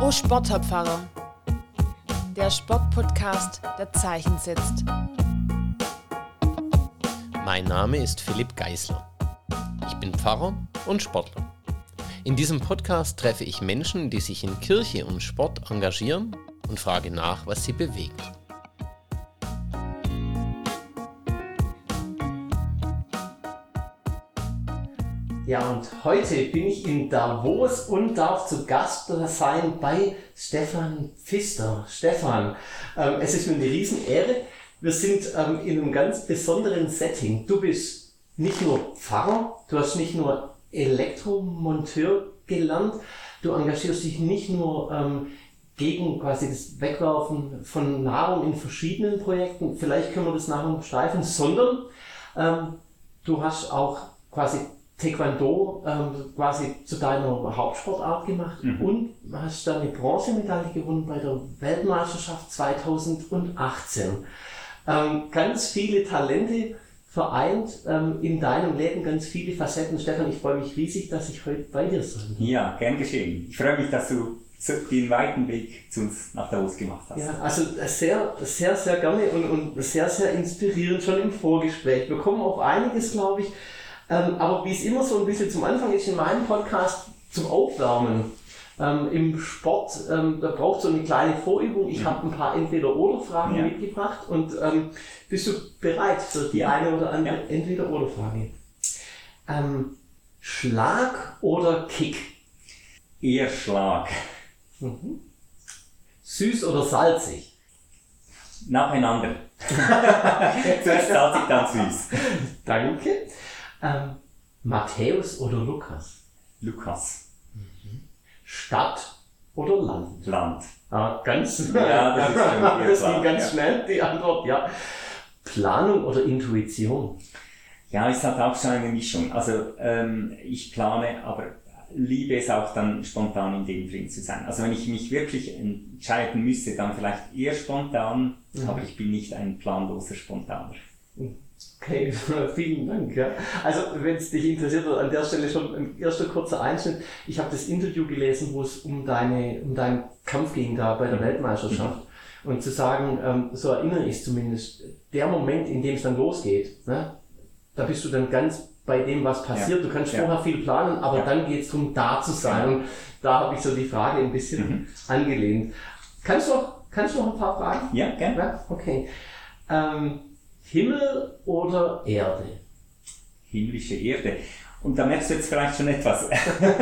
Oh Sportpfarrer, der Sportpodcast, der Zeichen setzt. Mein Name ist Philipp Geisler. Ich bin Pfarrer und Sportler. In diesem Podcast treffe ich Menschen, die sich in Kirche und Sport engagieren und frage nach, was sie bewegt. Ja, und heute bin ich in Davos und darf zu Gast sein bei Stefan Pfister. Stefan, ähm, es ist mir eine Riesenehre. Wir sind ähm, in einem ganz besonderen Setting. Du bist nicht nur Pfarrer, du hast nicht nur Elektromonteur gelernt, du engagierst dich nicht nur ähm, gegen quasi das Wegwerfen von Nahrung in verschiedenen Projekten, vielleicht können wir das nachher streifen, sondern ähm, du hast auch quasi Taekwondo ähm, quasi zu deiner Hauptsportart gemacht mhm. und hast dann eine Bronzemedaille gewonnen bei der Weltmeisterschaft 2018. Ähm, ganz viele Talente vereint ähm, in deinem Leben, ganz viele Facetten. Stefan, ich freue mich riesig, dass ich heute bei dir sein kann. Ja, gern geschehen. Ich freue mich, dass du den weiten Weg zu uns nach Davos gemacht hast. Ja, also sehr, sehr, sehr gerne und, und sehr, sehr inspirierend schon im Vorgespräch. Wir kommen auf einiges, glaube ich, ähm, aber wie es immer so ein bisschen zum Anfang ist in meinem Podcast zum Aufwärmen. Ähm, Im Sport, ähm, da braucht so eine kleine Vorübung. Ich mhm. habe ein paar Entweder-Oder-Fragen ja. mitgebracht und ähm, bist du bereit für die eine oder andere ja. Entweder-Oder-Frage? Ähm, Schlag oder Kick? Eher Schlag. Mhm. Süß oder salzig? Nacheinander. Zuerst salzig, dann süß. Danke. Ähm, Matthäus oder Lukas? Lukas. Mhm. Stadt oder Land? Land. Ah, ganz ja, das, ist das ging ganz ja. schnell, die Antwort, ja. Planung oder Intuition? Ja, es hat auch schon eine Mischung. Also ähm, ich plane, aber liebe es auch dann spontan in dem drin zu sein. Also wenn ich mich wirklich entscheiden müsste, dann vielleicht eher spontan, mhm. aber ich bin nicht ein planloser Spontaner. Mhm. Okay, vielen Dank. Ja. Also, wenn es dich interessiert, an der Stelle schon ein erster kurzer Einschnitt. Ich habe das Interview gelesen, wo es um, deine, um deinen Kampf ging da bei der mhm. Weltmeisterschaft. Mhm. Und zu sagen, ähm, so erinnere ich zumindest, der Moment, in dem es dann losgeht, ne, da bist du dann ganz bei dem, was passiert. Ja. Du kannst ja. vorher viel planen, aber dann geht es darum, da zu sein. Und da habe ich so die Frage ein bisschen mhm. angelehnt. Kannst du, noch, kannst du noch ein paar Fragen? Ja, gerne. Okay. Ähm, Himmel oder Erde? Himmlische Erde. Und da merkst du jetzt vielleicht schon etwas.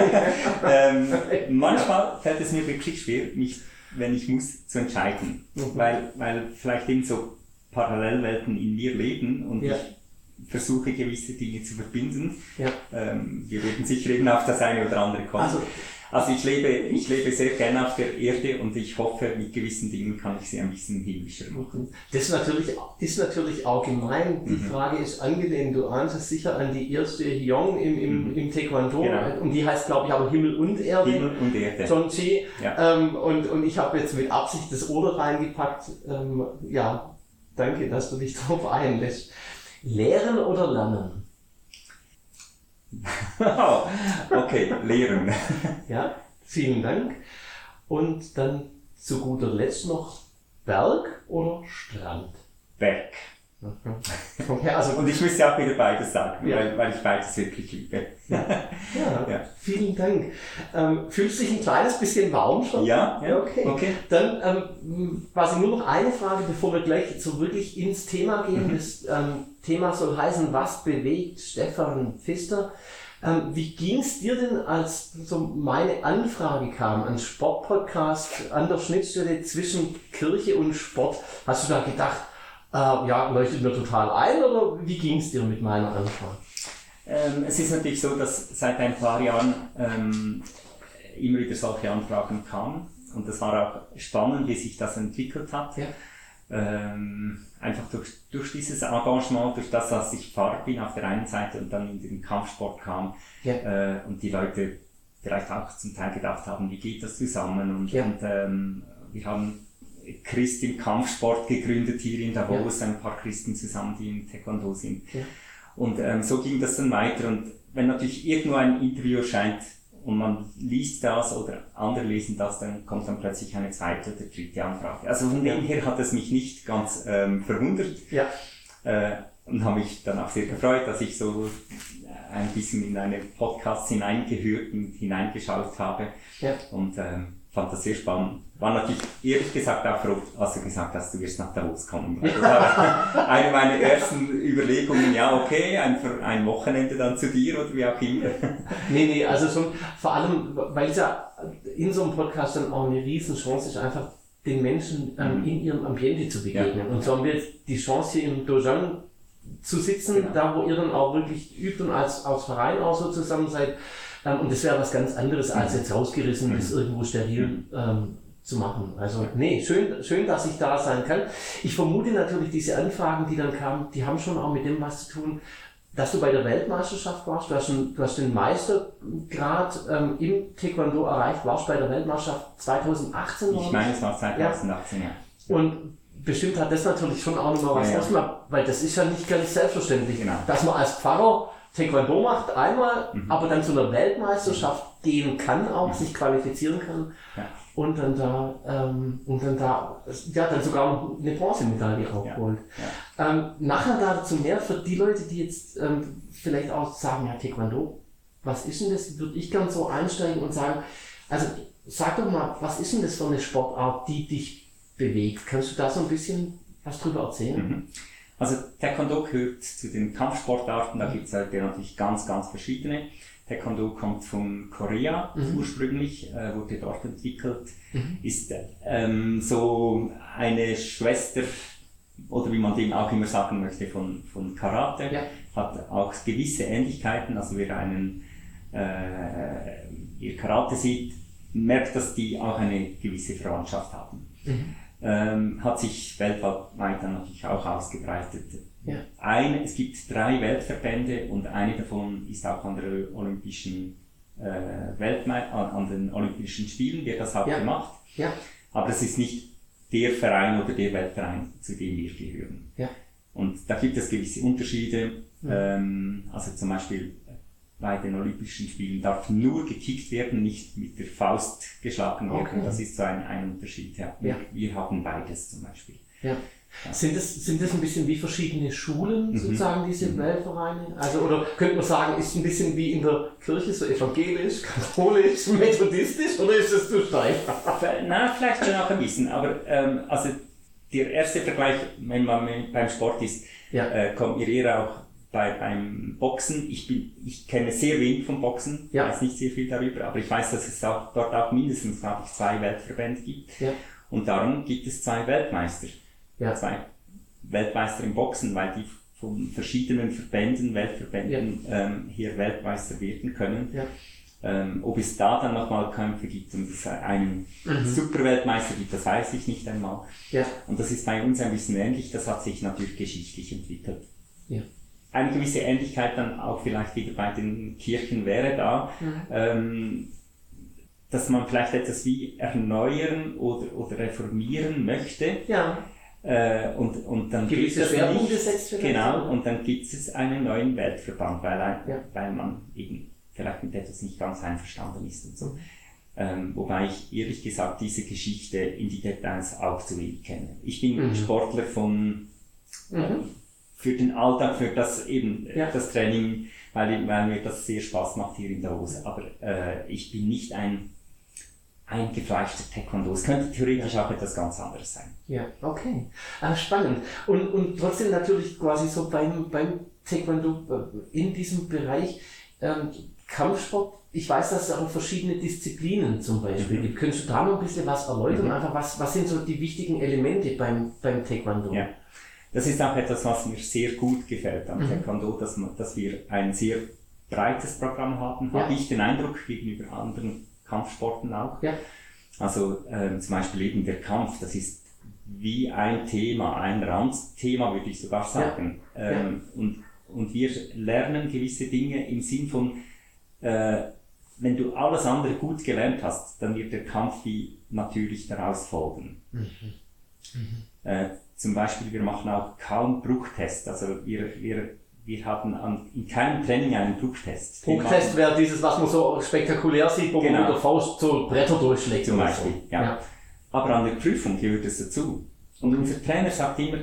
ähm, manchmal fällt es mir wirklich schwer, mich, wenn ich muss, zu entscheiden. Mhm. Weil, weil vielleicht eben so Parallelwelten in mir leben und ja. ich versuche gewisse Dinge zu verbinden. Ja. Ähm, wir werden sicher eben auf das eine oder andere kommen. Also, also ich lebe, ich lebe sehr gerne auf der Erde und ich hoffe, mit gewissen Dingen kann ich sie ein bisschen himmlischer machen. Das ist natürlich, ist natürlich auch gemein. Die mhm. Frage ist angelehnt. Du ahnst es sicher an die erste Hyong im, im, mhm. im Taekwondo. Genau. Und die heißt, glaube ich, aber Himmel und Erde. Himmel und Erde. John Chi. Ja. Ähm, und, und ich habe jetzt mit Absicht das Oder reingepackt. Ähm, ja, danke, dass du dich darauf einlässt. Lehren oder lernen? okay, lehren. ja, vielen Dank. Und dann zu guter Letzt noch Berg oder Strand? Berg. Okay, also und ich müsste auch wieder beides sagen, ja. weil, weil ich beides wirklich liebe. Ja, ja, ja. vielen Dank. Ähm, fühlst du dich ein kleines bisschen warm schon? Ja, ja okay. okay. Dann ähm, quasi nur noch eine Frage, bevor wir gleich so wirklich ins Thema gehen. Mhm. Das ähm, Thema soll heißen, was bewegt Stefan Pfister? Ähm, wie ging es dir denn, als so meine Anfrage kam, ein Sportpodcast an der Schnittstelle zwischen Kirche und Sport? Hast du da gedacht, äh, ja, leuchtet mir total ein oder wie ging es dir mit meiner Anfrage? Ähm, es ist natürlich so, dass seit ein paar Jahren ähm, immer wieder solche Anfragen kamen und das war auch spannend, wie sich das entwickelt hat. Ja. Ähm, einfach durch, durch dieses Engagement, durch das, dass ich Fahrer bin auf der einen Seite und dann in den Kampfsport kam ja. äh, und die Leute vielleicht auch zum Teil gedacht haben, wie geht das zusammen und, ja. und ähm, wir haben Christ im Kampfsport gegründet hier in Davos, ja. ein paar Christen zusammen, die im Taekwondo sind. Und ähm, so ging das dann weiter und wenn natürlich irgendwo ein Interview erscheint und man liest das oder andere lesen das, dann kommt dann plötzlich eine zweite oder dritte Anfrage. Also von dem her hat es mich nicht ganz ähm, verwundert. Ja. Äh, und habe mich dann auch sehr gefreut, dass ich so ein bisschen in eine Podcast hineingehört und hineingeschaut habe. Ja. Und ähm, fand das sehr spannend. War natürlich ehrlich gesagt auch froh, als du gesagt hast, du wirst nach Davos kommen. Das war eine meiner ersten Überlegungen, ja okay, ein, ein Wochenende dann zu dir oder wie auch immer. Nee, nee, also schon vor allem, weil es ja in so einem Podcast dann auch eine riesen Chance ist, einfach den Menschen ähm, in ihrem Ambiente zu begegnen. Ja. Und so haben wir jetzt die Chance hier im Dojang zu sitzen, Genau. da wo ihr dann auch wirklich übt und als, als Verein auch so zusammen seid. Ähm, und das wäre was ganz anderes, als jetzt rausgerissen, das irgendwo steril ähm, zu machen. Also, nee, schön, schön, dass ich da sein kann. Ich vermute natürlich, diese Anfragen, die dann kamen, die haben schon auch mit dem was zu tun, dass du bei der Weltmeisterschaft warst. Du hast, schon, du hast den Meistergrad ähm, im Taekwondo erreicht, warst bei der Weltmeisterschaft 2018. Ich meine, es war 2018, ja. Und bestimmt hat das natürlich schon auch nochmal was Ja, ja. weil das ist ja nicht ganz selbstverständlich, Genau. dass man als Pfarrer Taekwondo macht einmal, Mhm. aber dann zu einer Weltmeisterschaft gehen kann, auch sich qualifizieren kann Ja. Und dann da ähm, und dann da ja dann sogar eine Bronzemedaille aufholt. Ähm, nachher dazu mehr für die Leute, die jetzt ähm, vielleicht auch sagen, ja Taekwondo, was ist denn das? Würde ich gern so einsteigen und sagen, also sag doch mal, was ist denn das für eine Sportart, die dich bewegt? Kannst du da so ein bisschen was drüber erzählen? Mhm. Also Taekwondo gehört zu den Kampfsportarten, da gibt es halt natürlich ganz, ganz verschiedene. Taekwondo kommt von Korea ursprünglich, äh, wurde dort entwickelt, ist ähm, so eine Schwester oder wie man dem auch immer sagen möchte von, von Karate, Ja. hat auch gewisse Ähnlichkeiten, also wer einen äh, ihr Karate sieht, merkt, dass die auch eine gewisse Verwandtschaft haben ähm, hat sich weltweit dann natürlich auch ausgebreitet. Ja. Eine, es gibt drei Weltverbände und eine davon ist auch an der Olympischen äh, Weltme an, an den Olympischen Spielen, der das hat Ja. gemacht. Ja, Aber es ist nicht der Verein oder der Weltverein, zu dem wir gehören. ja, Und da gibt es gewisse Unterschiede. Ähm, also zum Beispiel bei den Olympischen Spielen darf nur gekickt werden, nicht mit der Faust geschlagen werden. Okay. Das ist so ein, ein Unterschied. Ja. Ja. Wir haben beides zum Beispiel. ja. Sind das, sind das ein bisschen wie verschiedene Schulen, Mhm. sozusagen, diese Weltvereine? Also, oder könnte man sagen, ist ein bisschen wie in der Kirche, so evangelisch, katholisch, methodistisch, oder ist das zu steif? Na, vielleicht schon auch ein bisschen, aber ähm, also der erste Vergleich, wenn man beim Sport ist, Ja. äh, kommt mir eher auch bei, beim Boxen. Ich, bin, ich kenne sehr wenig vom Boxen, Ja. weiß nicht sehr viel darüber, aber ich weiß, dass es auch, dort auch mindestens, glaube ich, zwei Weltverbände gibt. Ja. Und darum gibt es zwei Weltmeister. Ja. Zwei Weltmeister im Boxen, weil die von verschiedenen Verbänden, Weltverbänden ähm, hier Weltmeister werden können. Ja. Ähm, ob es da dann nochmal Kämpfe gibt und es einen Superweltmeister gibt, das weiß ich nicht einmal. Ja. Und das ist bei uns ein bisschen ähnlich, das hat sich natürlich geschichtlich entwickelt. Ja. Eine gewisse Ähnlichkeit dann auch vielleicht wieder bei den Kirchen wäre da, ähm, dass man vielleicht etwas wie erneuern oder, oder reformieren möchte. Ja. Äh, und, und dann Gewisse gibt es Schwerpunkte nicht- setzt vielleicht, Genau, und dann gibt es einen neuen Weltverband, weil, ein, Ja. weil man eben vielleicht mit etwas nicht ganz einverstanden ist und so. Mhm. Ähm, wobei ich ehrlich gesagt diese Geschichte in die Details auch zu wenig kenne. Ich bin Mhm. Sportler von äh, für den Alltag, für das eben äh, Ja. das Training, weil, weil mir das sehr Spaß macht hier in Davos. Aber äh, ich bin nicht ein eingefleischter Taekwondo. Es könnte theoretisch auch etwas ganz anderes sein. Ja, okay. Ah, spannend. Und, und trotzdem natürlich quasi so beim, beim Taekwondo äh, in diesem Bereich ähm, Kampfsport. Ich weiß, dass es auch verschiedene Disziplinen zum Beispiel Mhm. gibt. Könntest du da noch ein bisschen was erläutern? Einfach was, was sind so die wichtigen Elemente beim, beim Taekwondo? Ja. Das ist auch etwas, was mir sehr gut gefällt Mhm. am Taekwondo, dass, man, dass wir ein sehr breites Programm haben, Ja. habe ich den Eindruck, gegenüber anderen Kampfsporten auch. Ja. Also ähm, zum Beispiel eben der Kampf, das ist wie ein Thema, ein Randthema, würde ich sogar sagen. Ähm, und, und wir lernen gewisse Dinge im Sinn von, äh, wenn du alles andere gut gelernt hast, dann wird der Kampf wie natürlich daraus folgen. Äh, zum Beispiel, wir machen auch kaum Bruchtests. Also wir, wir wir hatten an, in keinem Training einen Drucktest. Drucktest wäre dieses, was man so spektakulär sieht, wo genau. man mit der Faust so Bretter durchschlägt. Zum Beispiel, so. ja. ja. Aber an der Prüfung gehört es dazu. Und unser Trainer sagt immer,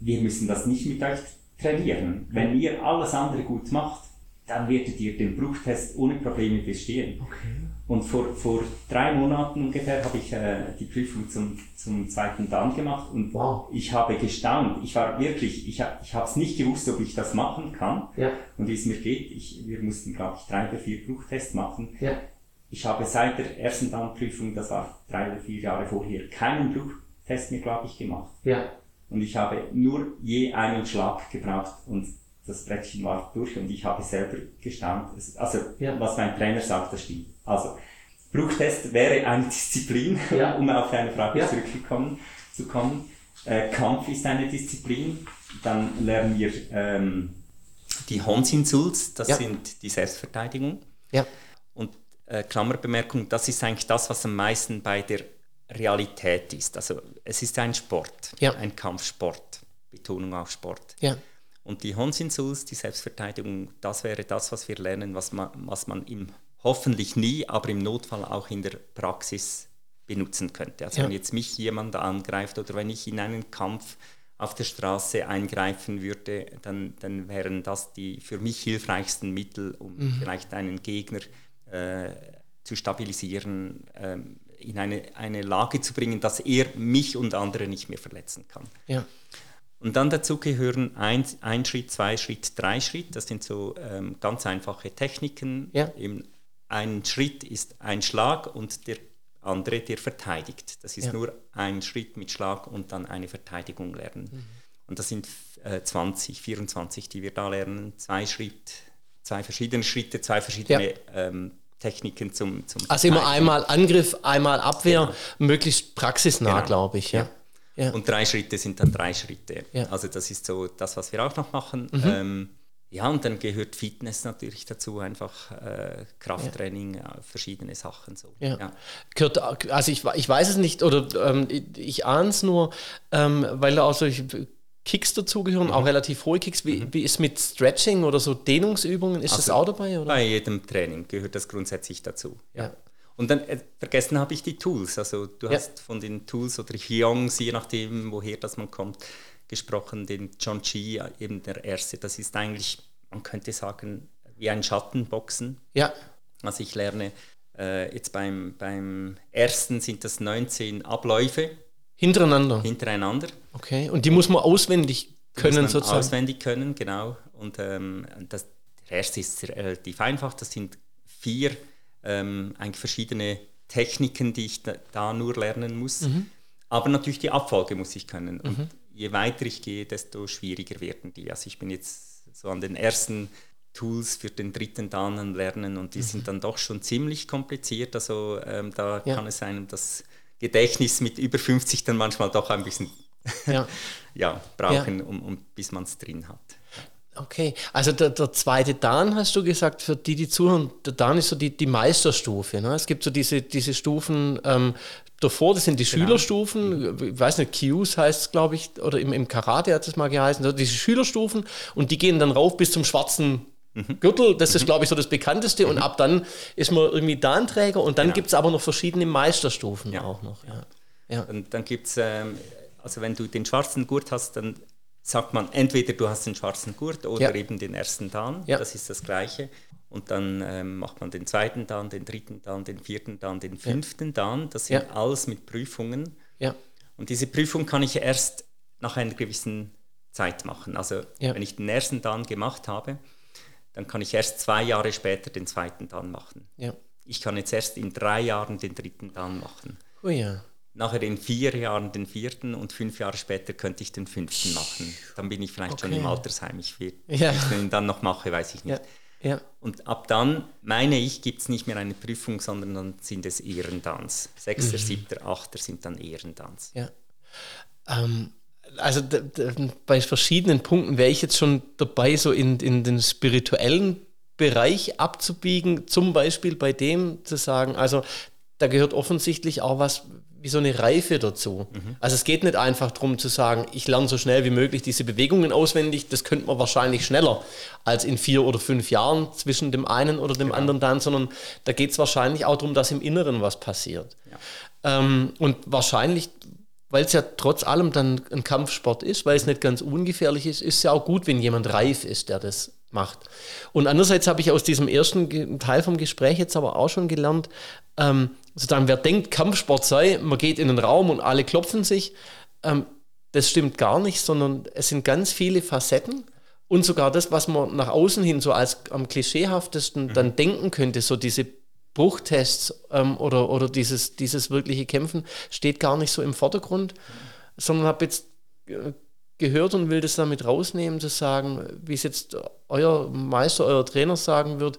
wir müssen das nicht mit euch trainieren. Wenn ihr alles andere gut macht, dann werdet ihr den Bruchtest ohne Probleme bestehen. Okay. Und vor, vor drei Monaten ungefähr habe ich äh, die Prüfung zum, zum zweiten Dan gemacht und wow. ich habe gestaunt. Ich war wirklich, ich, ich habe es nicht gewusst, ob ich das machen kann ja. und wie es mir geht. Ich, wir mussten, glaube ich, drei oder vier Bruchtests machen. Ja. Ich habe seit der ersten Dan-Prüfung, das war drei oder vier Jahre vorher, keinen Bruchtest mehr, glaube ich, gemacht. Ja. Und ich habe nur je einen Schlag gebraucht und das Brettchen war durch und ich habe selber gestaunt. Also, ja. was mein Trainer sagt, das stimmt. Also, Bruchtest wäre eine Disziplin, ja. um auf deine Frage ja. zurückzukommen. Zu kommen. Äh, Kampf ist eine Disziplin. Dann lernen wir ähm, die Honsinsuls, das ja. sind die Selbstverteidigung. Ja. Und äh, Klammerbemerkung, das ist eigentlich das, was am meisten bei der Realität ist. Also es ist ein Sport, ein Kampfsport, Betonung auf Sport. Und die Honsinsuls, die Selbstverteidigung, das wäre das, was wir lernen, was man, was man im hoffentlich nie, aber im Notfall auch in der Praxis benutzen könnte. Also ja. wenn jetzt mich jemand angreift oder wenn ich in einen Kampf auf der Straße eingreifen würde, dann, dann wären das die für mich hilfreichsten Mittel, um mhm. vielleicht einen Gegner äh, zu stabilisieren, äh, in eine, eine Lage zu bringen, dass er mich und andere nicht mehr verletzen kann. Ja. Und dann dazu gehören ein, ein Schritt, zwei Schritt, drei Schritt. Das sind so ähm, ganz einfache Techniken. Ja. Eben ein Schritt ist ein Schlag und der andere, der verteidigt. Das ist ja. nur ein Schritt mit Schlag und dann eine Verteidigung lernen. Mhm. Und das sind äh, 20, 24, die wir da lernen. Zwei Schritt, zwei verschiedene Schritte, zwei verschiedene ja. ähm, Techniken zum, zum Also immer einmal Angriff, einmal Abwehr, genau. möglichst praxisnah, genau. glaube ich. Ja. Ja. Und drei Schritte sind dann drei Schritte. Also das ist so das, was wir auch noch machen. Mhm. Ähm, ja, und dann gehört Fitness natürlich dazu, einfach äh, Krafttraining, ja. Äh, verschiedene Sachen so. Ja. ja. Gehört, also ich, ich weiß es nicht oder ähm, ich ahne es nur, ähm, weil da auch solche Kicks dazugehören, mhm. auch relativ hohe Kicks. Wie, mhm. wie ist mit Stretching oder so Dehnungsübungen, ist also das auch dabei? Oder? Bei jedem Training gehört das grundsätzlich dazu. Ja. Ja. Und dann äh, vergessen habe ich die Tools. Also du hast von den Tools oder Hyongs, je nachdem, woher das man kommt, gesprochen, den John Chi, eben der erste. Das ist eigentlich, man könnte sagen, wie ein Schattenboxen. Ja. Also ich lerne äh, jetzt beim, beim ersten sind das 19 Abläufe. Hintereinander? Hintereinander. Okay, und die muss man auswendig können muss man sozusagen? Auswendig können, genau. Und ähm, das, der erste ist relativ einfach, das sind vier ähm, eigentlich verschiedene Techniken, die ich da, da nur lernen muss. Mhm. Aber natürlich die Abfolge muss ich können. Mhm. Und je weiter ich gehe, desto schwieriger werden die. Also ich bin jetzt so an den ersten Tools für den dritten Dan lernen und die mhm. sind dann doch schon ziemlich kompliziert. Also ähm, da ja. kann es sein, dass Gedächtnis mit über 50 dann manchmal doch ein bisschen ja. ja brauchen, ja. Um, um, bis man es drin hat. Okay, also der, der, zweite Dan hast du gesagt, für die, die zuhören, der Dan ist so die, die Meisterstufe. Ne? Es gibt so diese, diese Stufen ähm, davor, das sind die genau. Schülerstufen, ich weiß nicht, Qs heißt es, glaube ich, oder im, im Karate hat es mal geheißen, also diese Schülerstufen und die gehen dann rauf bis zum schwarzen mhm. Gürtel, das ist, mhm. glaube ich, so das bekannteste und mhm. ab dann ist man irgendwie Dan-Träger und dann genau. gibt es aber noch verschiedene Meisterstufen ja. auch noch. Ja. Ja. Und dann gibt es, ähm, also wenn du den schwarzen Gurt hast, dann sagt man entweder du hast den schwarzen Gurt oder ja. eben den ersten Dan, ja. das ist das Gleiche. Und dann ähm, macht man den zweiten Dan, den dritten Dan, den vierten Dan, den fünften ja. Dan. Das sind alles mit Prüfungen. Ja. Und diese Prüfung kann ich erst nach einer gewissen Zeit machen. Also wenn ich den ersten Dan gemacht habe, dann kann ich erst zwei Jahre später den zweiten Dan machen. Ich kann jetzt erst in drei Jahren den dritten Dan machen. Oh ja nachher in vier Jahren den vierten und fünf Jahre später könnte ich den fünften machen. Dann bin ich vielleicht okay. schon im Altersheim. Ich will, ja. ich ihn dann noch mache, weiß ich nicht. Ja. Ja. Und ab dann, meine ich, gibt es nicht mehr eine Prüfung, sondern dann sind es Ehrendans. Sechster, mhm. siebter, achter sind dann Ehrendans. Ja. Ähm, also bei verschiedenen Punkten wäre ich jetzt schon dabei, so in, in den spirituellen Bereich abzubiegen, zum Beispiel bei dem zu sagen, also da gehört offensichtlich auch was wie so eine Reife dazu. Mhm. Also es geht nicht einfach darum zu sagen, ich lerne so schnell wie möglich diese Bewegungen auswendig. Das könnte man wahrscheinlich schneller als in vier oder fünf Jahren zwischen dem einen oder dem genau. anderen dann, sondern da geht es wahrscheinlich auch darum, dass im Inneren was passiert. Ja. Ähm, und wahrscheinlich, weil es ja trotz allem dann ein Kampfsport ist, weil es nicht ganz ungefährlich ist, ist es ja auch gut, wenn jemand reif ist, der das macht. Und andererseits habe ich aus diesem ersten Teil vom Gespräch jetzt aber auch schon gelernt, ähm, sozusagen, wer denkt, Kampfsport sei, man geht in den Raum und alle klopfen sich, ähm, das stimmt gar nicht, sondern es sind ganz viele Facetten und sogar das, was man nach außen hin so als am klischeehaftesten mhm. dann denken könnte, so diese Bruchtests ähm, oder, oder dieses, dieses wirkliche Kämpfen, steht gar nicht so im Vordergrund, sondern habe jetzt äh, gehört und will das damit rausnehmen, zu sagen, wie es jetzt euer Meister, euer Trainer sagen wird,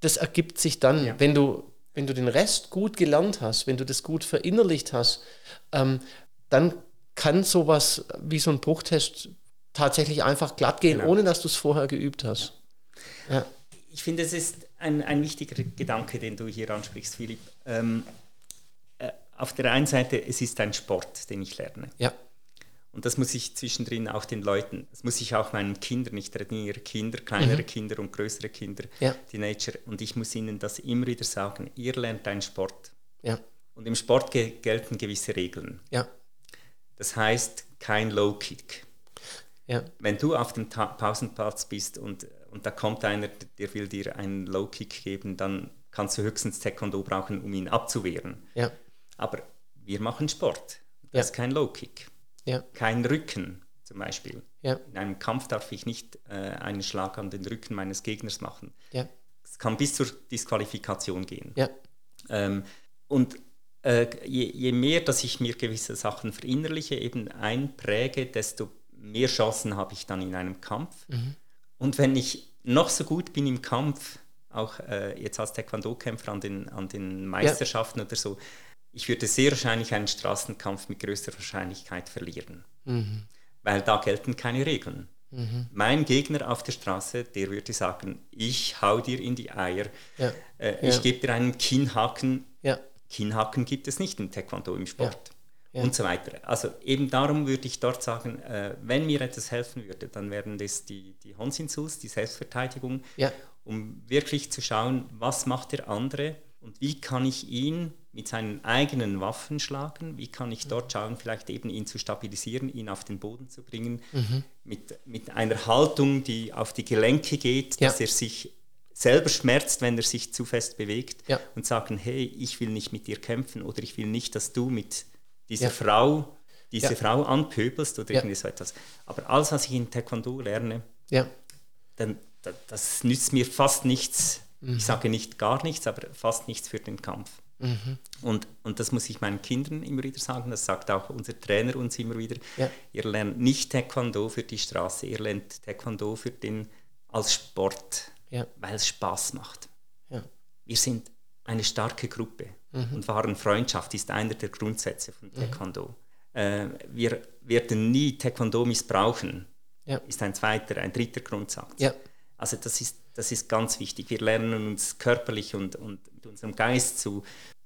das ergibt sich dann, ja. wenn du wenn du den Rest gut gelernt hast, wenn du das gut verinnerlicht hast, ähm, dann kann sowas wie so ein Bruchtest tatsächlich einfach glatt gehen, genau. ohne dass du es vorher geübt hast. Ja. ja. Ich finde, es ist ein, ein wichtiger Gedanke, den du hier ansprichst, Philipp. Ähm, äh, auf der einen Seite, es ist ein Sport, den ich lerne. Ja. Und das muss ich zwischendrin auch den Leuten, das muss ich auch meinen Kindern, ich trainiere Kinder, kleinere mhm. Kinder und größere Kinder, ja. Teenager, und ich muss ihnen das immer wieder sagen, ihr lernt einen Sport. Ja. Und im Sport ge gelten gewisse Regeln. Ja. Das heißt, kein Low-Kick. Ja. Wenn du auf dem Ta Pausenplatz bist und, und da kommt einer, der will dir einen Low-Kick geben, dann kannst du höchstens Taekwondo brauchen, um ihn abzuwehren. Ja. Aber wir machen Sport. Das ist kein Low-Kick. Ja. Kein Rücken zum Beispiel. Ja. In einem Kampf darf ich nicht äh, einen Schlag an den Rücken meines Gegners machen. Ja. Es kann bis zur Disqualifikation gehen. Ja. Ähm, und äh, je, je, mehr, dass ich mir gewisse Sachen verinnerliche, eben einpräge, desto mehr Chancen habe ich dann in einem Kampf. Mhm. Und wenn ich noch so gut bin im Kampf, auch äh, jetzt als Taekwondo-Kämpfer an den, an den Meisterschaften ja. oder so, ich würde sehr wahrscheinlich einen Straßenkampf mit größter Wahrscheinlichkeit verlieren. Mhm. Weil da gelten keine Regeln. Mhm. Mein Gegner auf der Straße, der würde sagen, ich hau dir in die Eier, ja. äh, ich ja. gebe dir einen Kinnhaken. Ja. Kinnhaken gibt es nicht im Taekwondo, im Sport. Und so weiter. Also eben darum würde ich dort sagen, äh, wenn mir etwas helfen würde, dann wären das die, die Honsinsus, die Selbstverteidigung, um wirklich zu schauen, was macht der andere und wie kann ich ihn mit seinen eigenen Waffen schlagen, wie kann ich dort schauen, vielleicht eben ihn zu stabilisieren, ihn auf den Boden zu bringen, mhm. mit, mit einer Haltung, die auf die Gelenke geht, ja. dass er sich selber schmerzt, wenn er sich zu fest bewegt ja. und sagen, hey, ich will nicht mit dir kämpfen oder ich will nicht, dass du mit dieser ja. Frau diese Frau anpöbelst oder irgendwie so etwas. Aber alles, was ich in Taekwondo lerne, dann, das nützt mir fast nichts Mhm. Ich sage nicht gar nichts, aber fast nichts für den Kampf. Mhm. Und, und das muss ich meinen Kindern immer wieder sagen, das sagt auch unser Trainer uns immer wieder. Ja. Ihr lernt nicht Taekwondo für die Straße, ihr lernt Taekwondo für den, als Sport, ja. weil es Spaß macht. Ja. Wir sind eine starke Gruppe mhm. und wahren Freundschaft ist einer der Grundsätze von mhm. Taekwondo. Mhm. Äh, wir werden nie Taekwondo missbrauchen, ist ein zweiter, ein dritter Grundsatz. Also das ist das ist ganz wichtig. Wir lernen uns körperlich und, und mit unserem Geist zu,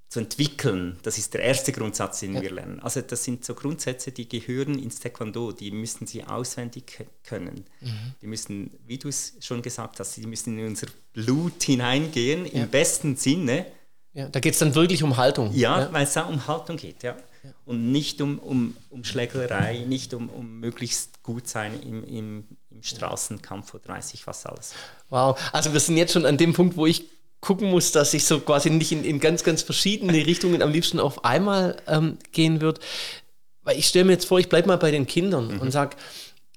zu entwickeln. Das ist der erste Grundsatz, den ja. wir lernen. Also das sind so Grundsätze, die gehören ins Taekwondo. Die müssen sie auswendig können. Mhm. Die müssen, wie du es schon gesagt hast, die müssen in unser Blut hineingehen, ja. im besten Sinne. Ja, da geht es dann wirklich um Haltung. Ja, ja. weil es da um Haltung geht, ja. Und nicht um, um, um Schlägerei, nicht um, um möglichst gut sein im, im, im Straßenkampf weiß ich was alles. Wow, also wir sind jetzt schon an dem Punkt, wo ich gucken muss, dass ich so quasi nicht in, in ganz, ganz verschiedene Richtungen am liebsten auf einmal ähm, gehen würde. Weil ich stelle mir jetzt vor, ich bleibe mal bei den Kindern mhm. und sage,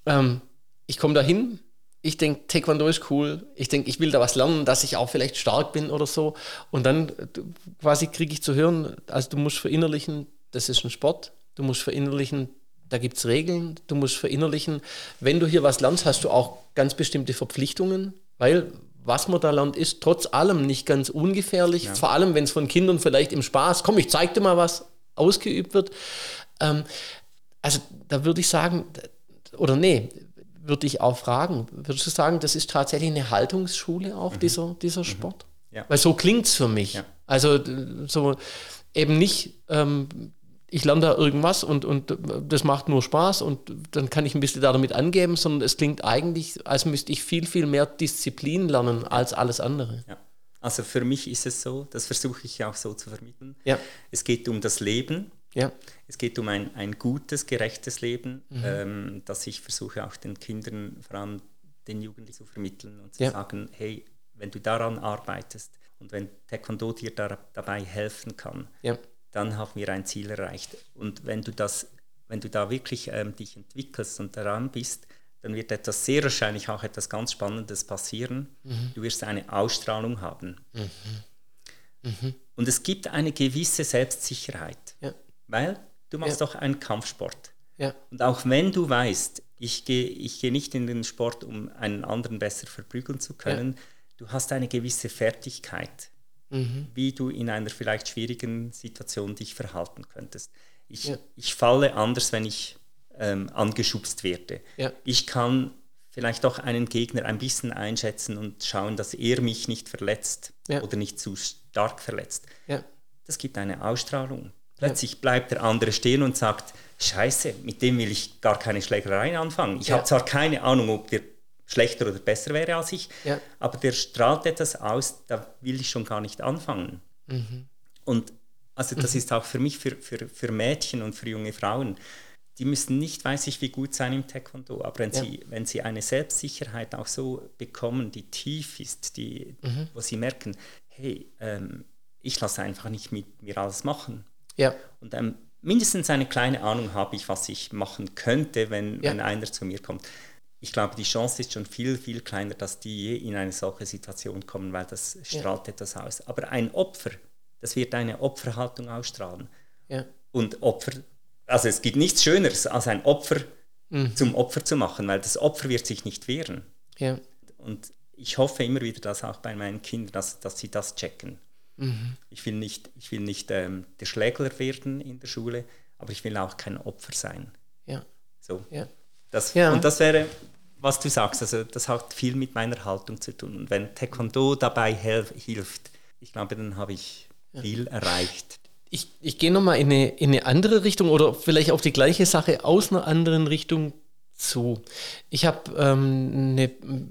ähm, ich komme da hin, ich denke, Taekwondo ist cool, ich denke, ich will da was lernen, dass ich auch vielleicht stark bin oder so. Und dann äh, quasi kriege ich zu hören, also du musst verinnerlichen, das ist ein Sport, du musst verinnerlichen, da gibt es Regeln, du musst verinnerlichen, wenn du hier was lernst, hast du auch ganz bestimmte Verpflichtungen, weil was man da lernt, ist trotz allem nicht ganz ungefährlich, ja. vor allem wenn es von Kindern vielleicht im Spaß, komm, ich zeig dir mal was, ausgeübt wird. Ähm, also da würde ich sagen, oder nee, würde ich auch fragen, würdest du sagen, das ist tatsächlich eine Haltungsschule auch, mhm. dieser, dieser mhm. Sport? Ja. Weil so klingt es für mich. Ja. Also so, eben nicht, ähm, ich lerne da irgendwas und, und das macht nur Spaß und dann kann ich ein bisschen damit angeben, sondern es klingt eigentlich, als müsste ich viel, viel mehr Disziplin lernen als alles andere. Ja. Also für mich ist es so, das versuche ich auch so zu vermitteln. Ja. Es geht um das Leben. Ja. Es geht um ein, ein gutes, gerechtes Leben, mhm. ähm, das ich versuche auch den Kindern, vor allem den Jugendlichen zu vermitteln und zu ja. sagen, hey, wenn du daran arbeitest und wenn Taekwondo dir da, dabei helfen kann, ja. Dann haben wir ein Ziel erreicht. Und wenn du das, wenn du da wirklich ähm, dich entwickelst und daran bist, dann wird etwas sehr wahrscheinlich auch etwas ganz Spannendes passieren. Mhm. Du wirst eine Ausstrahlung haben. Mhm. Mhm. Und es gibt eine gewisse Selbstsicherheit, ja. weil du machst ja. doch einen Kampfsport. Ja. Und auch wenn du weißt, ich gehe ich geh nicht in den Sport, um einen anderen besser verprügeln zu können, du hast eine gewisse Fertigkeit, mhm. wie du in einer vielleicht schwierigen Situation dich verhalten könntest. Ich, ich falle anders, wenn ich ähm, angeschubst werde. Ja. Ich kann vielleicht auch einen Gegner ein bisschen einschätzen und schauen, dass er mich nicht verletzt ja. oder nicht zu stark verletzt. Ja. Das gibt eine Ausstrahlung. Plötzlich bleibt der andere stehen und sagt, scheiße, mit dem will ich gar keine Schlägerei anfangen. Ich habe zwar keine Ahnung, ob der schlechter oder besser wäre als ich, aber der strahlt etwas aus, da will ich schon gar nicht anfangen. Mhm. Und also das mhm. ist auch für mich, für, für, für Mädchen und für junge Frauen, die müssen nicht, weiß ich, wie gut sein im Taekwondo, aber wenn, ja. sie, wenn sie eine Selbstsicherheit auch so bekommen, die tief ist, die, mhm. wo sie merken, hey, ähm, ich lasse einfach nicht mit mir alles machen. Ja. Und ähm, mindestens eine kleine Ahnung habe ich, was ich machen könnte, wenn, ja. wenn einer zu mir kommt. Ich glaube, die Chance ist schon viel, viel kleiner, dass die je in eine solche Situation kommen, weil das strahlt ja. etwas aus. Aber ein Opfer, das wird eine Opferhaltung ausstrahlen. Ja. Und Opfer also es gibt nichts Schöneres, als ein Opfer mhm. zum Opfer zu machen, weil das Opfer wird sich nicht wehren. Ja. Und ich hoffe immer wieder, dass auch bei meinen Kindern, dass, dass sie das checken. Mhm. Ich will nicht, ich will nicht ähm, der Schlägler werden in der Schule, aber ich will auch kein Opfer sein. Ja. So. Ja. Das, ja. Und das wäre, was du sagst, also das hat viel mit meiner Haltung zu tun. Und wenn Taekwondo dabei hilft, ich glaube, dann habe ich viel ja. erreicht ich, ich gehe nochmal in eine, in eine andere Richtung oder vielleicht auf die gleiche Sache aus einer anderen Richtung zu. Ich habe ähm, eine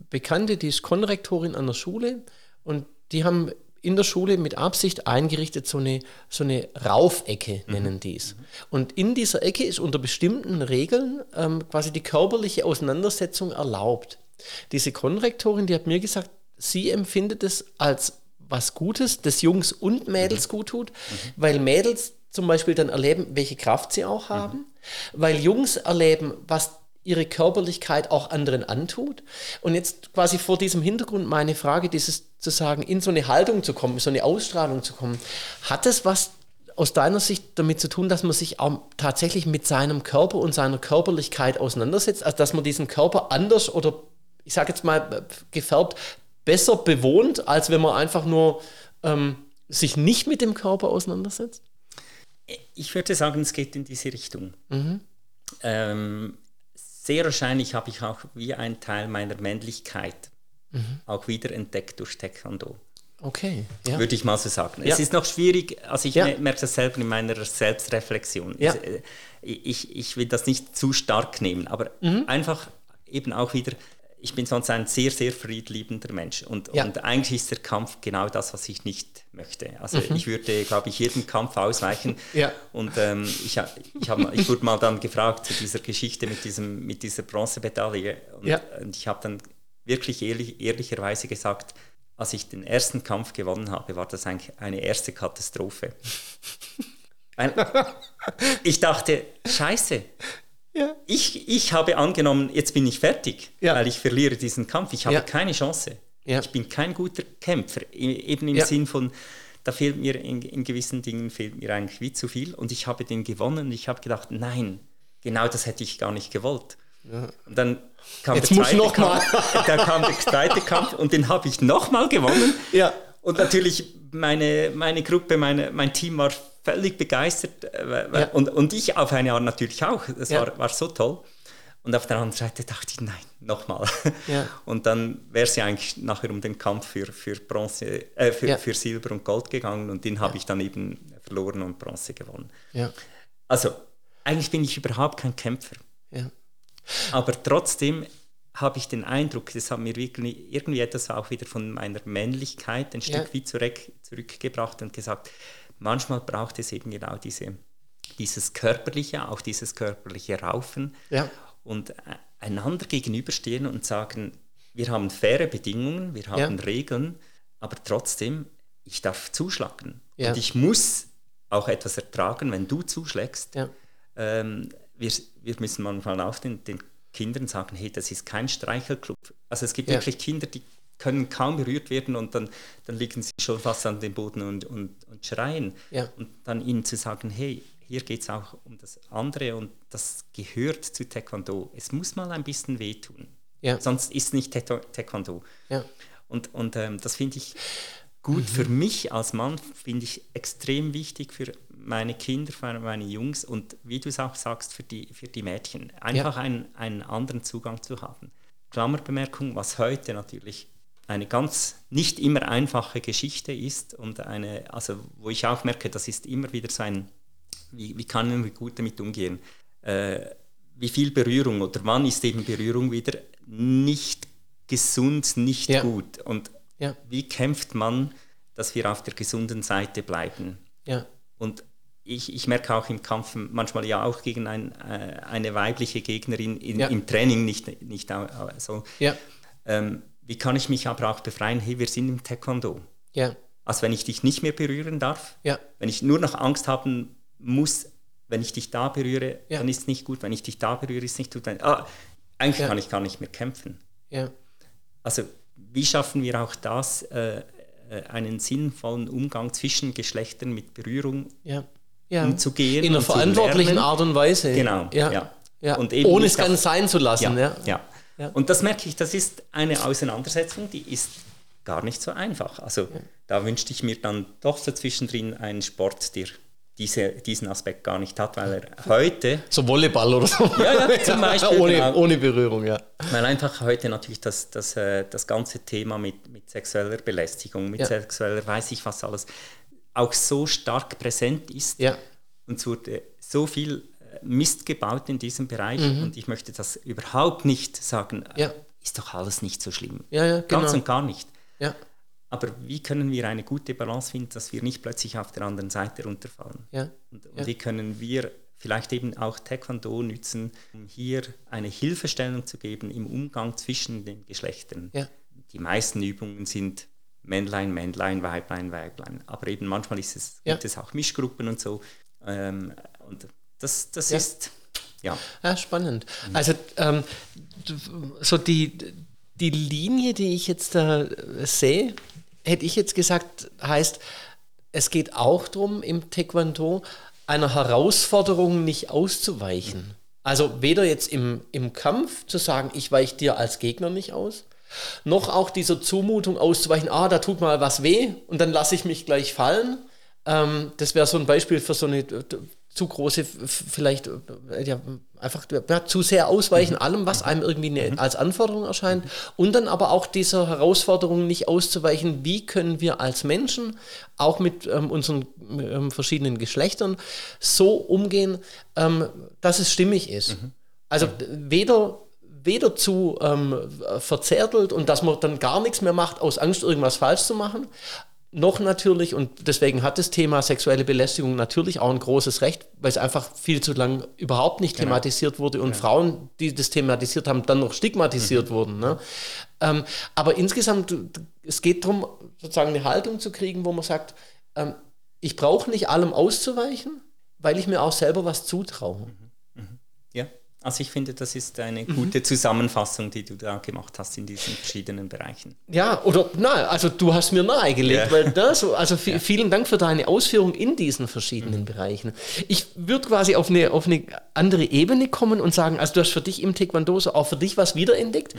Bekannte, die ist Konrektorin an der Schule und die haben in der Schule mit Absicht eingerichtet so eine, so eine Raufecke, mhm. nennen die es. Und in dieser Ecke ist unter bestimmten Regeln ähm, quasi die körperliche Auseinandersetzung erlaubt. Diese Konrektorin, die hat mir gesagt, sie empfindet es als was Gutes, das Jungs und Mädels mhm. gut tut, mhm. weil Mädels zum Beispiel dann erleben, welche Kraft sie auch haben, mhm. weil Jungs erleben, was ihre Körperlichkeit auch anderen antut. Und jetzt quasi vor diesem Hintergrund meine Frage, dieses zu sagen, in so eine Haltung zu kommen, in so eine Ausstrahlung zu kommen, hat es was aus deiner Sicht damit zu tun, dass man sich auch tatsächlich mit seinem Körper und seiner Körperlichkeit auseinandersetzt, also dass man diesen Körper anders oder ich sage jetzt mal gefärbt besser bewohnt, als wenn man einfach nur ähm, sich nicht mit dem Körper auseinandersetzt? Ich würde sagen, es geht in diese Richtung. Mhm. Ähm, sehr wahrscheinlich habe ich auch wie einen Teil meiner Männlichkeit mhm. auch wieder entdeckt durch Taekwondo. Okay. Ja. Würde ich mal so sagen. Ja. Es ist noch schwierig, also ich ja. merke das selber in meiner Selbstreflexion. Ja. Äh, ich, ich will das nicht zu stark nehmen, aber mhm. einfach eben auch wieder ich bin sonst ein sehr, sehr friedliebender Mensch. Und, ja. und eigentlich ist der Kampf genau das, was ich nicht möchte. Also mhm. ich würde, glaube ich, jeden Kampf ausweichen. ja. Und ähm, ich, ich, hab, ich wurde mal dann gefragt zu dieser Geschichte mit, diesem, mit dieser Bronzemedaille. Und, ja. und ich habe dann wirklich ehrlich, ehrlicherweise gesagt, als ich den ersten Kampf gewonnen habe, war das eigentlich eine erste Katastrophe. ich dachte, scheiße, ja. Ich, ich habe angenommen, jetzt bin ich fertig, ja. weil ich verliere diesen Kampf. Ich habe ja. keine Chance. Ich bin kein guter Kämpfer. Eben im Sinn von, da fehlt mir in, in, gewissen Dingen fehlt mir eigentlich wie zu viel. Und ich habe den gewonnen und ich habe gedacht, nein, genau das hätte ich gar nicht gewollt. Und dann kam Jetzt der zweite Kampf, dann kam der zweite Kampf und den habe ich nochmal gewonnen. Ja. Und natürlich meine, meine Gruppe, meine, mein Team war völlig begeistert äh, ja. und, und ich auf eine Art natürlich auch. Das ja. war, war so toll. Und auf der anderen Seite dachte ich, nein, nochmal. Ja. Und dann wäre sie eigentlich nachher um den Kampf für, für Bronze, äh, für, ja. für Silber und Gold gegangen und den habe ich dann eben verloren und Bronze gewonnen. Ja. Also, eigentlich bin ich überhaupt kein Kämpfer. Ja. Aber trotzdem habe ich den Eindruck, das hat mir wirklich irgendwie etwas auch wieder von meiner Männlichkeit ein Stück Ja. wie zurück, zurückgebracht und gesagt, manchmal braucht es eben genau diese, dieses körperliche, auch dieses körperliche Raufen Ja. und einander gegenüberstehen und sagen, wir haben faire Bedingungen, wir haben Ja. Regeln, aber trotzdem, ich darf zuschlagen. Ja. Und ich muss auch etwas ertragen, wenn du zuschlägst. Ja. Ähm, wir, wir müssen manchmal auch den, den Kindern sagen, hey, das ist kein Streichelclub. Also es gibt Ja. wirklich Kinder, die können kaum berührt werden und dann, dann liegen sie schon fast an dem Boden und, und, und schreien. Ja. Und dann ihnen zu sagen, hey, hier geht es auch um das andere und das gehört zu Taekwondo. Es muss mal ein bisschen wehtun. Ja. Sonst ist nicht Taekw- Taekwondo. Ja. Und, und ähm, das finde ich gut für mich als Mann, finde ich extrem wichtig für meine Kinder, für meine Jungs und wie du es auch sagst, für die, für die Mädchen. Einfach einen, einen anderen Zugang zu haben. Klammerbemerkung, was heute natürlich eine ganz nicht immer einfache Geschichte ist und eine, also wo ich auch merke, das ist immer wieder so ein, wie, wie kann man gut damit umgehen? Äh, wie viel Berührung oder wann ist eben Berührung wieder nicht gesund, nicht Ja. gut? Und Ja. wie kämpft man, dass wir auf der gesunden Seite bleiben? Ja. Und ich, ich merke auch im Kampf manchmal ja auch gegen ein, äh, eine weibliche Gegnerin in, Ja. im Training nicht, nicht so. Ja. Ähm, wie kann ich mich aber auch befreien? Hey, wir sind im Taekwondo. Ja. Also wenn ich dich nicht mehr berühren darf, Ja. wenn ich nur noch Angst haben muss, wenn ich dich da berühre, Ja. dann ist es nicht gut. Wenn ich dich da berühre, ist es nicht gut. Wenn, ah, eigentlich Ja. kann ich gar nicht mehr kämpfen. Ja. Also wie schaffen wir auch das, äh, äh, einen sinnvollen Umgang zwischen Geschlechtern mit Berührung Ja. Ja. umzugehen? In einer verantwortlichen? Art und Weise. Genau, Ja. ja. ja. Und eben Ohne es ganz sein zu lassen. Ja. ja. Ja. Und das merke ich, das ist eine Auseinandersetzung, die ist gar nicht so einfach. Also da wünschte ich mir dann doch so zwischendrin einen Sport, der diese, diesen Aspekt gar nicht hat, weil er heute, So Volleyball oder so. Ja, ja, zum Beispiel, ohne, genau. ohne Berührung, ja. weil einfach heute natürlich das, das, äh, das ganze Thema mit, mit sexueller Belästigung, mit Ja. sexueller weiß ich was alles, auch so stark präsent ist. Ja. Und es wurde so viel äh, Mist gebaut in diesem Bereich und ich möchte das überhaupt nicht sagen, äh, Mhm. Ja. ist doch alles nicht so schlimm. Ja, ja, Ganz genau. und gar nicht. Ja. Aber wie können wir eine gute Balance finden, dass wir nicht plötzlich auf der anderen Seite runterfallen? Ja. Und, und wie können wir vielleicht eben auch Taekwondo nützen, um hier eine Hilfestellung zu geben im Umgang zwischen den Geschlechtern? Die meisten Übungen sind Männlein, Männlein, Weiblein, Weiblein. Aber eben manchmal ist es, Ja. gibt es auch Mischgruppen und so. Ähm, und das, das Ja. ist, ja. Ja, spannend. Also ähm, so die, die Linie, die ich jetzt da sehe, hätte ich jetzt gesagt, heißt, es geht auch darum, im Taekwondo einer Herausforderung nicht auszuweichen. Also weder jetzt im, im Kampf zu sagen, ich weiche dir als Gegner nicht aus, noch auch dieser Zumutung auszuweichen, ah, da tut mal was weh und dann lasse ich mich gleich fallen. Ähm, das wäre so ein Beispiel für so eine äh, zu große, vielleicht äh, ja, einfach ja, zu sehr ausweichen allem, was einem irgendwie ne, als Anforderung erscheint. Und dann aber auch dieser Herausforderung nicht auszuweichen, wie können wir als Menschen auch mit ähm, unseren ähm, verschiedenen Geschlechtern so umgehen, ähm, dass es stimmig ist. Also weder weder zu ähm, verzärtelt und dass man dann gar nichts mehr macht aus Angst, irgendwas falsch zu machen, noch natürlich, und deswegen hat das Thema sexuelle Belästigung natürlich auch ein großes Recht, weil es einfach viel zu lang überhaupt nicht thematisiert wurde und Frauen, die das thematisiert haben, dann noch stigmatisiert wurden. Ne? Ähm, aber insgesamt, es geht darum, sozusagen eine Haltung zu kriegen, wo man sagt, ähm, ich brauche nicht allem auszuweichen, weil ich mir auch selber was zutraue. Ja, also ich finde, das ist eine Mhm. gute Zusammenfassung, die du da gemacht hast in diesen verschiedenen Bereichen. Ja, oder na, also du hast mir nahegelegt, Ja. weil das, also vi- vielen Dank für deine Ausführung in diesen verschiedenen Bereichen. Ich würde quasi auf eine, auf eine andere Ebene kommen und sagen, also du hast für dich im Taekwondo so auch für dich was wiederentdeckt.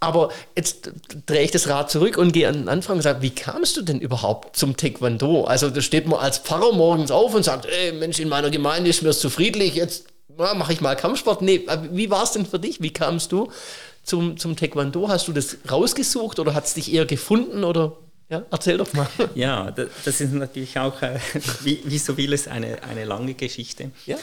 Aber jetzt drehe ich das Rad zurück und gehe an den Anfang und sage, wie kamst du denn überhaupt zum Taekwondo? Also da steht man als Pfarrer morgens auf und sagt, ey Mensch, in meiner Gemeinde ist mir zu friedlich, jetzt mache ich mal Kampfsport. Nee, äh, wie war es denn für dich? Wie kamst du zum, zum Taekwondo? Hast du das rausgesucht oder hat es dich eher gefunden? Oder? Ja, erzähl doch mal. Ja, das ist natürlich auch, äh, wie, wie, so vieles, eine, eine lange Geschichte. Ja.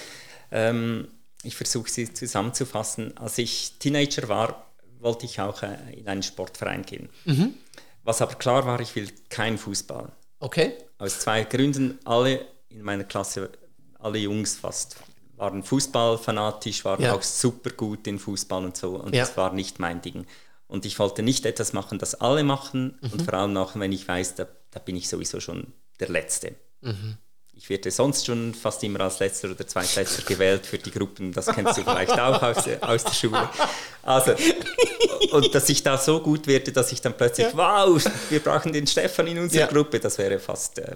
Ähm, ich versuche sie zusammenzufassen. Als ich Teenager war, wollte ich auch äh, in einen Sportverein gehen. Mhm. Was aber klar war, ich will keinen Fußball. Okay. Aus zwei Gründen. Alle in meiner Klasse, alle Jungs fast, waren Fußballfanatisch, waren ja. auch super gut in Fußball und so. Und ja. das war nicht mein Ding. Und ich wollte nicht etwas machen, das alle machen mhm. und vor allem auch, wenn ich weiß, da, da bin ich sowieso schon der Letzte. Mhm. Ich werde sonst schon fast immer als Letzter oder Zweitletzter gewählt für die Gruppen, das kennst du vielleicht auch aus, aus der Schule. Also, und dass ich da so gut werde, dass ich dann plötzlich, ja. wow, wir brauchen den Stefan in unserer ja. Gruppe, das wäre fast. Äh,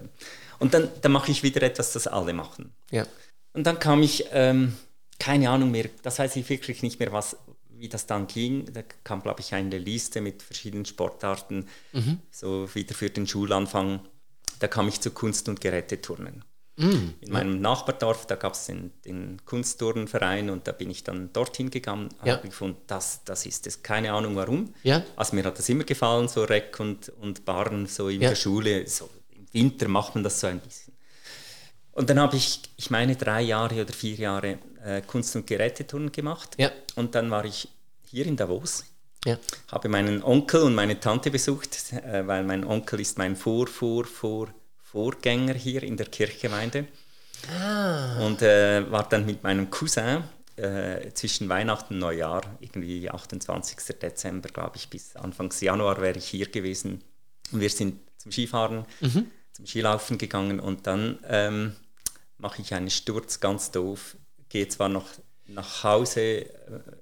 und dann, dann mache ich wieder etwas, das alle machen. Ja. Und dann kam ich, ähm, keine Ahnung mehr, das weiß ich wirklich nicht mehr, was, wie das dann ging, da kam, glaube ich, eine Liste mit verschiedenen Sportarten, mhm. so wieder für den Schulanfang. Da kam ich zu Kunst- und Geräteturnen. Mhm. In meinem Nachbardorf, da gab es den, den, Kunstturnverein und da bin ich dann dorthin gegangen und ja. habe gefunden, das, das ist es. Keine Ahnung warum. Ja. Also mir hat das immer gefallen, so Reck und, und Barren, so in ja. der Schule. So Im Winter macht man das so ein bisschen. Und dann habe ich, ich meine, drei Jahre oder vier Jahre äh, Kunst- und Geräteturnen gemacht. Ja. Und dann war ich hier in Davos, ja. habe meinen Onkel und meine Tante besucht, äh, weil mein Onkel ist mein Vor, Vor, Vor, Vorgänger hier in der Kirchgemeinde. Ah. Und äh, war dann mit meinem Cousin äh, zwischen Weihnachten und Neujahr, irgendwie 28. Dezember, glaube ich, bis Anfang Januar wäre ich hier gewesen. Und wir sind zum Skifahren, mhm. zum Skilaufen gegangen und dann ähm, mache ich einen Sturz, ganz doof, gehe zwar noch nach Hause, äh,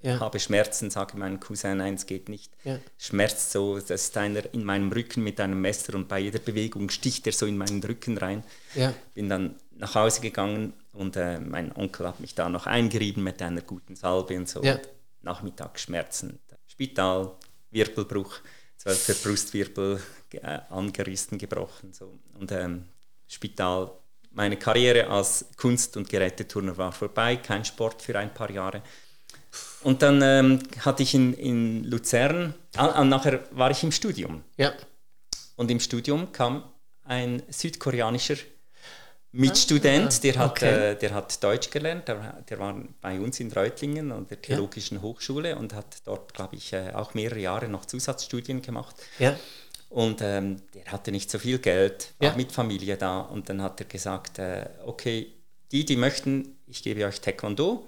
ja. habe Schmerzen, sage meinem Cousin, nein, es geht nicht. Ja. Schmerzt so, das ist einer in meinem Rücken mit einem Messer und bei jeder Bewegung sticht er so in meinen Rücken rein. Ja. Bin dann nach Hause gegangen und äh, mein Onkel hat mich da noch eingerieben mit einer guten Salbe und so. Ja. Nachmittag Schmerzen. Spital, Wirbelbruch, zwölfter Brustwirbel äh, angerissen, gebrochen. So. Und ähm, Spital meine Karriere als Kunst- und Geräteturner war vorbei, kein Sport für ein paar Jahre. Und dann ähm, hatte ich in, in Luzern, ah, nachher war ich im Studium. Ja. Und im Studium kam ein südkoreanischer Mitstudent, ah, der, hat, okay. äh, der hat Deutsch gelernt, der, der, war bei uns in Reutlingen an der Theologischen ja. Hochschule und hat dort, glaube ich, äh, auch mehrere Jahre noch Zusatzstudien gemacht. Ja. Und ähm, der hatte nicht so viel Geld, war ja. mit Familie da. Und dann hat er gesagt, äh, okay, die, die möchten, ich gebe euch Taekwondo.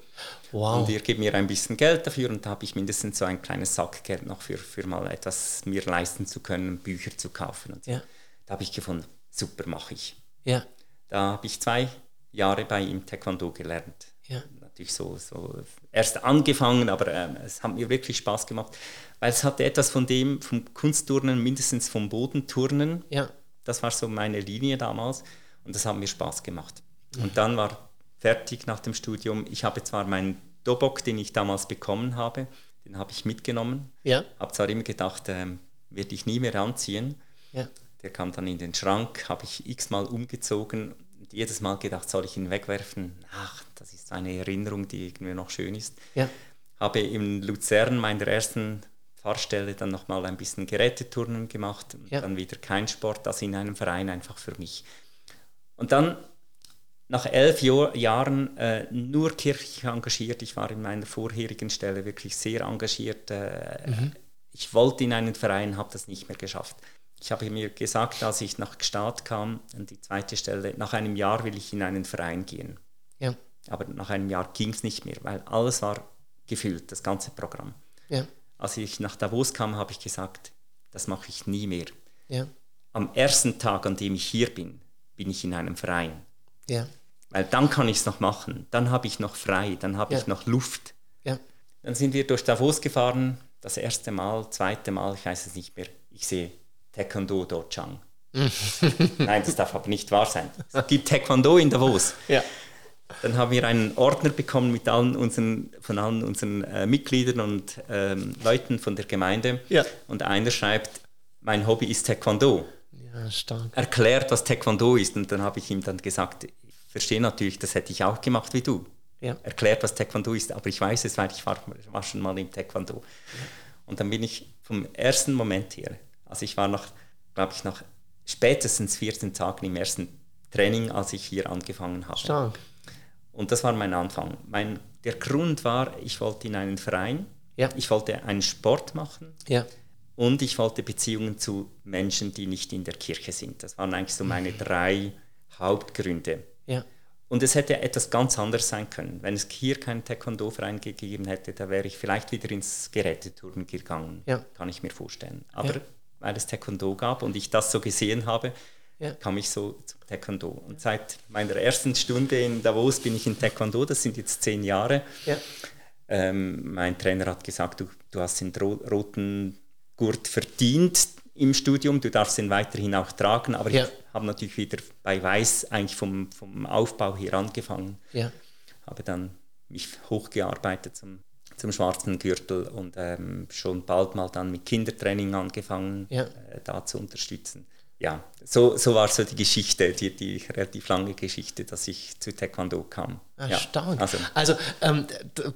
Wow. Und ihr gebt mir ein bisschen Geld dafür. Und da habe ich mindestens so ein kleines Sackgeld noch für, für mal etwas mir leisten zu können, Bücher zu kaufen. Und so. ja. Da habe ich gefunden, super, mache ich. Ja. Da habe ich zwei Jahre bei ihm Taekwondo gelernt. Ja. Natürlich so, so erst angefangen, aber ähm, es hat mir wirklich Spaß gemacht weil es hatte etwas von dem, vom Kunstturnen, mindestens vom Bodenturnen. Ja. Das war so meine Linie damals und das hat mir Spaß gemacht. Mhm. Und dann war fertig nach dem Studium. Ich habe zwar meinen Dobok, den ich damals bekommen habe, den habe ich mitgenommen. Ja. Habe zwar immer gedacht, ähm, werde ich nie mehr anziehen. Ja. Der kam dann in den Schrank, habe ich x-mal umgezogen jedes Mal gedacht, soll ich ihn wegwerfen? Ach, das ist eine Erinnerung, die irgendwie noch schön ist. Ja. Habe in Luzern meiner ersten Fahrstelle dann nochmal ein bisschen Geräteturnen gemacht, ja. dann wieder kein Sport, das in einem Verein einfach für mich. Und dann nach elf Jahr, Jahren äh, nur kirchlich engagiert. Ich war in meiner vorherigen Stelle wirklich sehr engagiert. Äh, mhm. Ich wollte in einen Verein, habe das nicht mehr geschafft. Ich habe mir gesagt, als ich nach Gstaad kam, an die zweite Stelle, nach einem Jahr will ich in einen Verein gehen. Ja. Aber nach einem Jahr ging es nicht mehr, weil alles war gefüllt, das ganze Programm. Ja als ich nach Davos kam, habe ich gesagt, das mache ich nie mehr. Ja. Am ersten Tag, an dem ich hier bin, bin ich in einem Verein. Ja. Weil dann kann ich es noch machen. Dann habe ich noch frei, dann habe ich noch Luft. Dann sind wir durch Davos gefahren, das erste Mal, zweite Mal, ich weiß es nicht mehr. Ich sehe Taekwondo Dochang. Nein, das darf aber nicht wahr sein. Es gibt Taekwondo in Davos. Ja. Dann haben wir einen Ordner bekommen mit allen unseren, von allen unseren äh, Mitgliedern und ähm, Leuten von der Gemeinde. Ja. Und einer schreibt, mein Hobby ist Taekwondo. Ja, stark. Erklärt, was Taekwondo ist. Und dann habe ich ihm dann gesagt, ich verstehe natürlich, das hätte ich auch gemacht wie du. Ja. Erklärt, was Taekwondo ist, aber ich weiß es, weil ich war, war schon mal im Taekwondo. Und dann bin ich vom ersten Moment her, also ich war noch, glaube ich, nach spätestens 14 Tagen im ersten Training, als ich hier angefangen habe. Stark. Und das war mein Anfang. Mein, der Grund war, ich wollte in einen Verein, Ja. ich wollte einen Sport machen Ja. und ich wollte Beziehungen zu Menschen, die nicht in der Kirche sind. Das waren eigentlich so meine drei Hauptgründe. Ja. Und es hätte etwas ganz anderes sein können. Wenn es hier keinen Taekwondo-Verein gegeben hätte, da wäre ich vielleicht wieder ins Geräteturnen gegangen, Ja. kann ich mir vorstellen. Aber Ja. Weil es Taekwondo gab und ich das so gesehen habe, Ja. kam ich so zum Taekwondo. Und seit meiner ersten Stunde in Davos bin ich in Taekwondo, das sind jetzt zehn Jahre. Ja. Ähm, mein Trainer hat gesagt, du, du hast den ro roten Gurt verdient im Studium, du darfst ihn weiterhin auch tragen, aber Ja. ich habe natürlich wieder bei Weiß eigentlich vom, vom Aufbau hier angefangen, habe dann mich hochgearbeitet zum, zum schwarzen Gürtel und ähm, schon bald mal dann mit Kindertraining angefangen, Ja. äh, da zu unterstützen. Ja, so, so war so die Geschichte, die, die relativ lange Geschichte, dass ich zu Taekwondo kam. ja, Erstaunt. also, Also, ähm,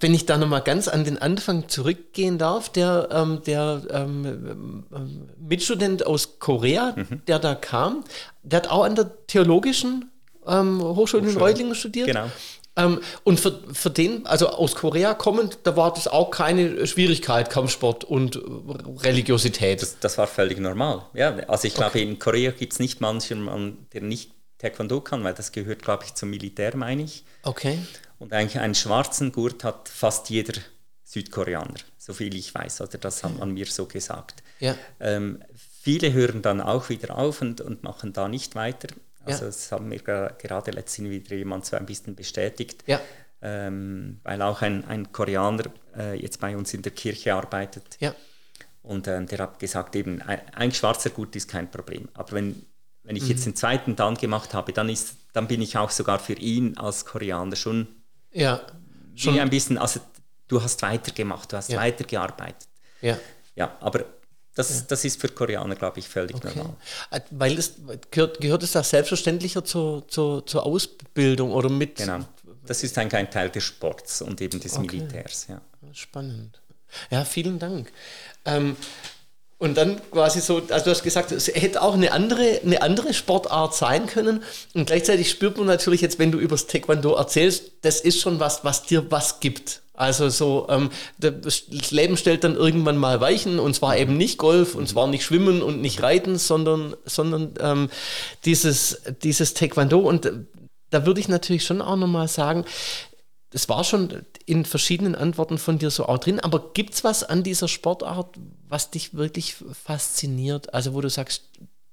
wenn ich da nochmal ganz an den Anfang zurückgehen darf, der, ähm, der ähm, ähm, Mitstudent aus Korea, Mhm. der da kam, der hat auch an der theologischen ähm, Hochschule in Hochschule. Reutlingen studiert. Genau. Ähm, und für, für den, also aus Korea kommend, da war das auch keine Schwierigkeit, Kampfsport und Religiosität. Das, das war völlig normal. Ja, also ich glaube, in Korea gibt es nicht manchen Mann, der nicht Taekwondo kann, weil das gehört, glaube ich, zum Militär, meine ich. okay. Und eigentlich einen schwarzen Gurt hat fast jeder Südkoreaner, so viel ich weiß. Oder das hat man mir so gesagt. Ja. Ähm, viele hören dann auch wieder auf und, und machen da nicht weiter. Also Ja. das haben mir gra- gerade letztens wieder jemand so ein bisschen bestätigt. Ja. Ähm, weil auch ein, ein Koreaner äh, jetzt bei uns in der Kirche arbeitet. Ja. Und ähm, der hat gesagt, eben, ein, ein schwarzer Gurt ist kein Problem. Aber wenn, wenn ich Mhm. jetzt den zweiten dann gemacht habe, dann, ist, dann bin ich auch sogar für ihn als Koreaner schon, Ja. schon ein bisschen, also du hast weitergemacht, du hast Ja. weitergearbeitet. Ja. Ja, aber das, das ist für Koreaner, glaube ich, völlig normal. Äh, Weil es gehört, gehört es da selbstverständlicher zur, zur, zur Ausbildung oder mit. Genau. Das ist eigentlich ein Teil des Sports und eben des Okay. Militärs. Ja. Spannend. Ja, vielen Dank. Ähm, und dann quasi so, also du hast gesagt, es hätte auch eine andere, eine andere Sportart sein können. Und gleichzeitig spürt man natürlich jetzt, wenn du über das Taekwondo erzählst, das ist schon was, was dir was gibt. Also so, ähm, das Leben stellt dann irgendwann mal Weichen und zwar eben nicht Golf und zwar nicht Schwimmen und nicht Reiten, sondern, sondern ähm, dieses, dieses Taekwondo. Und äh, da würde ich natürlich schon auch nochmal sagen, es war schon in verschiedenen Antworten von dir so auch drin, aber gibt es was an dieser Sportart, was dich wirklich fasziniert? Also wo du sagst,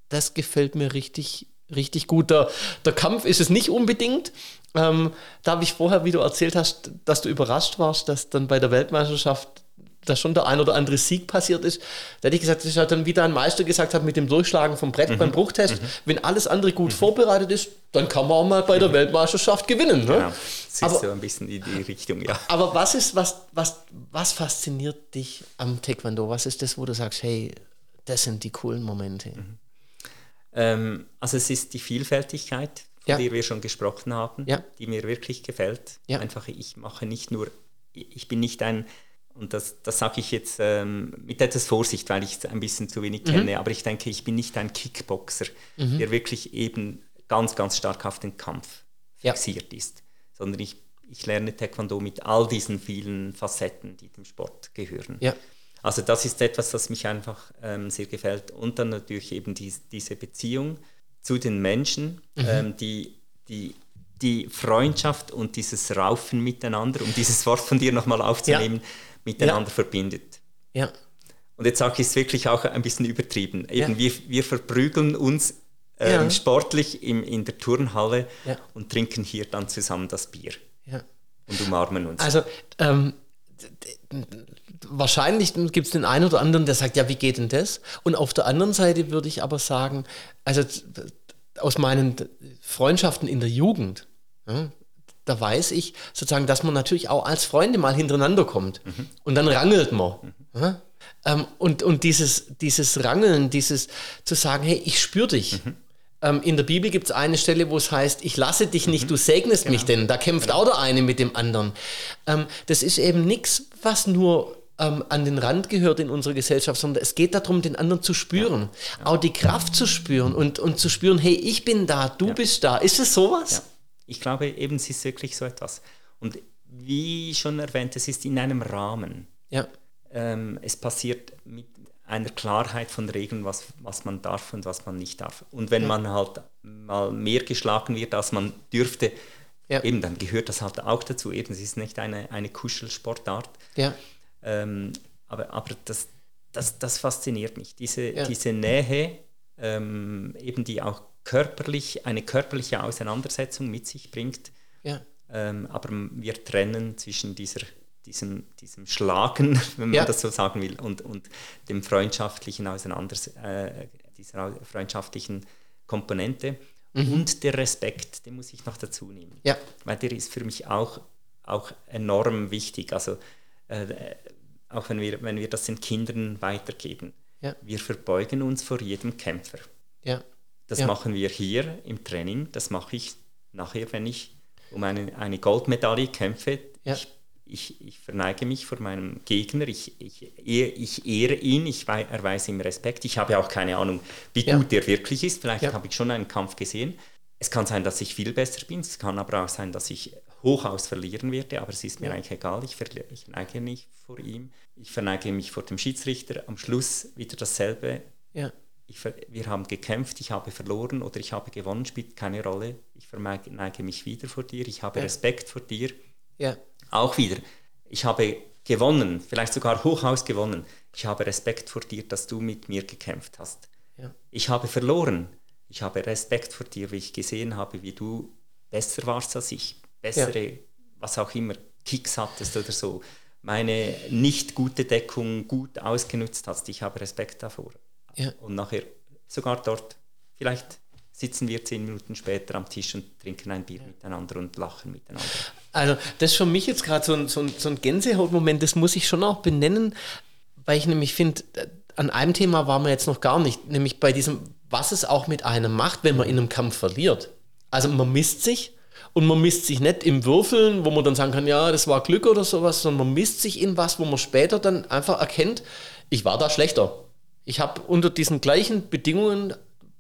das gefällt mir richtig, richtig gut. Der, der Kampf ist es nicht unbedingt. Ähm, da habe ich vorher, wie du erzählt hast, dass du überrascht warst, dass dann bei der Weltmeisterschaft da schon der ein oder andere Sieg passiert ist. Da hätte ich gesagt, das ist halt dann, wie dein Meister gesagt hat, mit dem Durchschlagen vom Brett beim Bruchtest. Wenn alles andere gut vorbereitet ist, dann kann man auch mal bei der Weltmeisterschaft gewinnen. Ne? Genau. Das ist Aber- so ein bisschen in die Richtung, ja. Aber was ist, was, was, was fasziniert dich am Taekwondo? Was ist das, wo du sagst, hey, das sind die coolen Momente? Ähm, also es ist die Vielfältigkeit, von Ja. der wir schon gesprochen haben, Ja. die mir wirklich gefällt. Ja. Einfach, ich mache nicht nur, ich bin nicht ein, und das, das sage ich jetzt ähm, mit etwas Vorsicht, weil ich es ein bisschen zu wenig Mhm. kenne, aber ich denke, ich bin nicht ein Kickboxer, der wirklich eben ganz, ganz stark auf den Kampf Ja. fixiert ist, sondern ich, ich lerne Taekwondo mit all diesen vielen Facetten, die dem Sport gehören. Ja. Also das ist etwas, das mich einfach ähm, sehr gefällt. Und dann natürlich eben dies, diese Beziehung zu den Menschen, ähm, die, die, die Freundschaft und dieses Raufen miteinander, um dieses Wort von dir nochmal aufzunehmen, miteinander verbindet. Ja. Und jetzt sage ich es wirklich auch ein bisschen übertrieben. Eben Ja. wir, wir verprügeln uns ähm, Ja. sportlich im, in der Turnhalle Ja. und trinken hier dann zusammen das Bier ja. und umarmen uns. Also, ähm, wahrscheinlich gibt es den einen oder anderen, der sagt, ja, wie geht denn das? Und auf der anderen Seite würde ich aber sagen, also aus meinen Freundschaften in der Jugend, ja, da weiß ich sozusagen, dass man natürlich auch als Freunde mal hintereinander kommt und dann rangelt man. Ja? Ähm, und und dieses, dieses Rangeln, dieses zu sagen, hey, ich spüre dich. Ähm, in der Bibel gibt es eine Stelle, wo es heißt, ich lasse dich nicht, du segnest mich denn. Da kämpft auch der eine mit dem anderen. Ähm, das ist eben nichts, was nur ähm, an den Rand gehört in unserer Gesellschaft, sondern es geht darum, den anderen zu spüren, ja. Ja. auch die Kraft zu spüren und, und zu spüren, hey, ich bin da, du bist da. Ist es sowas? Ich glaube, eben, es ist wirklich so etwas. Und wie schon erwähnt, es ist in einem Rahmen. Ja. Ähm, es passiert mit einer Klarheit von Regeln, was, was man darf und was man nicht darf. Und wenn man halt mal mehr geschlagen wird, als man dürfte, ja. Eben, dann gehört das halt auch dazu. Eben, es ist nicht eine, eine Kuschelsportart. Ja. Ähm, aber aber das, das, das fasziniert mich. Diese, ja. diese Nähe, ähm, eben die auch körperlich, eine körperliche Auseinandersetzung mit sich bringt. Ja. Ähm, aber wir trennen zwischen dieser, diesem, diesem Schlagen, wenn man ja. das so sagen will, und, und dem freundschaftlichen Auseinanders äh, dieser freundschaftlichen Komponente. Mhm. Und der Respekt, den muss ich noch dazu nehmen. Ja. Weil der ist für mich auch, auch enorm wichtig. Also äh, auch wenn wir, wenn wir das den Kindern weitergeben. Ja. Wir verbeugen uns vor jedem Kämpfer. Ja. Das ja. machen wir hier im Training, das mache ich nachher, wenn ich um eine, eine Goldmedaille kämpfe. Ja. Ich, ich, ich, verneige mich vor meinem Gegner, ich, ich, ich ehre ihn, ich erweise ihm Respekt. Ich habe auch keine Ahnung, wie ja. gut er wirklich ist. Vielleicht habe ich schon einen Kampf gesehen. Es kann sein, dass ich viel besser bin, es kann aber auch sein, dass ich hochaus verlieren werde, aber es ist mir ja. eigentlich egal, ich, ich verneige mich vor ihm, ich verneige mich vor dem Schiedsrichter, am Schluss wieder dasselbe. Ja. Ich, wir haben gekämpft, ich habe verloren oder ich habe gewonnen, spielt keine Rolle. Ich verneige mich wieder vor dir, ich habe ja. Respekt vor dir. Ja. Auch wieder, ich habe gewonnen, vielleicht sogar hochaus gewonnen. Ich habe Respekt vor dir, dass du mit mir gekämpft hast. Ja. Ich habe verloren. Ich habe Respekt vor dir, wie ich gesehen habe, wie du besser warst als ich, bessere, ja. was auch immer, Kicks hattest oder so, meine nicht gute Deckung gut ausgenutzt hast. Ich habe Respekt davor. Ja. Und nachher sogar dort, vielleicht sitzen wir zehn Minuten später am Tisch und trinken ein Bier miteinander und lachen miteinander. Also das ist für mich jetzt gerade so ein, so, ein, so ein Gänsehautmoment, das muss ich schon auch benennen, weil ich nämlich finde, an einem Thema waren wir jetzt noch gar nicht, nämlich bei diesem, was es auch mit einem macht, wenn man in einem Kampf verliert. Also man misst sich und man misst sich nicht im Würfeln, wo man dann sagen kann, ja, das war Glück oder sowas, sondern man misst sich in was, wo man später dann einfach erkennt, ich war da schlechter. Ich habe unter diesen gleichen Bedingungen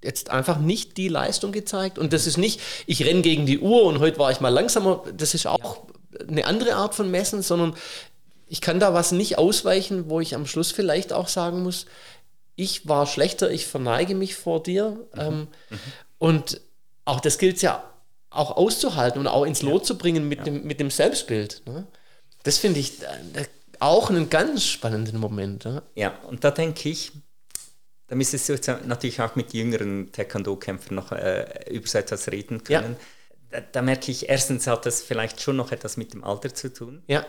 jetzt einfach nicht die Leistung gezeigt. Und das ist nicht, ich renne gegen die Uhr und heute war ich mal langsamer. Das ist auch eine andere Art von Messen, sondern ich kann da was nicht ausweichen, wo ich am Schluss vielleicht auch sagen muss, ich war schlechter, ich verneige mich vor dir. Mhm. Ähm, mhm. Und auch das gilt ja auch auszuhalten und auch ins Lot ja. zu bringen mit, ja. dem, mit dem Selbstbild. Ne? Das finde ich äh, auch einen ganz spannenden Moment. Ne? Ja, und da denke ich, da müsste es natürlich auch mit jüngeren Taekwondo-Kämpfern noch äh, über so etwas reden können. Ja. Da, da, merke ich, erstens hat das vielleicht schon noch etwas mit dem Alter zu tun. Ja.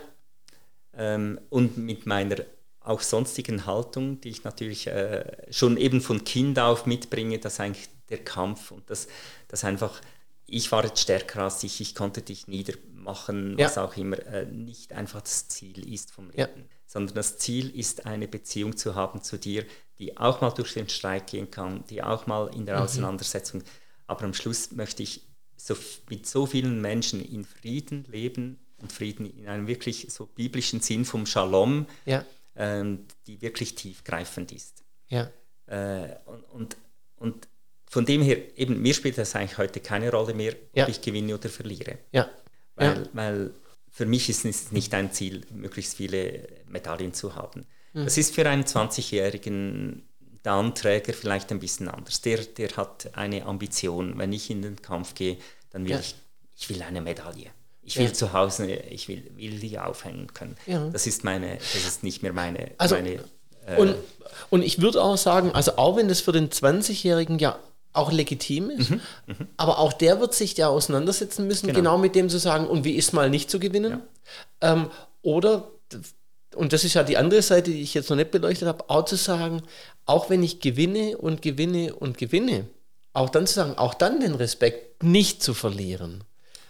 Ähm, und mit meiner auch sonstigen Haltung, die ich natürlich äh, schon eben von Kind auf mitbringe, dass eigentlich der Kampf und das, das einfach, ich war jetzt stärker als dich, ich konnte dich niedermachen, was ja. auch immer, äh, nicht einfach das Ziel ist vom Leben, ja. Sondern das Ziel ist, eine Beziehung zu haben zu dir, die auch mal durch den Streit gehen kann, die auch mal in der mhm. Auseinandersetzung, aber am Schluss möchte ich so, mit so vielen Menschen in Frieden leben und Frieden in einem wirklich so biblischen Sinn vom Shalom, ja. ähm, die wirklich tiefgreifend ist. Ja. Äh, und, und, und, von dem her, eben, mir spielt das eigentlich heute keine Rolle mehr, ja. ob ich gewinne oder verliere. Ja. Weil, weil für mich ist es nicht ein Ziel, möglichst viele Medaillen zu haben. Mhm. Das ist für einen 20-jährigen Downträger vielleicht ein bisschen anders. Der, der hat eine Ambition. Wenn ich in den Kampf gehe, dann will ja. ich, ich will eine Medaille. Ich will ja. zu Hause, ich will, will die aufhängen können. Ja. Das ist meine, das ist nicht mehr meine. Also, meine äh, und, und ich würde auch sagen, also auch wenn das für den 20-Jährigen ja auch legitim ist, mhm, mhm, aber auch der wird sich ja auseinandersetzen müssen, genau. genau, mit dem zu sagen, und wie ist mal nicht zu gewinnen? Ja. Ähm, oder und das ist ja die andere Seite, die ich jetzt noch nicht beleuchtet habe, auch zu sagen, auch wenn ich gewinne und gewinne und gewinne, auch dann zu sagen, auch dann den Respekt nicht zu verlieren.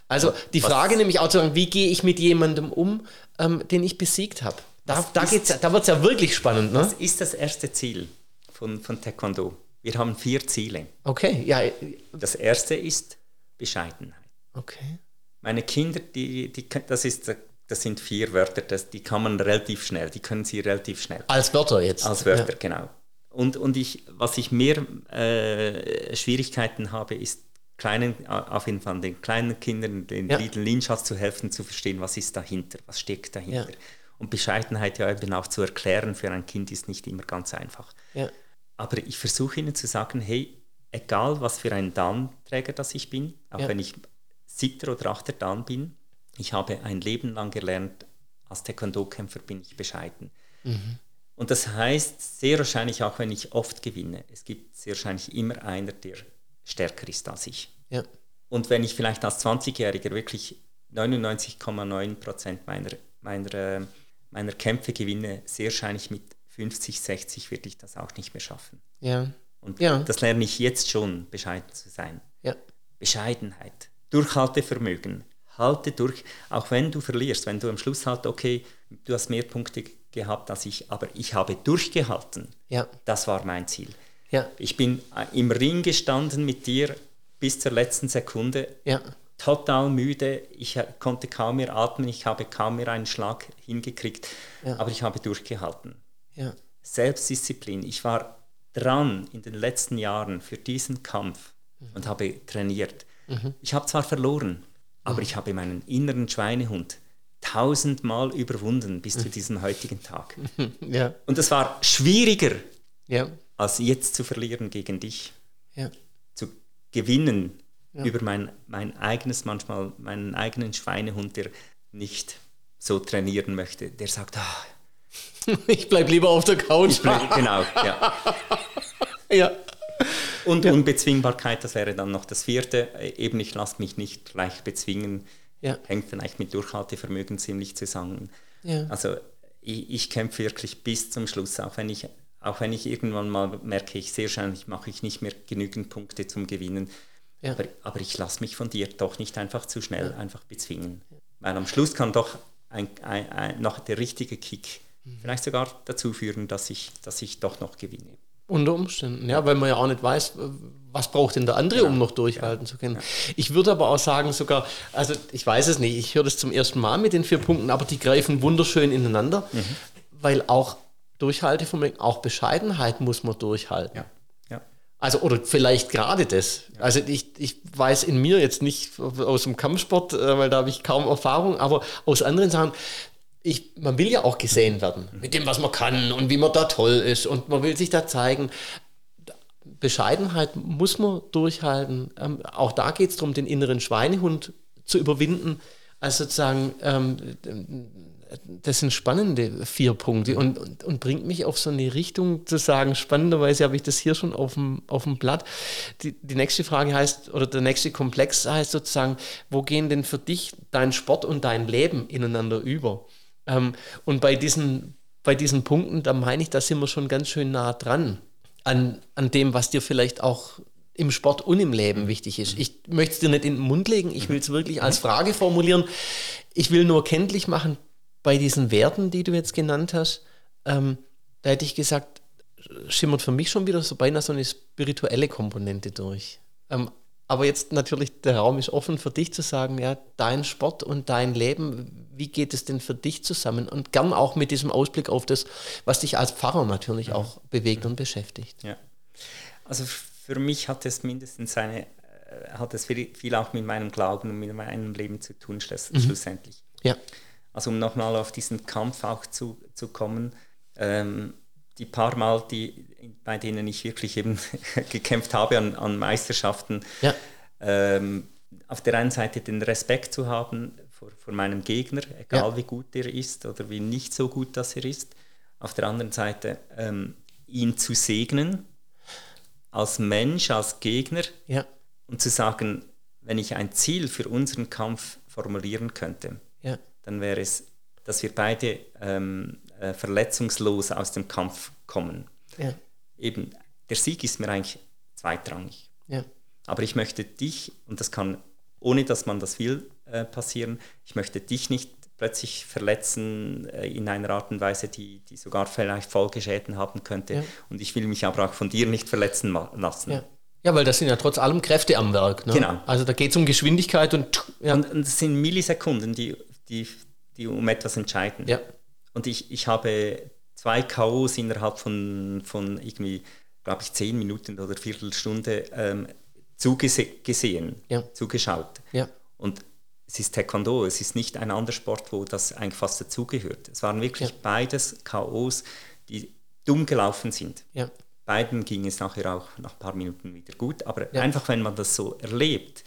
Also die Frage Was? nämlich auch zu sagen, wie gehe ich mit jemandem um, ähm, den ich besiegt habe. Da, da, da wird es ja wirklich spannend. Ne? Das ist das erste Ziel von, von Taekwondo. Wir haben vier Ziele. Okay, ja. Das erste ist Bescheidenheit. Okay. Meine Kinder, die, die, das ist das sind vier Wörter, das, die kann man relativ schnell, die können Sie relativ schnell. Als Wörter jetzt? Als Wörter, ja. genau. Und, und ich, was ich mehr äh, Schwierigkeiten habe, ist kleinen, auf jeden Fall den kleinen Kindern, den ja. Little Ninjas zu helfen, zu verstehen, was ist dahinter, was steckt dahinter. Ja. Und Bescheidenheit ja eben auch zu erklären für ein Kind ist nicht immer ganz einfach. Ja. Aber ich versuche ihnen zu sagen, hey, egal was für ein Dan-Träger das ich bin, auch ja. wenn ich siebter oder achter Dan bin, ich habe ein Leben lang gelernt, als Taekwondo-Kämpfer bin ich bescheiden. Mhm. Und das heißt, sehr wahrscheinlich auch, wenn ich oft gewinne, es gibt sehr wahrscheinlich immer einer, der stärker ist als ich. Ja. Und wenn ich vielleicht als 20-Jähriger wirklich 99,9 Prozent meiner, meiner, meiner Kämpfe gewinne, sehr wahrscheinlich mit 50, 60 würde ich das auch nicht mehr schaffen. Ja. Und ja. das lerne ich jetzt schon, bescheiden zu sein. Ja. Bescheidenheit, Durchhaltevermögen, halte durch, auch wenn du verlierst, wenn du am Schluss halt, okay, du hast mehr Punkte gehabt als ich, aber ich habe durchgehalten. Ja. Das war mein Ziel. Ja. Ich bin äh, im Ring gestanden mit dir bis zur letzten Sekunde. Ja. Total müde, ich konnte kaum mehr atmen, ich habe kaum mehr einen Schlag hingekriegt, ja. aber ich habe durchgehalten. Ja. Selbstdisziplin. Ich war dran in den letzten Jahren für diesen Kampf mhm. und habe trainiert. Mhm. Ich habe zwar verloren, aber mhm. ich habe meinen inneren Schweinehund tausendmal überwunden bis zu mhm. diesem heutigen Tag. Ja. Und es war schwieriger, ja. als jetzt zu verlieren gegen dich. Ja. Zu gewinnen über mein, mein eigenes, manchmal meinen eigenen Schweinehund, der nicht so trainieren möchte, der sagt, ah, ich bleibe lieber auf der Couch. Bleib, genau, ja. ja. Und ja. Unbezwingbarkeit, das wäre dann noch das vierte. Eben, ich lasse mich nicht leicht bezwingen. Ja. Hängt vielleicht mit Durchhaltevermögen ziemlich zusammen. Ja. Also ich, ich, kämpfe wirklich bis zum Schluss, auch wenn ich, auch wenn ich irgendwann mal merke, ich sehr wahrscheinlich mache ich nicht mehr genügend Punkte zum Gewinnen. Aber, aber, ich lasse mich von dir doch nicht einfach zu schnell einfach bezwingen. Weil am Schluss kann doch ein, ein, ein, noch der richtige Kick vielleicht sogar dazu führen, dass ich, dass ich doch noch gewinne. Unter Umständen, ja, weil man ja auch nicht weiß, was braucht denn der andere, ja. um noch durchhalten ja. zu können. Ja. Ich würde aber auch sagen, sogar, also ich weiß es nicht, ich höre das zum ersten Mal mit den vier Punkten, aber die greifen wunderschön ineinander, mhm. weil auch Durchhaltevermögen, auch Bescheidenheit muss man durchhalten. Ja. Also, oder vielleicht gerade das. Also, ich, ich weiß in mir jetzt nicht aus dem Kampfsport, äh, weil da habe ich kaum Erfahrung, aber aus anderen Sachen, ich, man will ja auch gesehen werden mit dem, was man kann und wie man da toll ist und man will sich da zeigen. Bescheidenheit muss man durchhalten. Ähm, auch da geht es darum, den inneren Schweinehund zu überwinden. Also sozusagen, ähm, das sind spannende vier Punkte und, und, und, bringt mich auf so eine Richtung zu sagen, spannenderweise habe ich das hier schon auf dem, auf dem Blatt. Die, die nächste Frage heißt, oder der nächste Komplex heißt sozusagen, wo gehen denn für dich dein Sport und dein Leben ineinander über? Ähm, und bei diesen, bei diesen Punkten, da meine ich, da sind wir schon ganz schön nah dran an, an dem, was dir vielleicht auch im Sport und im Leben wichtig ist. Ich möchte es dir nicht in den Mund legen, ich will es wirklich als Frage formulieren. Ich will nur kenntlich machen, bei diesen Werten, die du jetzt genannt hast, ähm, da hätte ich gesagt, schimmert für mich schon wieder so beinahe so eine spirituelle Komponente durch. Ähm, aber jetzt natürlich, der Raum ist offen für dich zu sagen, ja, dein Sport und dein Leben, wie geht es denn für dich zusammen? Und gern auch mit diesem Ausblick auf das, was dich als Pfarrer natürlich ja. auch bewegt ja. und beschäftigt. Ja. Also für mich hat es mindestens eine, äh, hat es viel auch mit meinem Glauben und mit meinem Leben zu tun, mhm. schlussendlich. Ja. Also um nochmal auf diesen Kampf auch zu, zu kommen, ähm, die paar Mal, die, bei denen ich wirklich eben gekämpft habe an, an Meisterschaften, ja. ähm, auf der einen Seite den Respekt zu haben vor, vor meinem Gegner, egal ja. wie gut er ist oder wie nicht so gut das er ist. Auf der anderen Seite ähm, ihn zu segnen als Mensch, als Gegner ja. und zu sagen, wenn ich ein Ziel für unseren Kampf formulieren könnte, ja. dann wäre es, dass wir beide ähm, äh, verletzungslos aus dem Kampf kommen. Ja. Eben, der Sieg ist mir eigentlich zweitrangig. Ja. Aber ich möchte dich, und das kann, ohne dass man das will, äh, passieren, ich möchte dich nicht plötzlich verletzen äh, in einer Art und Weise, die, die sogar vielleicht Folgeschäden haben könnte. Ja. Und ich will mich aber auch von dir nicht verletzen lassen. Ja. Ja, weil das sind ja trotz allem Kräfte am Werk. Ne? Genau. Also da geht es um Geschwindigkeit und, ja. und. Und es sind Millisekunden, die, die die um etwas entscheiden. Ja. Und ich, ich habe zwei K.O.s innerhalb von, von irgendwie, glaube ich, zehn Minuten oder Viertelstunde ähm, zugesehen, Ja. zugeschaut. Ja. Und es ist Taekwondo, es ist nicht ein anderer Sport, wo das eigentlich fast dazugehört. Es waren wirklich Ja. beides K.O.s, die dumm gelaufen sind. Ja. Beiden ging es nachher auch nach ein paar Minuten wieder gut, aber Ja. einfach wenn man das so erlebt,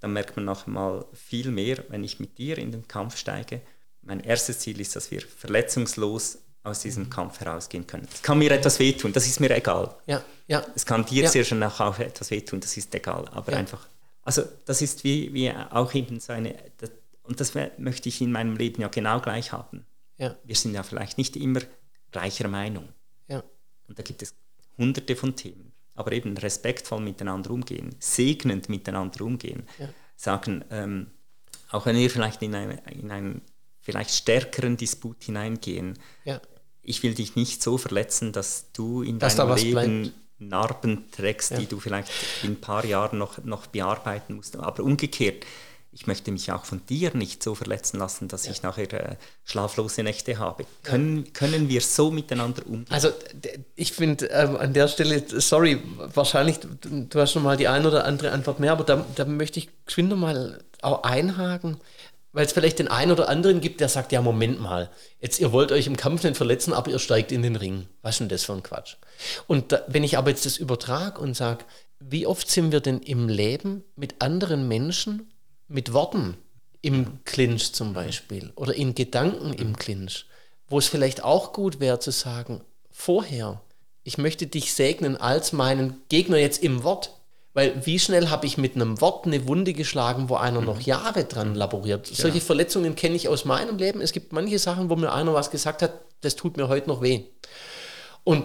dann merkt man noch mal viel mehr, wenn ich mit dir in den Kampf steige. Mein erstes Ziel ist, dass wir verletzungslos aus diesem Kampf herausgehen können. Es kann mir etwas wehtun, das ist mir egal. Ja. Ja. Es kann dir Ja. sehr schnell auch etwas wehtun, das ist egal. Aber Ja. einfach, also das ist wie, wie auch eben so eine, das, und das möchte ich in meinem Leben ja genau gleich haben. Ja. Wir sind ja vielleicht nicht immer gleicher Meinung. Ja. Und da gibt es hunderte von Themen. Aber eben respektvoll miteinander umgehen, segnend miteinander umgehen. Ja. Sagen, ähm, auch wenn wir vielleicht in, eine, in einen vielleicht stärkeren Disput hineingehen, Ja. ich will dich nicht so verletzen, dass du in Dass da deinem Leben bleibt. Narben trägst, Ja. die du vielleicht in ein paar Jahren noch, noch bearbeiten musst. Aber umgekehrt, ich möchte mich auch von dir nicht so verletzen lassen, dass ich nachher äh, schlaflose Nächte habe. Können, können wir so miteinander umgehen? Also ich finde ähm, an der Stelle, sorry, wahrscheinlich, du, hast schon mal die eine oder andere Antwort mehr, aber da, da möchte ich geschwind noch mal auch einhaken, weil es vielleicht den einen oder anderen gibt, der sagt, ja Moment mal, jetzt ihr wollt euch im Kampf nicht verletzen, aber ihr steigt in den Ring. Was ist denn das für ein Quatsch? Und da, wenn ich aber jetzt das übertrage und sage, wie oft sind wir denn im Leben mit anderen Menschen, mit Worten im Clinch zum Beispiel oder in Gedanken im Clinch, wo es vielleicht auch gut wäre zu sagen, vorher, ich möchte dich segnen als meinen Gegner jetzt im Wort. Weil wie schnell habe ich mit einem Wort eine Wunde geschlagen, wo einer noch Jahre dran laboriert. Solche Verletzungen kenne ich aus meinem Leben. Es gibt manche Sachen, wo mir einer was gesagt hat, das tut mir heute noch weh. Und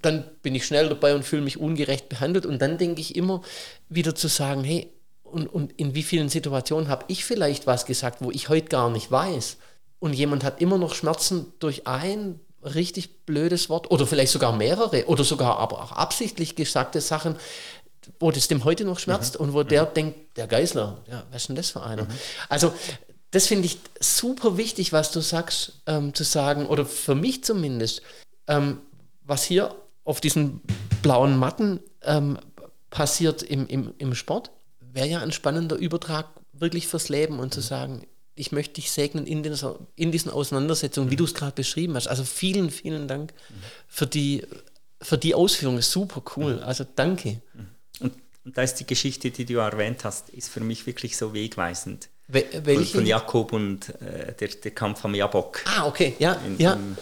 dann bin ich schnell dabei und fühle mich ungerecht behandelt. Und dann denke ich immer wieder zu sagen, hey, und, und in wie vielen Situationen habe ich vielleicht was gesagt, wo ich heute gar nicht weiß. Und jemand hat immer noch Schmerzen durch ein richtig blödes Wort oder vielleicht sogar mehrere oder sogar aber auch absichtlich gesagte Sachen, wo das dem heute noch schmerzt und wo der denkt, der Geisler, ja, was ist denn das für einer? Also das finde ich super wichtig, was du sagst, ähm, zu sagen, oder für mich zumindest, ähm, was hier auf diesen blauen Matten ähm, passiert im, im, im Sport, wäre ja ein spannender Übertrag wirklich fürs Leben und zu sagen, ich möchte dich segnen in, den, in diesen Auseinandersetzungen, wie du es gerade beschrieben hast. Also vielen, vielen Dank für die, für die Ausführung. Super cool. Also danke. Und, und da ist die Geschichte, die du erwähnt hast, ist für mich wirklich so wegweisend. Wel Von, welche? von Jakob und äh, der, der Kampf am Jabok Ah, okay. Ja, in, ja. im,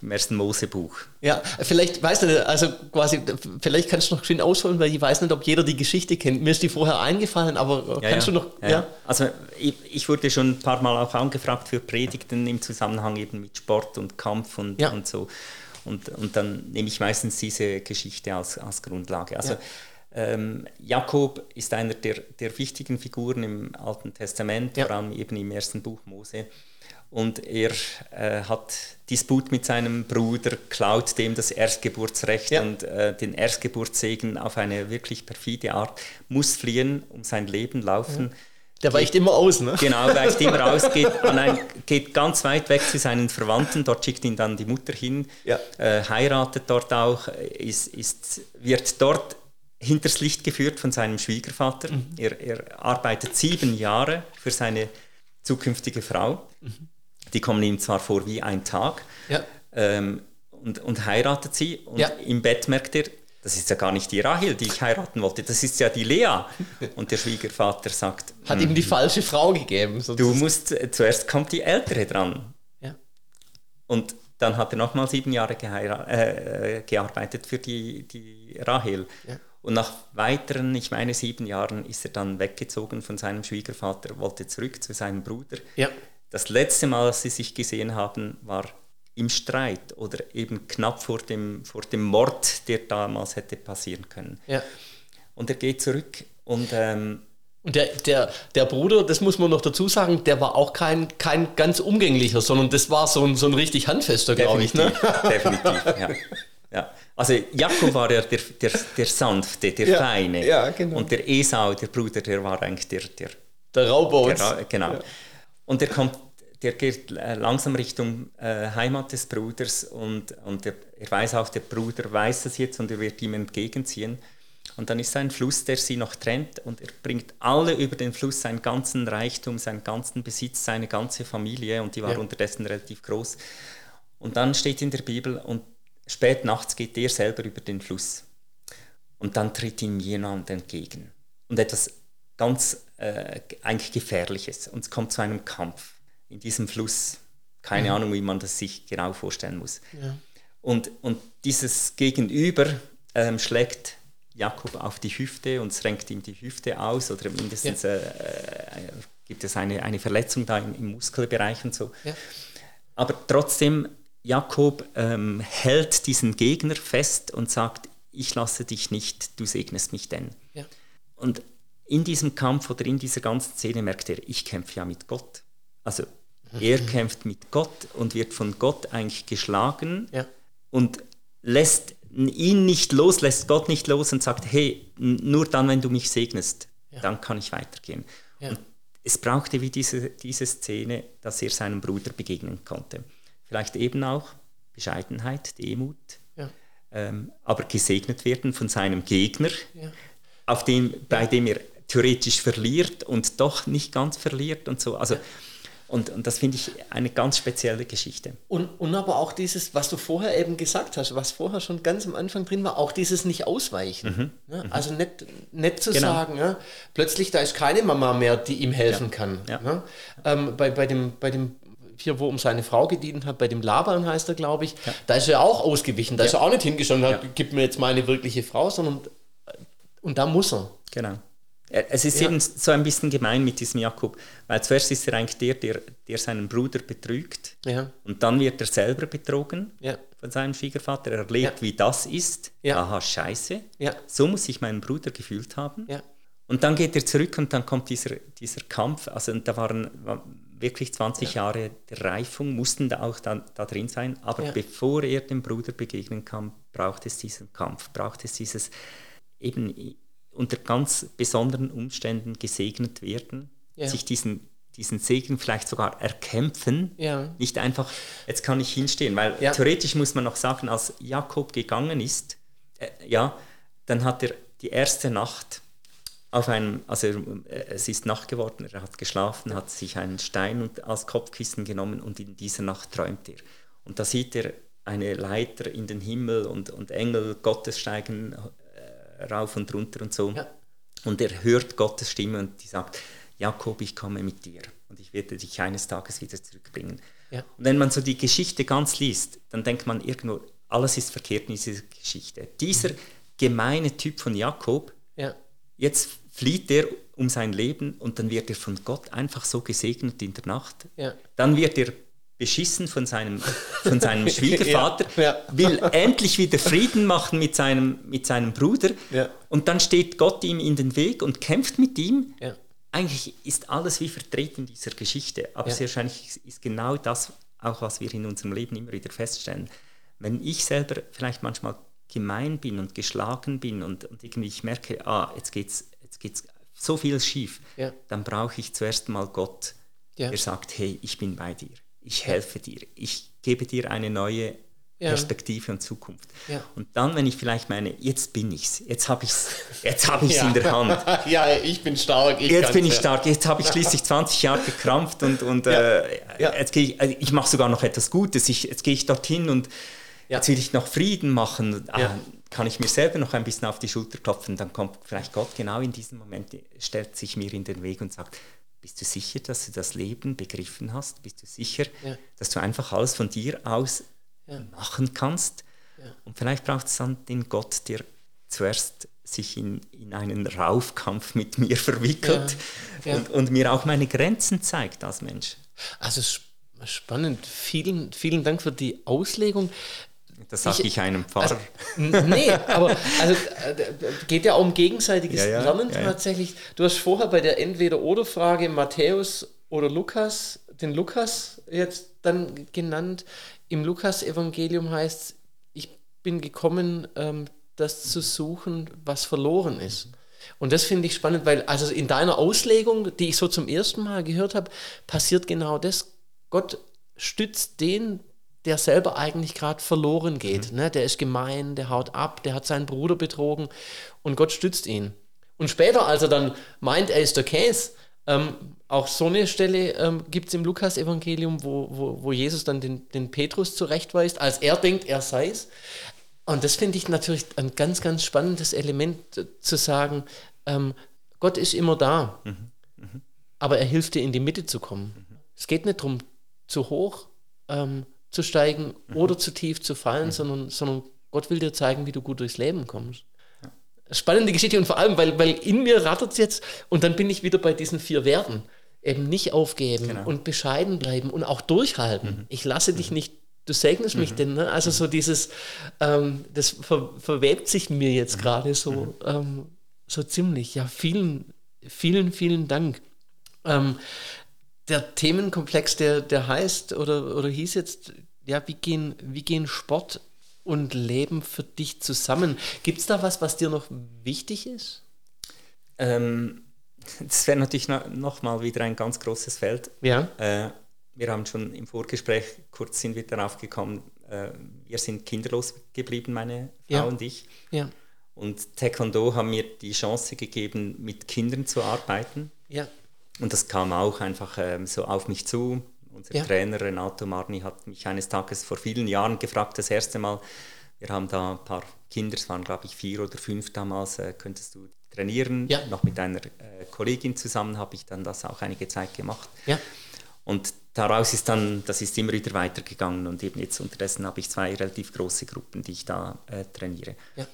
im ersten Mosebuch. Ja, vielleicht, weiß nicht, also quasi, vielleicht kannst du noch schön ausholen, weil ich weiß nicht, ob jeder die Geschichte kennt. Mir ist die vorher eingefallen, aber Ja, kannst ja. du noch, Ja. Also ich, ich wurde schon ein paar Mal auch angefragt für Predigten im Zusammenhang eben mit Sport und Kampf und, und so. Und, und dann nehme ich meistens diese Geschichte als, als Grundlage. Also. Ähm, Jakob ist einer der, der wichtigen Figuren im Alten Testament, Ja. vor allem eben im ersten Buch Mose. Und er äh, hat Disput mit seinem Bruder, klaut dem das Erstgeburtsrecht Ja. und äh, den Erstgeburtssegen auf eine wirklich perfide Art, muss fliehen, um sein Leben laufen. Der weicht immer aus, ne? Genau, weicht immer aus, geht, an ein, geht ganz weit weg zu seinen Verwandten, dort schickt ihn dann die Mutter hin, Ja. äh, heiratet dort auch, ist, ist, wird dort hinters Licht geführt von seinem Schwiegervater. Mhm. Er, er arbeitet sieben Jahre für seine zukünftige Frau. Die kommen ihm zwar vor wie ein Tag Ja. ähm, und, und heiratet sie und Ja. im Bett merkt er, das ist ja gar nicht die Rahel, die ich heiraten wollte, das ist ja die Lea. Und der Schwiegervater sagt, Hat ihm die falsche Frau gegeben. Du musst, äh, zuerst kommt die Ältere dran. Ja. Und dann hat er nochmal sieben Jahre äh, äh, gearbeitet für die, die Rahel. Ja. Und nach weiteren, ich meine sieben Jahren, ist er dann weggezogen von seinem Schwiegervater, wollte zurück zu seinem Bruder. Ja. Das letzte Mal, dass sie sich gesehen haben, war im Streit oder eben knapp vor dem, vor dem Mord, der damals hätte passieren können. ja. Und er geht zurück und ähm, Und der, der, der Bruder, das muss man noch dazu sagen, der war auch kein, kein ganz umgänglicher, sondern das war so ein, so ein richtig handfester, glaube ich. Ne? Definitiv, ja. ja. Also Jakob war ja der, der, der Sanfte, der Ja, Feine. ja, genau. Und der Esau, der Bruder, der war eigentlich der, der, Der Rauber. der genau. Und er kommt der geht äh, langsam Richtung äh, Heimat des Bruders und, und der, er weiß auch, der Bruder weiß das jetzt und er wird ihm entgegenziehen. Und dann ist ein Fluss, der sie noch trennt und er bringt alle über den Fluss seinen ganzen Reichtum, seinen ganzen Besitz, seine ganze Familie und die war ja. unterdessen relativ groß. Und dann steht in der Bibel und spät nachts geht er selber über den Fluss und dann tritt ihm jemand entgegen und etwas ganz äh, eigentlich Gefährliches und es kommt zu einem Kampf in diesem Fluss. Keine mhm. Ahnung, wie man das sich genau vorstellen muss. Ja. Und, und dieses Gegenüber ähm, schlägt Jakob auf die Hüfte und es renkt ihm die Hüfte aus oder mindestens ja. äh, äh, gibt es eine, eine Verletzung da im, im Muskelbereich und so. Ja. Aber trotzdem, Jakob ähm, hält diesen Gegner fest und sagt, ich lasse dich nicht, du segnest mich denn. Ja. Und in diesem Kampf oder in dieser ganzen Szene merkt er, ich kämpfe ja mit Gott. Also er kämpft mit Gott und wird von Gott eigentlich geschlagen ja. und lässt ihn nicht los, lässt Gott nicht los und sagt, hey, nur dann, wenn du mich segnest, ja. dann kann ich weitergehen. Ja. Und es brauchte wie diese, diese Szene, dass er seinem Bruder begegnen konnte. Vielleicht eben auch Bescheidenheit, Demut, ja. ähm, aber gesegnet werden von seinem Gegner, auf dem, bei dem er theoretisch verliert und doch nicht ganz verliert und so. Also und, und das finde ich eine ganz spezielle Geschichte. Und, und aber auch dieses, was du vorher eben gesagt hast, was vorher schon ganz am Anfang drin war, auch dieses Nicht-Ausweichen. Mhm. Ja, mhm. also nicht, nicht zu genau. sagen, ja, plötzlich da ist keine Mama mehr, die ihm helfen ja. kann. Ja. Ähm, bei, bei, dem, bei dem hier, wo um seine Frau gedient hat, bei dem Laban heißt er, glaube ich, da ist er auch ausgewichen. Da ist er auch nicht hingeschaut und hat, gib mir jetzt meine wirkliche Frau, sondern und da muss er. Genau. Es ist ja. eben so ein bisschen gemein mit diesem Jakob, weil zuerst ist er eigentlich der, der, der seinen Bruder betrügt ja. und dann wird er selber betrogen ja. von seinem Schwiegervater. Er erlebt, wie das ist. Aha, scheiße. So muss sich mein Bruder gefühlt haben. Und dann geht er zurück und dann kommt dieser, dieser Kampf. Also da waren wirklich 20 Jahre der Reifung, mussten da auch da, da drin sein. Aber bevor er dem Bruder begegnen kann, braucht es diesen Kampf, braucht es dieses eben unter ganz besonderen Umständen gesegnet werden, ja. sich diesen, diesen Segen vielleicht sogar erkämpfen, ja. nicht einfach, jetzt kann ich hinstehen, weil ja. theoretisch muss man noch sagen, als Jakob gegangen ist, äh, ja, dann hat er die erste Nacht auf einem, also äh, es ist Nacht geworden, er hat geschlafen, hat sich einen Stein als Kopfkissen genommen und in dieser Nacht träumt er. Und da sieht er eine Leiter in den Himmel und, und Engel Gottes steigen rauf und runter und so. Ja. Und er hört Gottes Stimme und die sagt, Jakob, ich komme mit dir und ich werde dich eines Tages wieder zurückbringen. Ja. Und wenn man so die Geschichte ganz liest, dann denkt man irgendwo, alles ist verkehrt in dieser Geschichte. Dieser gemeine Typ von Jakob, ja. jetzt flieht er um sein Leben und dann wird er von Gott einfach so gesegnet in der Nacht. Ja. Dann wird er beschissen von seinem, von seinem Schwiegervater, ja, ja. will endlich wieder Frieden machen mit seinem, mit seinem Bruder und dann steht Gott ihm in den Weg und kämpft mit ihm. Eigentlich ist alles wie vertreten in dieser Geschichte, aber sehr wahrscheinlich ist genau das auch, was wir in unserem Leben immer wieder feststellen. Wenn ich selber vielleicht manchmal gemein bin und geschlagen bin und, und irgendwie ich merke, ah, jetzt geht's, jetzt geht's so viel schief, dann brauche ich zuerst mal Gott, der sagt, hey, ich bin bei dir ich helfe dir, ich gebe dir eine neue ja. Perspektive und Zukunft. Ja. Und dann, wenn ich vielleicht meine, jetzt bin ich's, jetzt habe ich's, jetzt habe ich's ja. in der Hand. ja, ich bin stark. Ich jetzt bin ich stark. Jetzt habe ich schließlich 20 Jahre gekrampft und, und äh, jetzt gehe ich, also ich mache sogar noch etwas Gutes. Ich, jetzt gehe ich dorthin und jetzt will ich noch Frieden machen. Ah, kann ich mir selber noch ein bisschen auf die Schulter klopfen, dann kommt vielleicht Gott genau in diesem Moment, stellt sich mir in den Weg und sagt, bist du sicher, dass du das Leben begriffen hast? Bist du sicher, ja. dass du einfach alles von dir aus ja. machen kannst? Ja. Und vielleicht braucht es dann den Gott, der zuerst sich in, in einen Raufkampf mit mir verwickelt Und, und, mir auch meine Grenzen zeigt als Mensch. Also spannend. Vielen, vielen Dank für die Auslegung. Das sage ich, ich, einem Pfarrer. Also, nee, aber also äh, geht ja um gegenseitiges ja, ja, Lernen ja, tatsächlich. Du hast vorher bei der Entweder-Oder-Frage Matthäus oder Lukas, den Lukas jetzt dann genannt. Im Lukas-Evangelium heißt es, ich bin gekommen, ähm, das zu suchen, was verloren ist. Und das finde ich spannend, weil also in deiner Auslegung, die ich so zum ersten Mal gehört habe, passiert genau das Gott stützt den, der selber eigentlich gerade verloren geht. Mhm. Ne? Der ist gemein, der haut ab, der hat seinen Bruder betrogen und Gott stützt ihn. Und später, als er dann meint, er ist der Käse, ähm, auch so eine Stelle ähm, gibt es im Lukas-Evangelium, wo, wo, wo Jesus dann den, den Petrus zurechtweist, als er denkt, er sei es. Und das finde ich natürlich ein ganz, ganz spannendes Element äh, zu sagen, ähm, Gott ist immer da, mhm. Mhm. aber er hilft dir in die Mitte zu kommen. Mhm. Es geht nicht darum, zu hoch ähm, zu steigen mhm. oder zu tief zu fallen, mhm. sondern, sondern Gott will dir zeigen, wie du gut durchs Leben kommst. Spannende Geschichte und vor allem, weil, weil in mir rattert es jetzt und dann bin ich wieder bei diesen vier Werten. Eben nicht aufgeben genau. und bescheiden bleiben und auch durchhalten. Mhm. Ich lasse dich nicht du segnest mich mhm. denn, ne? Also so dieses, ähm, das ver verwebt sich mir jetzt mhm. gerade so, mhm. ähm, so ziemlich. Ja, vielen, vielen, vielen Dank. Ähm, der Themenkomplex, der, der heißt oder, oder hieß jetzt, ja, wie gehen, wie gehen Sport und Leben für dich zusammen? Gibt es da was, was dir noch wichtig ist? Ähm, das wäre natürlich noch, noch, mal wieder ein ganz großes Feld. Ja. Äh, wir haben schon im Vorgespräch kurz sind wir darauf gekommen, äh, wir sind kinderlos geblieben, meine Frau ja. und ich. Ja. Und Taekwondo haben mir die Chance gegeben, mit Kindern zu arbeiten. Ja. Und das kam auch einfach ähm, so auf mich zu. Unser ja. Trainer Renato Marni hat mich eines Tages vor vielen Jahren gefragt, das erste Mal, wir haben da ein paar Kinder, es waren glaube ich vier oder fünf damals, äh, könntest du trainieren? Ja. Noch mit einer äh, Kollegin zusammen habe ich dann das auch einige Zeit gemacht. Ja. Und daraus ist dann, das ist immer wieder weitergegangen und eben jetzt unterdessen habe ich zwei relativ große Gruppen, die ich da äh, trainiere. Ja.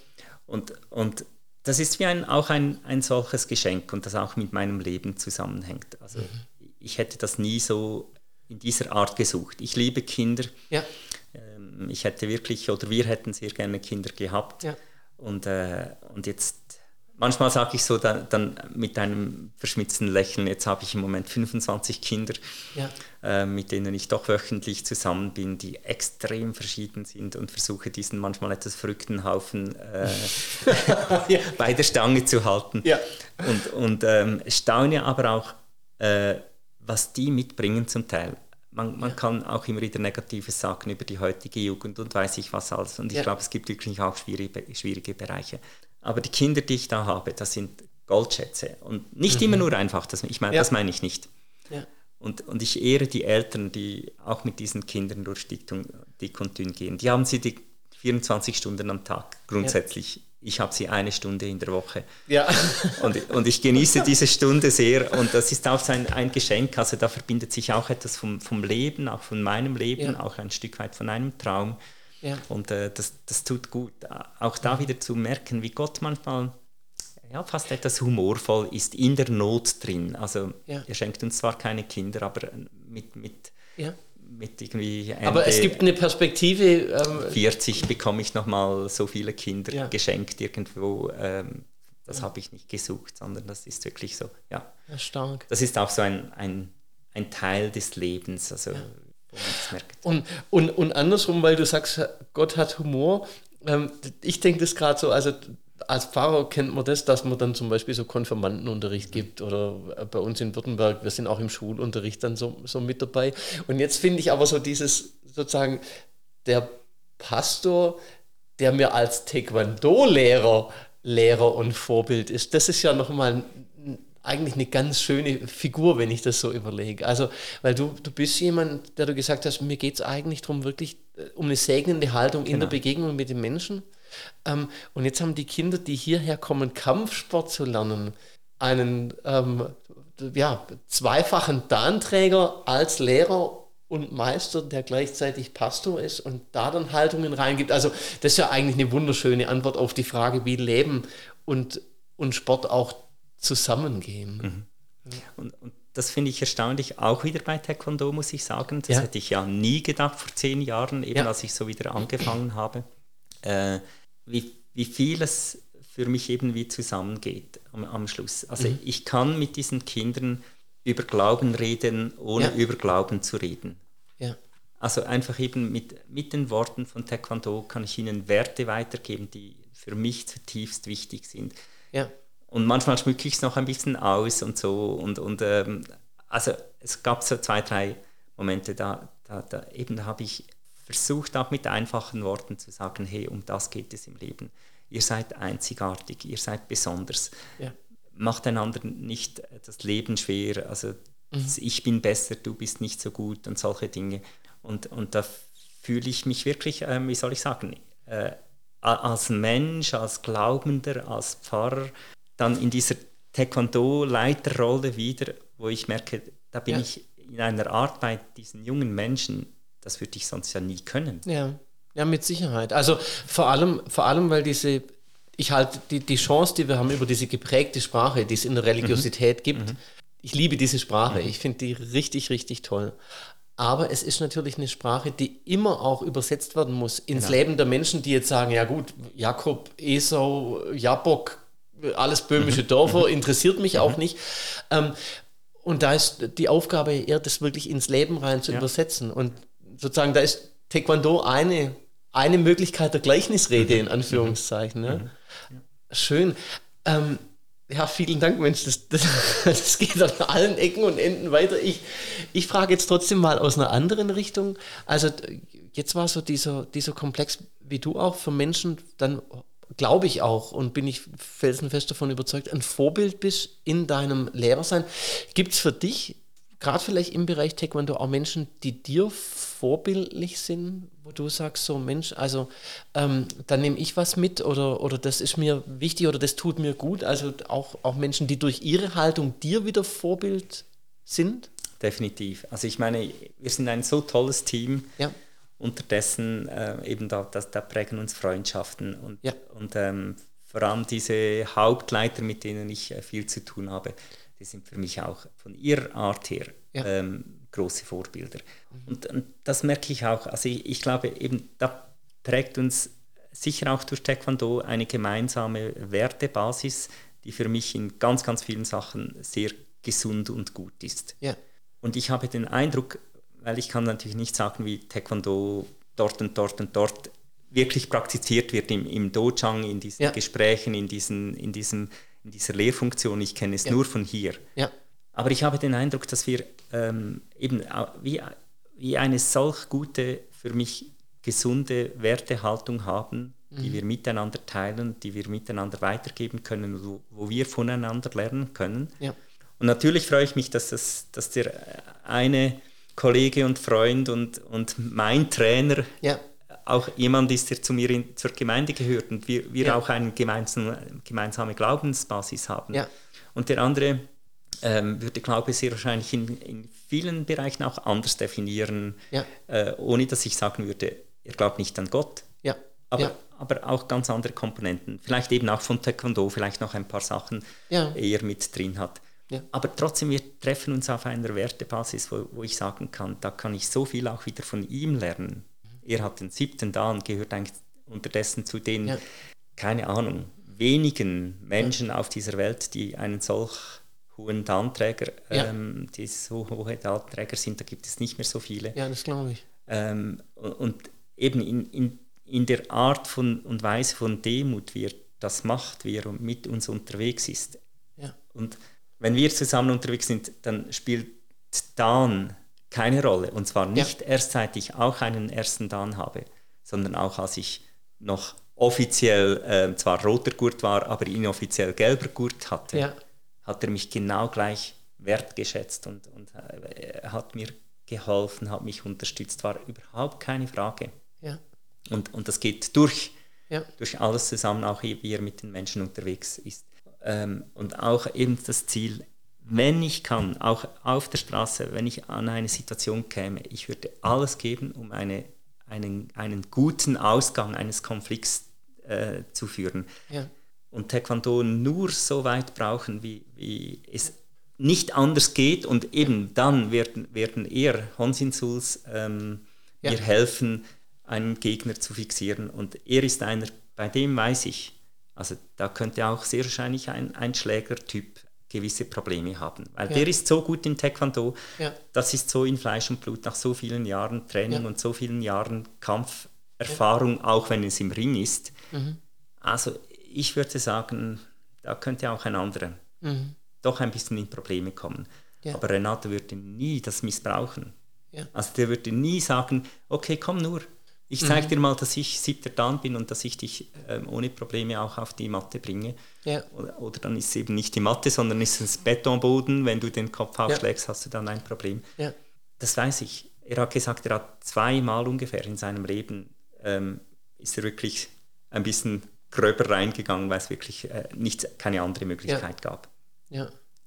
Und, und das ist wie ein, auch ein, ein solches Geschenk und das auch mit meinem Leben zusammenhängt. Also mhm. ich hätte das nie so in dieser Art gesucht. Ich liebe Kinder. Ja. Ähm, ich hätte wirklich, oder wir hätten sehr gerne Kinder gehabt. Ja. Und, äh, und jetzt manchmal sage ich so dann, dann, mit einem verschmitzten Lächeln, jetzt habe ich im Moment 25 Kinder, ja. äh, mit denen ich doch wöchentlich zusammen bin, die extrem verschieden sind und versuche diesen manchmal etwas verrückten Haufen äh, bei der Stange zu halten. Und, und ähm, staune aber auch, äh, was die mitbringen zum Teil. Man, man, kann auch immer wieder Negatives sagen über die heutige Jugend und weiß ich was alles. Und ich ja. glaube, es gibt wirklich auch schwierige, schwierige Bereiche. Aber die Kinder, die ich da habe, das sind Goldschätze. Und nicht mhm. immer nur einfach, das, ich meine, ja. das meine ich nicht. Ja. Und, und ich ehre die Eltern, die auch mit diesen Kindern durch dick und dünn gehen. Die haben sie die 24 Stunden am Tag grundsätzlich. Ich habe sie eine Stunde in der Woche. Ja. Und, und ich genieße diese Stunde sehr. Und das ist auch ein, ein Geschenk. Also da verbindet sich auch etwas vom, vom Leben, auch von meinem Leben, ja. auch ein Stück weit von einem Traum. Ja. Und äh, das, das tut gut. Auch da wieder zu merken, wie Gott manchmal ja, fast etwas humorvoll ist, in der Not drin. Also ja. er schenkt uns zwar keine Kinder, aber mit, mit, ja. Mit irgendwie Ende Aber es gibt eine Perspektive. Ähm, 40 bekomme ich nochmal so viele Kinder ja. geschenkt irgendwo. Ähm, das habe ich nicht gesucht, sondern das ist wirklich so, ja. stark. Das ist auch so ein, ein, ein Teil des Lebens. Also und, und, und andersrum, weil du sagst, Gott hat Humor. Ähm, ich denke das gerade so, also als Pfarrer kennt man das, dass man dann zum Beispiel so Konfirmandenunterricht gibt oder bei uns in Württemberg, wir sind auch im Schulunterricht dann so, so mit dabei. Und jetzt finde ich aber so dieses sozusagen der Pastor, der mir als Taekwondo-Lehrer Lehrer und Vorbild ist, das ist ja nochmal eigentlich eine ganz schöne Figur, wenn ich das so überlege. Also, weil du, du bist jemand, der du gesagt hast, mir geht es eigentlich darum, wirklich äh, um eine segnende Haltung genau. in der genau. Begegnung mit den Menschen. Ähm, und jetzt haben die Kinder, die hierher kommen, Kampfsport zu lernen, einen ähm, ja, zweifachen Danträger als Lehrer und Meister, der gleichzeitig Pastor ist und da dann Haltungen reingibt. Also das ist ja eigentlich eine wunderschöne Antwort auf die Frage, wie Leben und, und Sport auch zusammengehen. Mhm. Und, und, das finde ich erstaunlich, auch wieder bei Taekwondo, muss ich sagen. Das ja. hätte ich ja nie gedacht vor zehn Jahren, eben ja. als ich so wieder angefangen habe. Äh, wie, wie viel es für mich eben wie zusammengeht am, am Schluss. Also mhm. ich kann mit diesen Kindern über Glauben reden, ohne über Glauben zu reden. Also einfach eben mit, mit den Worten von Taekwondo kann ich ihnen Werte weitergeben, die für mich zutiefst wichtig sind. Ja. Und manchmal schmücke ich es noch ein bisschen aus und so. Und, und ähm, also es gab so zwei, drei Momente, da, da, da eben da habe ich versucht, auch mit einfachen Worten zu sagen, hey, um das geht es im Leben. Ihr seid einzigartig, ihr seid besonders. Ja. Macht einander nicht das Leben schwer. Also mhm. ich bin besser, du bist nicht so gut und solche Dinge. Und, und da fühle ich mich wirklich, äh, wie soll ich sagen, äh, als Mensch, als Glaubender, als Pfarrer, dann in dieser Taekwondo-Leiterrolle wieder, wo ich merke, da bin ja. ich in einer Art bei diesen jungen Menschen, das würde ich sonst ja nie können. Ja, ja mit Sicherheit. Also vor allem, vor allem weil diese, ich halte die, die Chance, die wir haben über diese geprägte Sprache, die es in der Religiosität mhm. gibt, mhm. ich liebe diese Sprache. Mhm. Ich finde die richtig, richtig toll. Aber es ist natürlich eine Sprache, die immer auch übersetzt werden muss ins genau. Leben der Menschen, die jetzt sagen, ja gut, Jakob, Esau, Jabok, alles böhmische mhm. Dörfer, mhm. interessiert mich auch mhm. nicht. Ähm, und da ist die Aufgabe eher, das wirklich ins Leben rein zu ja. übersetzen. Und sozusagen, da ist Taekwondo eine, eine Möglichkeit der Gleichnisrede, in Anführungszeichen. Ne? Schön. Ähm, ja, vielen Dank, Mensch. Das, das, das, geht an allen Ecken und Enden weiter. Ich, ich frage jetzt trotzdem mal aus einer anderen Richtung. Also, jetzt war so dieser, dieser Komplex, wie du auch, für Menschen dann, glaube ich auch und bin ich felsenfest davon überzeugt, ein Vorbild bist in deinem Lehrersein. Gibt es für dich, gerade vielleicht im Bereich Taekwondo, auch Menschen, die dir vorbildlich sind, wo du sagst, so Mensch, also ähm, da nehme ich was mit oder, oder das ist mir wichtig oder das tut mir gut. Also auch, auch Menschen, die durch ihre Haltung dir wieder Vorbild sind? Definitiv. Also ich meine, wir sind ein so tolles Team. Ja. Unterdessen äh, eben da, das, da prägen uns Freundschaften und, ja. und ähm, vor allem diese Hauptleiter, mit denen ich äh, viel zu tun habe, die sind für mich auch von ihrer Art her ja. ähm, große Vorbilder. Und, und, das merke ich auch. Also ich, ich, glaube eben, da prägt uns sicher auch durch Taekwondo eine gemeinsame Wertebasis, die für mich in ganz, ganz vielen Sachen sehr gesund und gut ist. Ja. Und ich habe den Eindruck, weil ich kann natürlich nicht sagen, wie Taekwondo dort und dort und dort wirklich praktiziert wird im, im Dojang, in diesen ja. Gesprächen, in, diesen, in, diesem, in dieser Lehrfunktion. Ich kenne es ja. nur von hier. Ja. Aber ich habe den Eindruck, dass wir ähm, eben wie, wie eine solch gute, für mich gesunde Wertehaltung haben, mhm. die wir miteinander teilen, die wir miteinander weitergeben können, wo, wo wir voneinander lernen können. Und natürlich freue ich mich, dass, das, dass der eine Kollege und Freund und, und mein Trainer ja. auch jemand ist, der zu mir in, zur Gemeinde gehört und wir, wir ja. auch eine gemeinsame, gemeinsame Glaubensbasis haben. Und der andere ähm, würde Glaube sehr wahrscheinlich in, in, vielen Bereichen auch anders definieren, ja. äh, ohne dass ich sagen würde, er glaubt nicht an Gott. Ja. Aber, ja. aber auch ganz andere Komponenten. Vielleicht eben auch von Taekwondo, vielleicht noch ein paar Sachen ja. eher mit drin hat. Ja. Aber trotzdem, wir treffen uns auf einer Wertebasis, wo, wo ich sagen kann, da kann ich so viel auch wieder von ihm lernen. Er hat den siebten da und gehört eigentlich unterdessen zu den, keine Ahnung, wenigen Menschen auf dieser Welt, die einen solch hohen Datenträger, ja. ähm, die so hohe Datenträger sind, da gibt es nicht mehr so viele. Ja, das glaube ich. Ähm, und, und, eben in, in, in der Art von, und Weise von Demut, wie er das macht, wie er mit uns unterwegs ist. Ja. Und wenn wir zusammen unterwegs sind, dann spielt Dan keine Rolle. Und zwar nicht ja. erst seit ich auch einen ersten Dan habe, sondern auch als ich noch offiziell äh, zwar roter Gurt war, aber inoffiziell gelber Gurt hatte. Ja hat er mich genau gleich wertgeschätzt und, und äh, hat mir geholfen, hat mich unterstützt, war überhaupt keine Frage. Ja. Und, und das geht durch, ja. durch alles zusammen, auch wie er mit den Menschen unterwegs ist. Ähm, und auch eben das Ziel, wenn ich kann, auch auf der Straße, wenn ich an eine Situation käme, ich würde alles geben, um eine, einen, einen guten Ausgang eines Konflikts äh, zu führen. Ja und Taekwondo nur so weit brauchen, wie, wie es nicht anders geht und eben dann werden, werden eher Honsinsuls ähm, ja. mir helfen, einen Gegner zu fixieren und er ist einer, bei dem weiß ich, also da könnte auch sehr wahrscheinlich ein, ein Schlägertyp gewisse Probleme haben, weil ja. der ist so gut in Taekwondo, ja. das ist so in Fleisch und Blut nach so vielen Jahren Training und so vielen Jahren Kampferfahrung, auch wenn es im Ring ist. Mhm. Also ich würde sagen, da könnte auch ein anderer mhm. doch ein bisschen in Probleme kommen. Ja. Aber Renato würde nie das missbrauchen. Ja. Also der würde nie sagen, okay, komm nur, ich zeige mhm. dir mal, dass ich siebter Dan bin und dass ich dich ähm, ohne Probleme auch auf die Matte bringe. Ja. Oder, oder, dann ist es eben nicht die Matte, sondern ist es Betonboden. Wenn du den Kopf aufschlägst, ja. hast du dann ein Problem. Ja. Das weiß ich. Er hat gesagt, er hat zweimal ungefähr in seinem Leben ähm, ist er wirklich ein bisschen gröber reingegangen, weil es wirklich äh, nicht, keine andere Möglichkeit gab.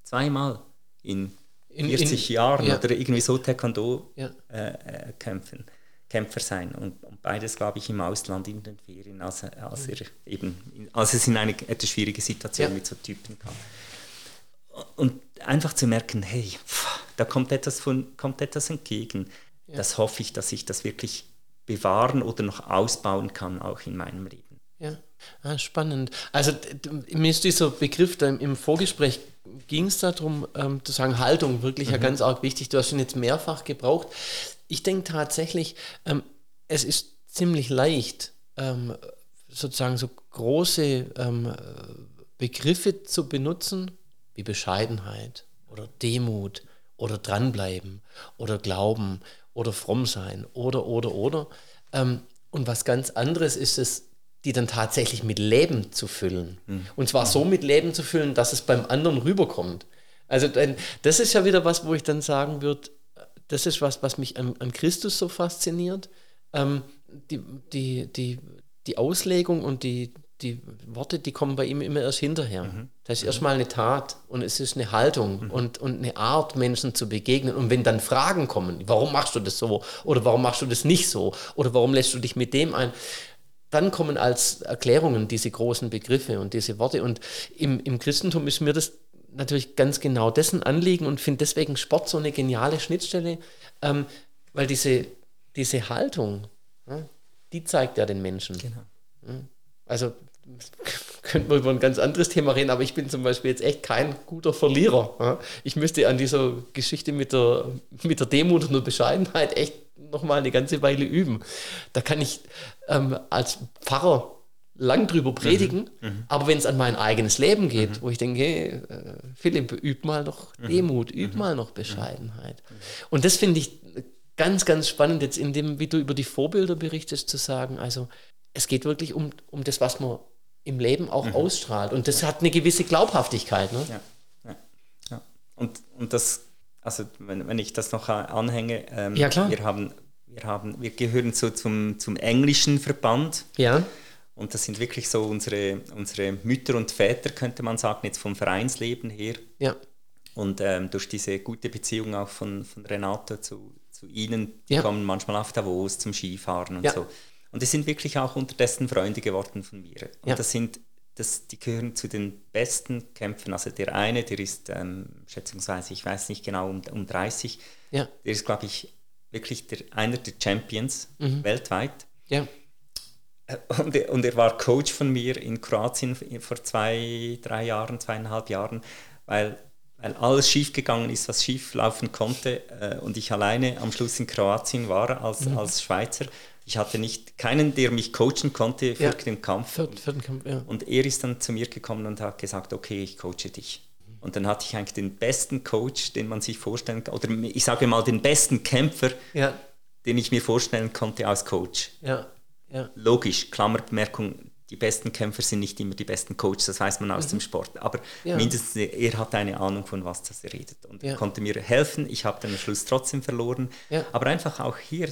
Zweimal in, in 40 in, Jahren oder irgendwie so Taekwondo äh, äh, kämpfen. Kämpfer sein und, und beides, glaube ich, im Ausland in den Ferien, als, als er eben, als es in eine etwas schwierige Situation ja. mit so Typen kam. Und einfach zu merken, hey, pff, da kommt etwas, von, kommt etwas entgegen. Ja. Das hoffe ich, dass ich das wirklich bewahren oder noch ausbauen kann, auch in meinem Leben. Ja, ah, spannend. Also mir ist dieser Begriff da im Vorgespräch ging es darum, ähm, zu sagen, Haltung wirklich mhm. ja ganz arg wichtig. Du hast ihn jetzt mehrfach gebraucht. Ich denke tatsächlich, ähm, es ist ziemlich leicht, ähm, sozusagen so große ähm, Begriffe zu benutzen, wie Bescheidenheit oder Demut oder dranbleiben oder Glauben oder fromm sein oder, oder, oder. Ähm, und was ganz anderes ist es, die dann tatsächlich mit Leben zu füllen. Mhm. Und zwar so mit Leben zu füllen, dass es beim anderen rüberkommt. Also das ist ja wieder was, wo ich dann sagen würde, das ist was, was mich an, an Christus so fasziniert. Ähm, die, die, die, die Auslegung und die, die Worte, die kommen bei ihm immer erst hinterher. Mhm. Das ist mhm. erstmal eine Tat und es ist eine Haltung mhm. und, und eine Art, Menschen zu begegnen. Und wenn dann Fragen kommen, warum machst du das so oder warum machst du das nicht so oder warum lässt du dich mit dem ein, dann kommen als Erklärungen diese großen Begriffe und diese Worte. Und im, im Christentum ist mir das natürlich ganz genau dessen Anliegen und finde deswegen Sport so eine geniale Schnittstelle, ähm, weil diese, diese Haltung, ja, die zeigt ja den Menschen. Genau. Also könnten wir über ein ganz anderes Thema reden, aber ich bin zum Beispiel jetzt echt kein guter Verlierer. Ich müsste an dieser Geschichte mit der, mit der Demut und der Bescheidenheit echt nochmal eine ganze Weile üben. Da kann ich ähm, als Pfarrer lang drüber mhm. predigen, mhm. aber wenn es an mein eigenes Leben geht, mhm. wo ich denke, hey, äh, Philipp, üb mal noch mhm. Demut, üb mhm. mal noch Bescheidenheit. Mhm. Und das finde ich ganz, ganz spannend, jetzt in dem, wie du über die Vorbilder berichtest, zu sagen, also es geht wirklich um, um das, was man im Leben auch ausstrahlt. Und das hat eine gewisse Glaubhaftigkeit. Ne? Ja. Ja. ja. Und, und das, also wenn, wenn ich das noch anhänge, ähm, ja, klar. wir haben wir, haben, wir gehören so zum, zum englischen Verband. Ja. Und das sind wirklich so unsere, unsere Mütter und Väter, könnte man sagen, jetzt vom Vereinsleben her. Ja. Und ähm, durch diese gute Beziehung auch von, von Renate zu, zu ihnen, die ja. kommen manchmal auf Davos zum Skifahren und ja. so. Und die sind wirklich auch unterdessen Freunde geworden von mir. Und ja. das sind, das, die gehören zu den besten Kämpfern. Also der eine, der ist ähm, schätzungsweise, ich weiß nicht genau, um, um 30. Ja. Der ist, glaube ich, wirklich der, einer der Champions mhm. weltweit. Ja. Und, und, er war Coach von mir in Kroatien vor zwei, drei Jahren, zweieinhalb Jahren, weil, weil alles schiefgegangen ist, was schief laufen konnte. Äh, und ich alleine am Schluss in Kroatien war als, mhm. als Schweizer. Ich hatte nicht keinen, der mich coachen konnte für ja. den Kampf. Für, für den Kampf ja. Und er ist dann zu mir gekommen und hat gesagt, okay, ich coache dich. Und dann hatte ich eigentlich den besten Coach, den man sich vorstellen kann, oder ich sage mal den besten Kämpfer, ja. den ich mir vorstellen konnte als Coach. Ja. Ja. Logisch, Klammerbemerkung, die besten Kämpfer sind nicht immer die besten Coaches, das weiß man aus mhm. dem Sport. Aber ja. mindestens er hat eine Ahnung von was das er redet und ja. konnte mir helfen. Ich habe dann am Schluss trotzdem verloren. Ja. Aber einfach auch hier.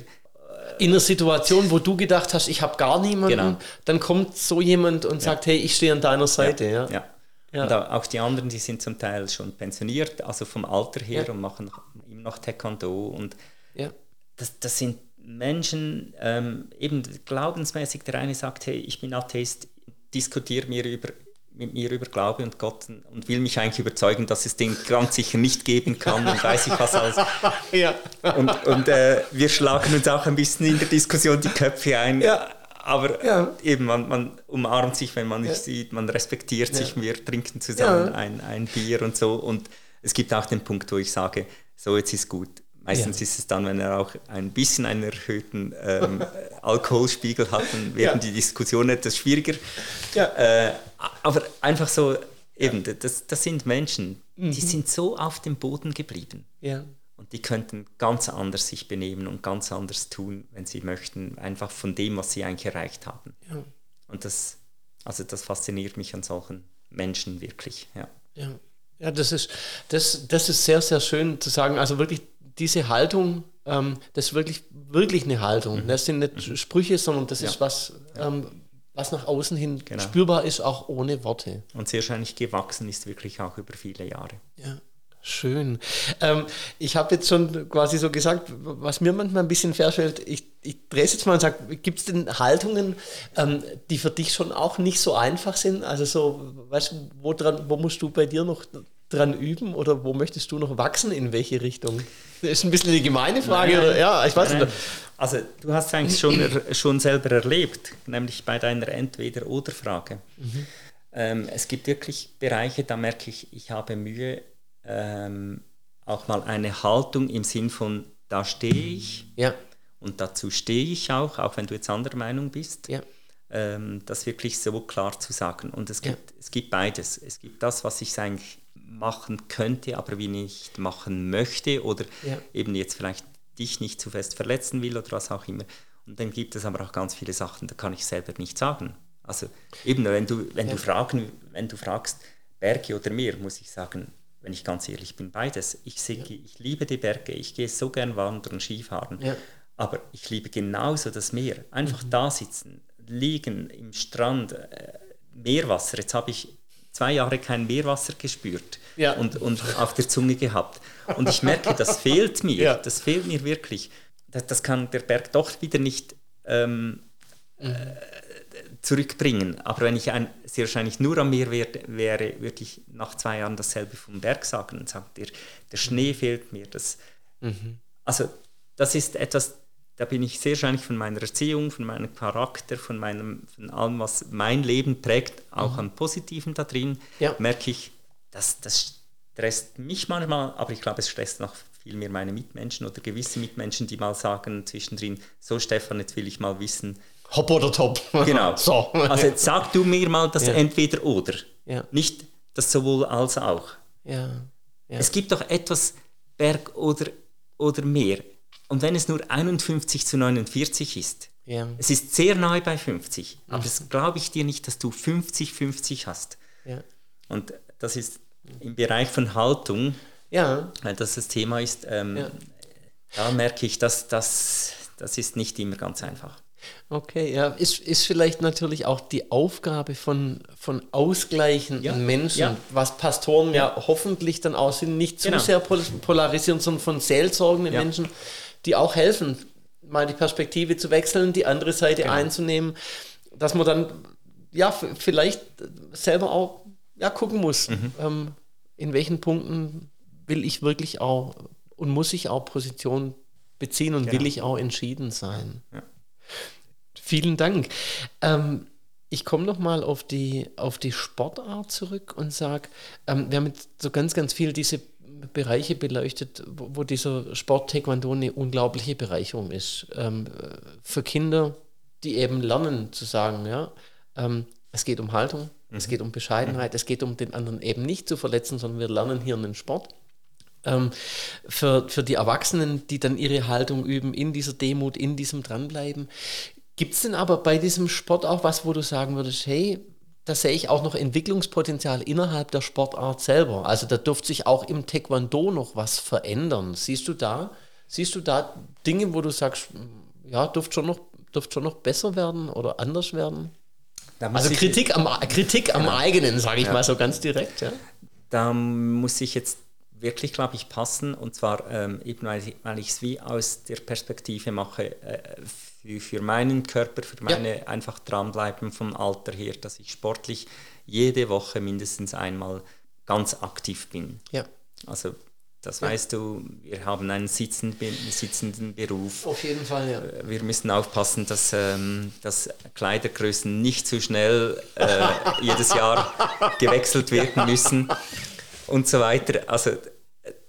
In einer Situation, wo du gedacht hast, ich habe gar niemanden, genau. dann kommt so jemand und sagt, hey, ich stehe an deiner Seite. Ja. ja. Und auch die anderen, die sind zum Teil schon pensioniert, also vom Alter her und machen immer noch Taekwondo. Und das, das sind Menschen, ähm, eben glaubensmäßig, der eine sagt, hey, ich bin Atheist, diskutiere mir über, mit mir über Glaube und Gott und will mich eigentlich überzeugen, dass es den ganz sicher nicht geben kann und weiß ich was alles. ja. Und, und äh, wir schlagen uns auch ein bisschen in der Diskussion die Köpfe ein. Ja. Aber ja. eben, man, man, umarmt sich, wenn man sich sieht, man respektiert sich, wir trinken zusammen ein, ein Bier und so. Und es gibt auch den Punkt, wo ich sage, so jetzt ist gut Meistens ja. ist es dann, wenn er auch ein bisschen einen erhöhten ähm, Alkoholspiegel hat, dann werden ja. die Diskussionen etwas schwieriger. Ja. Äh, aber einfach so, eben, das, das sind Menschen, mhm. die sind so auf dem Boden geblieben. Ja. und die könnten ganz anders sich benehmen und ganz anders tun, wenn sie möchten, einfach von dem, was sie eigentlich erreicht haben. Ja. Und das, also das fasziniert mich an solchen Menschen wirklich. Ja, ja. ja das, ist, das, das ist sehr, sehr schön zu sagen. Also wirklich diese Haltung, ähm, das ist wirklich, wirklich eine Haltung. Mhm. Das sind nicht mhm. Sprüche, sondern das ja. ist was, ähm, was nach außen hin genau. spürbar ist, auch ohne Worte. Und sehr wahrscheinlich gewachsen ist wirklich auch über viele Jahre. Ja. Schön. Ähm, ich habe jetzt schon quasi so gesagt, was mir manchmal ein bisschen feststellt, ich, ich drehe es jetzt mal und sage, gibt es denn Haltungen, ähm, die für dich schon auch nicht so einfach sind? Also so, weißt du, wo, dran, wo musst du bei dir noch dran üben oder wo möchtest du noch wachsen, in welche Richtung? Das ist ein bisschen die gemeine Frage. Nein, ja, ich weiß nicht. Also du hast es eigentlich schon, schon selber erlebt, nämlich bei deiner Entweder-Oder-Frage. Mhm. Ähm, es gibt wirklich Bereiche, da merke ich, ich habe Mühe, ähm, auch mal eine Haltung im Sinn von, da stehe ich ja. und dazu stehe ich auch, auch wenn du jetzt anderer Meinung bist. Ja. Ähm, das wirklich so klar zu sagen. Und es gibt, ja. es gibt beides. Es gibt das, was ich eigentlich machen könnte, aber wie nicht machen möchte oder ja. eben jetzt vielleicht dich nicht zu fest verletzen will oder was auch immer. Und dann gibt es aber auch ganz viele Sachen, da kann ich selber nicht sagen. Also eben, wenn du, wenn ja. du, fragen, wenn du fragst, Berge oder Meer, muss ich sagen, wenn ich ganz ehrlich bin, beides. Ich, sehe, ja. ich liebe die Berge, ich gehe so gern wandern, Skifahren, ja. aber ich liebe genauso das Meer. Einfach mhm. da sitzen, liegen im Strand, äh, Meerwasser. Jetzt habe ich zwei Jahre kein Meerwasser gespürt ja. und, und auf der Zunge gehabt. Und ich merke, das fehlt mir, das fehlt mir wirklich. Das, das kann der Berg doch wieder nicht ähm, mhm. äh, zurückbringen. Aber wenn ich ein, sehr wahrscheinlich nur am Meer wäre, wäre, würde ich nach zwei Jahren dasselbe vom Berg sagen und sagen, der, der Schnee fehlt mir. Das, mhm. Also das ist etwas, da bin ich sehr wahrscheinlich von meiner Erziehung, von meinem Charakter, von, meinem, von allem, was mein Leben prägt, auch mhm. am Positiven da drin, ja. merke ich, dass das stresst mich manchmal, aber ich glaube, es stresst noch viel mehr meine Mitmenschen oder gewisse Mitmenschen, die mal sagen zwischendrin, so Stefan, jetzt will ich mal wissen, Hopp oder top. Genau. so. Also jetzt sag du mir mal das ja. entweder oder. Ja. Nicht das sowohl als auch. Ja. Es gibt doch etwas Berg oder, oder Meer. Und wenn es nur 51 zu 49 ist, ja. es ist sehr nahe bei 50, aber mhm. das glaube ich dir nicht, dass du 50-50 hast. Ja. Und das ist im Bereich von Haltung, ja. weil das das Thema ist, ähm, ja. da merke ich, dass das, das ist nicht immer ganz einfach. Okay, ja, ist, ist vielleicht natürlich auch die Aufgabe von, von ausgleichenden ja, Menschen, ja. was Pastoren ja. ja. hoffentlich dann auch sind, nicht zu genau. sehr polarisieren, sondern von seelsorgenden Menschen, die auch helfen, mal die Perspektive zu wechseln, die andere Seite genau. einzunehmen, dass man dann ja vielleicht selber auch ja, gucken muss, mhm. ähm, in welchen Punkten will ich wirklich auch und muss ich auch Position beziehen und genau. will ich auch entschieden sein. Ja. Vielen Dank. Ähm, ich komme nochmal auf die, auf die Sportart zurück und sage, ähm, wir haben jetzt so ganz, ganz viel diese Bereiche beleuchtet, wo, wo dieser Sport Taekwondo eine unglaubliche Bereicherung ist. Ähm, für Kinder, die eben lernen zu sagen, ja, ähm, es geht um Haltung, mhm. es geht um Bescheidenheit, mhm. es geht um den anderen eben nicht zu verletzen, sondern wir lernen hier einen Sport. Ähm, für, für die Erwachsenen, die dann ihre Haltung üben, in dieser Demut, in diesem Dranbleiben. Gibt es denn aber bei diesem Sport auch was, wo du sagen würdest, hey, da sehe ich auch noch Entwicklungspotenzial innerhalb der Sportart selber. Also da dürfte sich auch im Taekwondo noch was verändern. Siehst du da, siehst du da Dinge, wo du sagst, ja, dürfte schon noch, dürfte schon noch besser werden oder anders werden? Also Kritik am, Kritik am ja. eigenen, sage ich ja. mal so ganz direkt. Ja. Da muss ich jetzt wirklich, glaube ich, passen. Und zwar ähm, eben, weil ich es wie aus der Perspektive mache, äh, für, für meinen Körper, für meine ja. einfach dranbleiben vom Alter her, dass ich sportlich jede Woche mindestens einmal ganz aktiv bin. Ja. Also das ja. weißt du, wir haben einen sitzenden, sitzenden Beruf. Auf jeden Fall, ja. Äh, wir müssen aufpassen, dass, ähm, dass Kleidergrößen nicht zu schnell äh, jedes Jahr gewechselt werden müssen und so weiter. Also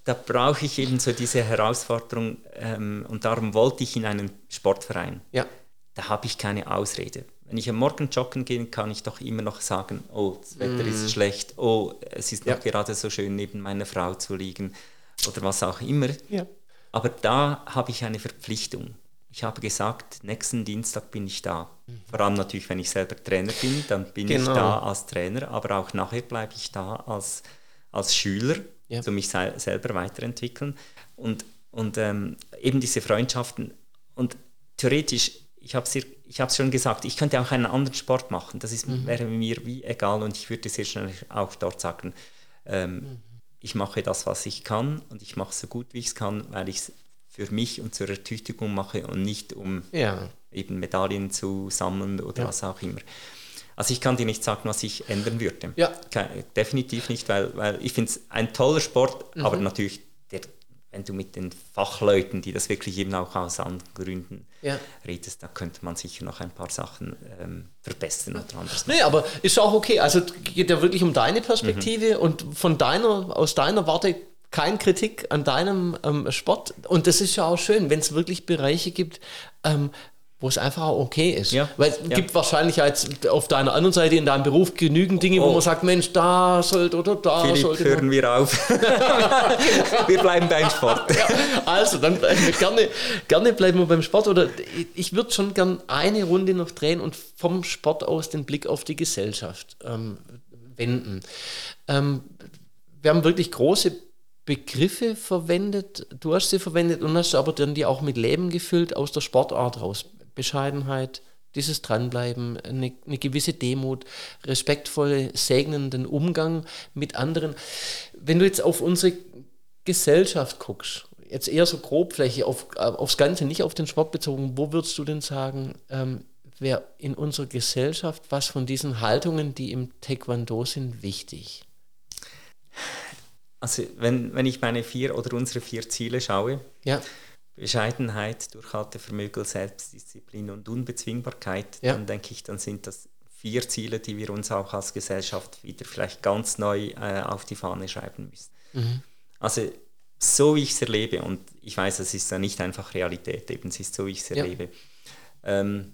da brauche ich eben so diese Herausforderung ähm, und darum wollte ich in einen Sportverein. Ja. Da habe ich keine Ausrede. Wenn ich am Morgen joggen gehe, kann ich doch immer noch sagen, oh, das Wetter mm. ist schlecht, oh, es ist ja. noch gerade so schön, neben meiner Frau zu liegen oder was auch immer. Ja. Aber da habe ich eine Verpflichtung. Ich habe gesagt, nächsten Dienstag bin ich da. Mhm. Vor allem natürlich, wenn ich selber Trainer bin, dann bin genau. ich da als Trainer, aber auch nachher bleibe ich da als, als Schüler, ja. zu mich se selber weiterentwickeln. Und, und ähm, eben diese Freundschaften. Und theoretisch, ich habe es schon gesagt, ich könnte auch einen anderen Sport machen. Das ist, mhm. wäre mir wie egal und ich würde sehr schnell auch dort sagen, ähm, mhm. ich mache das, was ich kann und ich mache es so gut, wie ich es kann, weil ich es für mich und zur Ertüchtigung mache und nicht um ja. eben Medaillen zu sammeln oder ja. was auch immer. Also ich kann dir nicht sagen, was ich ändern würde. Ja. definitiv nicht, weil, weil ich finde es ein toller Sport, mhm. aber natürlich, der, wenn du mit den Fachleuten, die das wirklich eben auch aus anderen Gründen ja. redest, da könnte man sicher noch ein paar Sachen ähm, verbessern oder anders. Nee, aber ist auch okay. Also geht ja wirklich um deine Perspektive mhm. und von deiner, aus deiner Warte kein Kritik an deinem ähm, Sport. Und das ist ja auch schön, wenn es wirklich Bereiche gibt, ähm, wo es einfach auch okay ist. Ja. Weil es ja. gibt wahrscheinlich jetzt auf deiner anderen Seite in deinem Beruf genügend Dinge, oh. wo man sagt, Mensch, da sollte oder da Philipp, sollte. hören wir auf. wir bleiben beim Sport. Ja, also, dann bleiben wir gerne, gerne bleiben wir beim Sport. Oder ich würde schon gern eine Runde noch drehen und vom Sport aus den Blick auf die Gesellschaft ähm, wenden. Ähm, wir haben wirklich große Begriffe verwendet, du hast sie verwendet und hast aber dann die auch mit Leben gefüllt aus der Sportart raus. Bescheidenheit, dieses Dranbleiben, eine, eine gewisse Demut, respektvolle, segnenden Umgang mit anderen. Wenn du jetzt auf unsere Gesellschaft guckst, jetzt eher so grob vielleicht auf, aufs Ganze, nicht auf den Sport bezogen, wo würdest du denn sagen, ähm, wäre in unserer Gesellschaft was von diesen Haltungen, die im Taekwondo sind, wichtig? Also wenn, wenn ich meine vier oder unsere vier Ziele schaue, ja. Bescheidenheit, Durchhaltevermögen, Selbstdisziplin und Unbezwingbarkeit, ja. dann denke ich, dann sind das vier Ziele, die wir uns auch als Gesellschaft wieder vielleicht ganz neu äh, auf die Fahne schreiben müssen. Mhm. Also so wie ich es erlebe, und ich weiß, es ist ja nicht einfach Realität, eben es ist so, wie ich es erlebe, ja. ähm,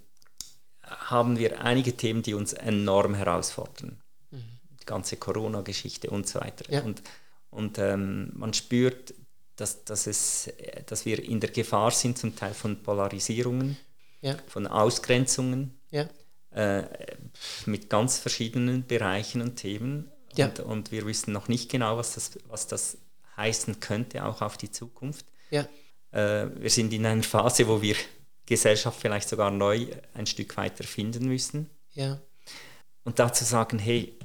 haben wir einige Themen, die uns enorm herausfordern. Mhm. Die ganze Corona-Geschichte und so weiter. Ja. Und und ähm, man spürt, dass, dass, es, dass wir in der Gefahr sind, zum Teil von Polarisierungen, ja. von Ausgrenzungen, ja. äh, mit ganz verschiedenen Bereichen und Themen. Ja. Und, und, wir wissen noch nicht genau, was das, was das heißen könnte, auch auf die Zukunft. Äh, wir sind in einer Phase, wo wir Gesellschaft vielleicht sogar neu ein Stück weiter finden müssen. Und dazu sagen, hey,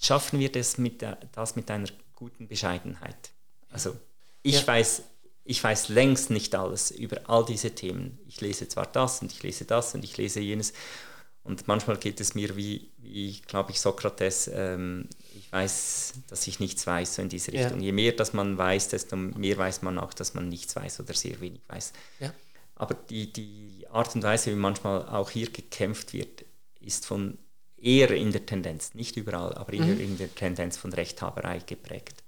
schaffen wir das mit, das mit einer guten Bescheidenheit. Also ich ja. weiß, ich weiß längst nicht alles über all diese Themen. Ich lese zwar das und ich lese das und ich lese jenes. Und manchmal geht es mir wie, wie glaube ich, Sokrates, ähm, ich weiß, dass ich nichts weiß, so in diese Richtung. Ja. Je mehr dass man weiß, desto mehr weiß man auch, dass man nichts weiß oder sehr wenig weiß. Ja. Aber die, die Art und Weise, wie manchmal auch hier gekämpft wird, ist von eher in der Tendenz, nicht überall, aber eher mhm. in der Tendenz von Rechthaberei geprägt.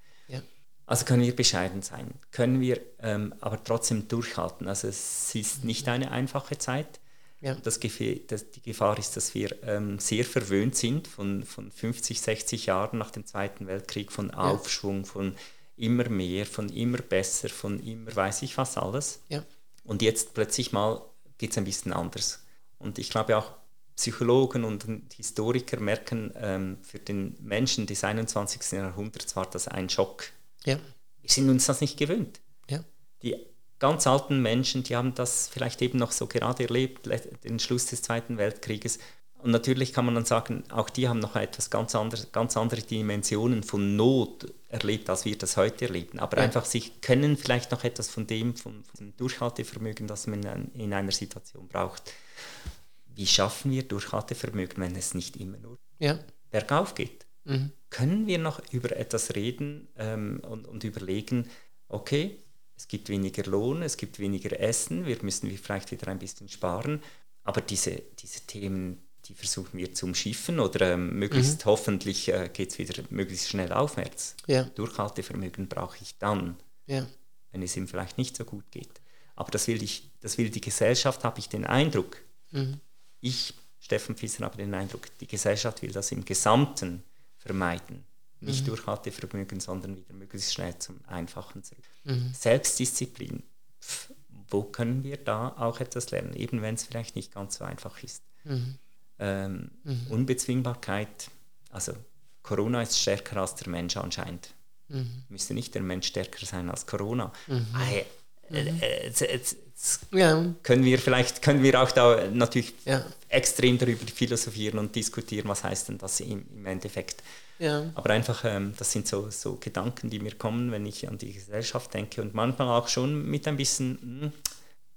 Also können wir bescheiden sein, können wir ähm, aber trotzdem durchhalten. Also es ist nicht eine einfache Zeit. Ja. Das, das, die Gefahr ist, dass wir ähm, sehr verwöhnt sind von, von 50, 60 Jahren nach dem Zweiten Weltkrieg, von Aufschwung, ja. von immer mehr, von immer besser, von immer weiß ich was alles. Ja. Und jetzt plötzlich mal geht es ein bisschen anders. Und ich glaube auch, Psychologen und Historiker merken, ähm, für den Menschen des 21. Jahrhunderts war das ein Schock. Ja. Wir sind uns das nicht gewöhnt. Ja. Die ganz alten Menschen, die haben das vielleicht eben noch so gerade erlebt, den Schluss des Zweiten Weltkrieges. Und natürlich kann man dann sagen, auch die haben noch etwas ganz anderes, ganz andere Dimensionen von Not erlebt, als wir das heute erleben. Aber ja. einfach, sie können vielleicht noch etwas von dem, von dem Durchhaltevermögen, das man in, in einer Situation braucht wie schaffen wir Durchhaltevermögen, wenn es nicht immer nur ja. bergauf geht? Mhm. Können wir noch über etwas reden ähm, und, und, überlegen, okay, es gibt weniger Lohn, es gibt weniger Essen, wir müssen vielleicht wieder ein bisschen sparen, aber diese, diese Themen, die versuchen wir zu umschiffen oder ähm, möglichst mhm. hoffentlich äh, geht es wieder möglichst schnell aufwärts. Ja. Durchhaltevermögen brauche ich dann, ja. wenn es ihm vielleicht nicht so gut geht. Aber das will, ich, das will die Gesellschaft, habe ich den Eindruck. Mhm ich, Steffen Fisser, habe den Eindruck, die Gesellschaft will das im Gesamten vermeiden. Nicht mhm. durch Haltevermögen, sondern wieder möglichst schnell zum Einfachen zurück. Mhm. Selbstdisziplin, wo können wir da auch etwas lernen, eben wenn es vielleicht nicht ganz so einfach ist. Mhm. Ähm, mhm. Unbezwingbarkeit, also Corona ist stärker als der Mensch anscheinend. Mhm. Müsste nicht der Mensch stärker sein als Corona. Mhm. Äh, äh, äh, ja. können wir vielleicht können wir auch da natürlich ja. extrem darüber philosophieren und diskutieren, was heißt denn das im, im Endeffekt. Ja. Aber einfach, ähm, das sind so, so Gedanken, die mir kommen, wenn ich an die Gesellschaft denke und manchmal auch schon mit ein bisschen, hm,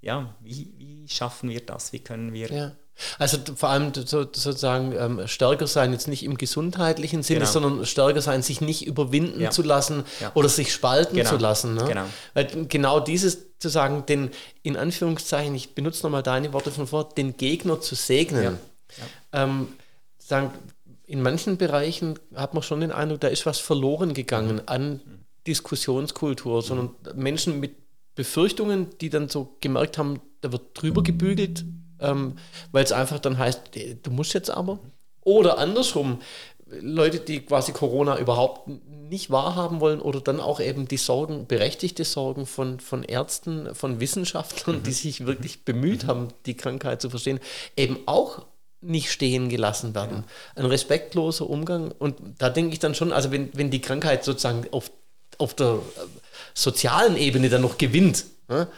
ja, wie, wie schaffen wir das? Wie können wir. Also vor allem so, sozusagen ähm, stärker sein, jetzt nicht im gesundheitlichen Sinne, genau. sondern stärker sein, sich nicht überwinden ja. zu lassen ja. oder sich spalten genau. zu lassen. Ne? Genau. Weil genau dieses zu sagen, den, in Anführungszeichen, ich benutze nochmal deine Worte von vor, den Gegner zu segnen. Ja. Ähm, sagen, in manchen Bereichen hat man schon den Eindruck, da ist was verloren gegangen an mhm. Diskussionskultur, sondern mhm. Menschen mit Befürchtungen, die dann so gemerkt haben, da wird drüber gebügelt, ähm, weil es einfach dann heißt, du musst jetzt aber. Oder andersrum, Leute, die quasi Corona überhaupt nicht wahrhaben wollen oder dann auch eben die Sorgen, berechtigte Sorgen von, von Ärzten, von Wissenschaftlern, mhm. die sich wirklich bemüht mhm. haben, die Krankheit zu verstehen, eben auch nicht stehen gelassen werden. Ja. Ein respektloser Umgang. Und da denke ich dann schon, also wenn, wenn die Krankheit sozusagen auf, auf der äh, sozialen Ebene dann noch gewinnt, ne,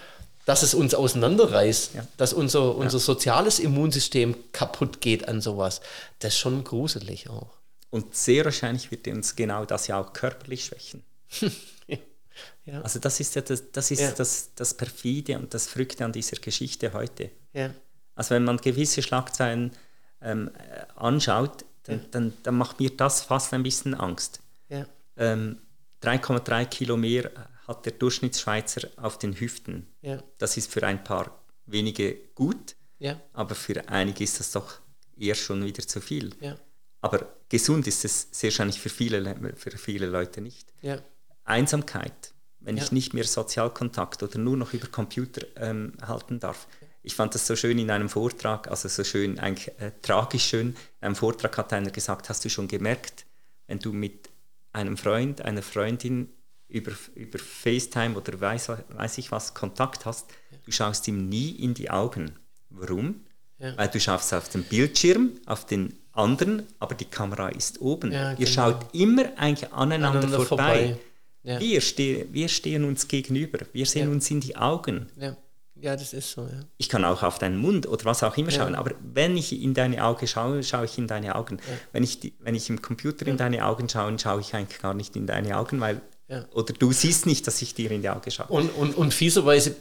dass es uns auseinanderreißt, ja. dass unser, unser ja. soziales Immunsystem kaputt geht an sowas, das ist schon gruselig auch. Und sehr wahrscheinlich wird uns genau das ja auch körperlich schwächen. ja. Also das ist ja das, das, ist das, das Perfide und das Verrückte an dieser Geschichte heute. Also wenn man gewisse Schlagzeilen ähm, anschaut, dann, dann, dann, macht mir das fast ein bisschen Angst. Ähm, 3,3 Kilo mehr hat der Durchschnittsschweizer auf den Hüften. Ja. Das ist für ein paar wenige gut, ja. aber für einige ist das doch eher schon wieder zu viel. Ja. Aber gesund ist es sehr wahrscheinlich für viele, für viele Leute nicht. Einsamkeit, wenn ich nicht mehr Sozialkontakt oder nur noch über Computer ähm, halten darf. Ich fand das so schön in einem Vortrag, also so schön, eigentlich äh, tragisch schön. In einem Vortrag hat einer gesagt, hast du schon gemerkt, wenn du mit einem Freund, einer Freundin über, über FaceTime oder weiß, weiß ich was Kontakt hast, du schaust ihm nie in die Augen. Warum? Ja. Weil du schaust auf den Bildschirm, auf den anderen, aber die Kamera ist oben. Ja, genau. Ihr schaut immer eigentlich aneinander, aneinander vorbei. vorbei. Ja. Wir, ste wir stehen uns gegenüber, wir sehen uns in die Augen. Ja, das ist so, ja. Ich kann auch auf deinen Mund oder was auch immer schauen, aber wenn ich in deine Augen schaue, schaue ich in deine Augen. Wenn, ich die, wenn ich im Computer in deine Augen schaue, schaue ich eigentlich gar nicht in deine Augen, weil ja. Oder du siehst nicht, dass ich dir in die Augen schaue. Und, und, und fieserweise,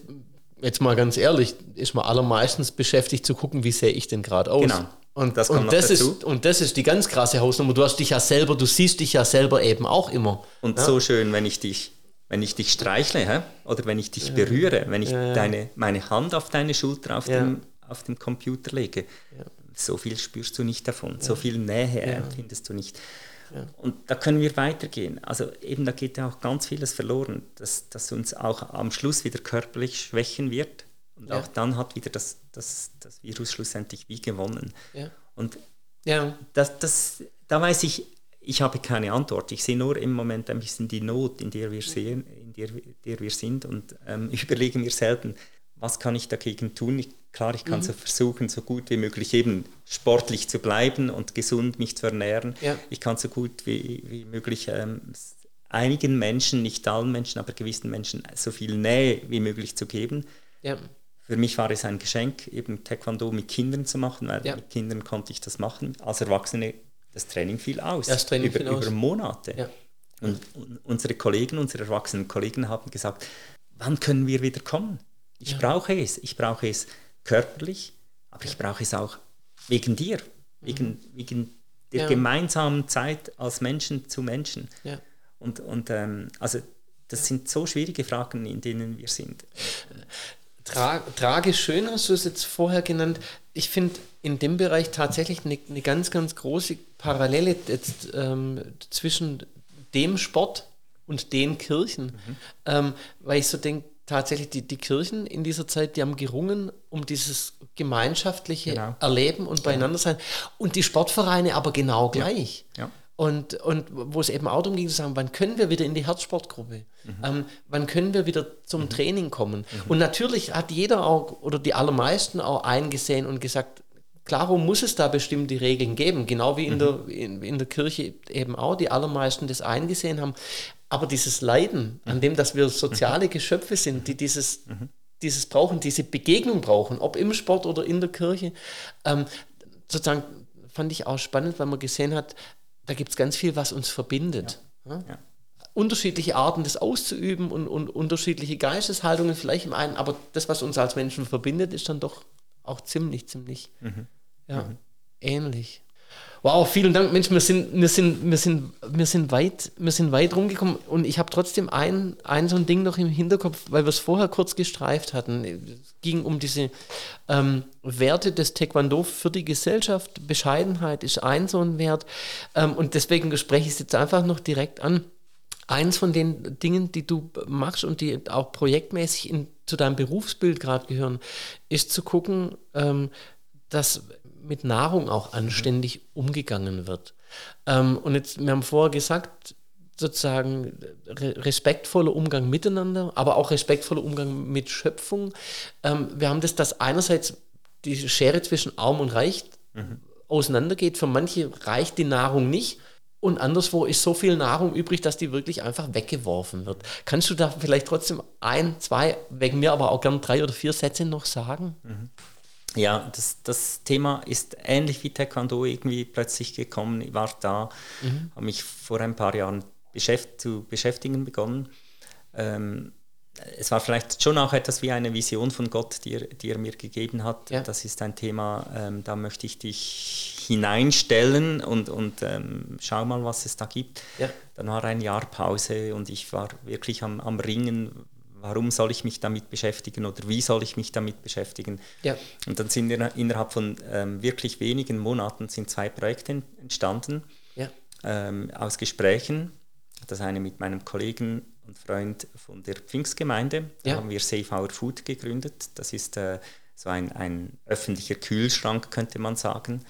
jetzt mal ganz ehrlich, ist man allermeistens beschäftigt zu gucken, wie sehe ich denn gerade aus. Genau. Und das, und, das ist, und das ist die ganz krasse Hausnummer. Du hast dich ja selber, du siehst dich ja selber eben auch immer. Und ja? so schön, wenn ich dich, wenn ich dich streichle, hä? oder wenn ich dich ja. berühre, wenn ich ja, deine, meine Hand auf deine Schulter auf, dem, auf dem Computer lege. So viel spürst du nicht davon, so viel Nähe empfindest du nicht. Und da können wir weitergehen. Also eben, da geht ja auch ganz vieles verloren, dass, dass uns auch am Schluss wieder körperlich schwächen wird. Und ja. auch dann hat wieder das, das, das Virus schlussendlich wie gewonnen. Ja. Und ja. Das, das, da weiß ich, ich habe keine Antwort. Ich sehe nur im Moment ein bisschen die Not, in der wir, sehen, in der, der wir sind und ähm, überlege mir selten, was kann ich dagegen tun? Ich, klar, ich kann mhm. so versuchen, so gut wie möglich eben sportlich zu bleiben und gesund mich zu ernähren. Ja. Ich kann so gut wie, wie möglich ähm, einigen Menschen, nicht allen Menschen, aber gewissen Menschen so viel Nähe wie möglich zu geben. Ja. Für mich war es ein Geschenk, eben Taekwondo mit Kindern zu machen, weil ja. mit Kindern konnte ich das machen. Als Erwachsene, das Training fiel aus. Das Training über, fiel aus. über Monate. Und, und unsere Kollegen, unsere erwachsenen Kollegen haben gesagt, wann können wir wieder kommen? Ich ja. brauche es. Ich brauche es körperlich, aber ich brauche es auch wegen dir, wegen, mhm. wegen der ja. gemeinsamen Zeit als Menschen zu Menschen. Ja. Und, und ähm, also das sind so schwierige Fragen, in denen wir sind. Tra tragisch schön hast du es jetzt vorher genannt. Ich finde in dem Bereich tatsächlich eine, eine ganz, ganz große Parallele jetzt, ähm, zwischen dem Sport und den Kirchen. Mhm. Ähm, weil ich so denke, tatsächlich die, die Kirchen in dieser Zeit, die haben gerungen um dieses gemeinschaftliche genau. Erleben und beieinander sein. Und die Sportvereine aber genau gleich. Ja. Ja. Und, und wo es eben auch darum ging zu sagen, wann können wir wieder in die Herzsportgruppe? Mhm. Ähm, wann können wir wieder zum mhm. Training kommen? Mhm. Und natürlich hat jeder auch oder die allermeisten auch eingesehen und gesagt, Klaro muss es da bestimmte Regeln geben, genau wie in, mhm. der, in, in, der Kirche eben auch, die allermeisten das eingesehen haben. Aber dieses Leiden, an mhm. dem, dass wir soziale mhm. Geschöpfe sind, die dieses, dieses brauchen, diese Begegnung brauchen, ob im Sport oder in der Kirche, ähm, sozusagen fand ich auch spannend, weil man gesehen hat, da gibt es ganz viel, was uns verbindet. Ja. Ja. Unterschiedliche Arten, das auszuüben und, und unterschiedliche Geisteshaltungen vielleicht im einen, aber das, was uns als Menschen verbindet, ist dann doch auch ziemlich, ziemlich mhm. Ja, mhm. ähnlich. Wow, vielen Dank, Mensch, wir sind, wir sind, wir sind, wir sind weit, wir sind weit rumgekommen und ich habe trotzdem ein, ein so ein Ding noch im Hinterkopf, weil wir es vorher kurz gestreift hatten. Es ging um diese ähm, Werte des Taekwondo für die Gesellschaft. Bescheidenheit ist ein so ein Wert ähm, und deswegen spreche ich es jetzt einfach noch direkt an. Eins von den Dingen, die du machst und die auch projektmäßig in, zu deinem Berufsbild gerade gehören, ist zu gucken, ähm, dass mit Nahrung auch anständig umgegangen wird. Ähm, und jetzt, wir haben vorher gesagt, sozusagen respektvoller Umgang miteinander, aber auch respektvoller Umgang mit Schöpfung. Ähm, wir haben das, dass einerseits die Schere zwischen Arm und Reich mhm. auseinandergeht. Für manche reicht die Nahrung nicht. Und anderswo ist so viel Nahrung übrig, dass die wirklich einfach weggeworfen wird. Kannst du da vielleicht trotzdem ein, zwei, wegen mir aber auch gern drei oder vier Sätze noch sagen? Mhm. Ja, das, das Thema ist ähnlich wie Taekwondo irgendwie plötzlich gekommen. Ich war da, mhm. habe mich vor ein paar Jahren beschäft zu beschäftigen begonnen. Ähm, es war vielleicht schon auch etwas wie eine Vision von Gott, die er, die er mir gegeben hat. Ja. Das ist ein Thema, ähm, da möchte ich dich hineinstellen und, und ähm, schau mal, was es da gibt. Ja. Dann war ein Jahr Pause und ich war wirklich am, am Ringen, warum soll ich mich damit beschäftigen oder wie soll ich mich damit beschäftigen. Ja. Und dann sind innerhalb von ähm, wirklich wenigen Monaten sind zwei Projekte entstanden ja. ähm, aus Gesprächen. Das eine mit meinem Kollegen und Freund von der Pfingstgemeinde. Da ja. haben wir Save Our Food gegründet. Das ist äh, so ein, ein öffentlicher Kühlschrank, könnte man sagen.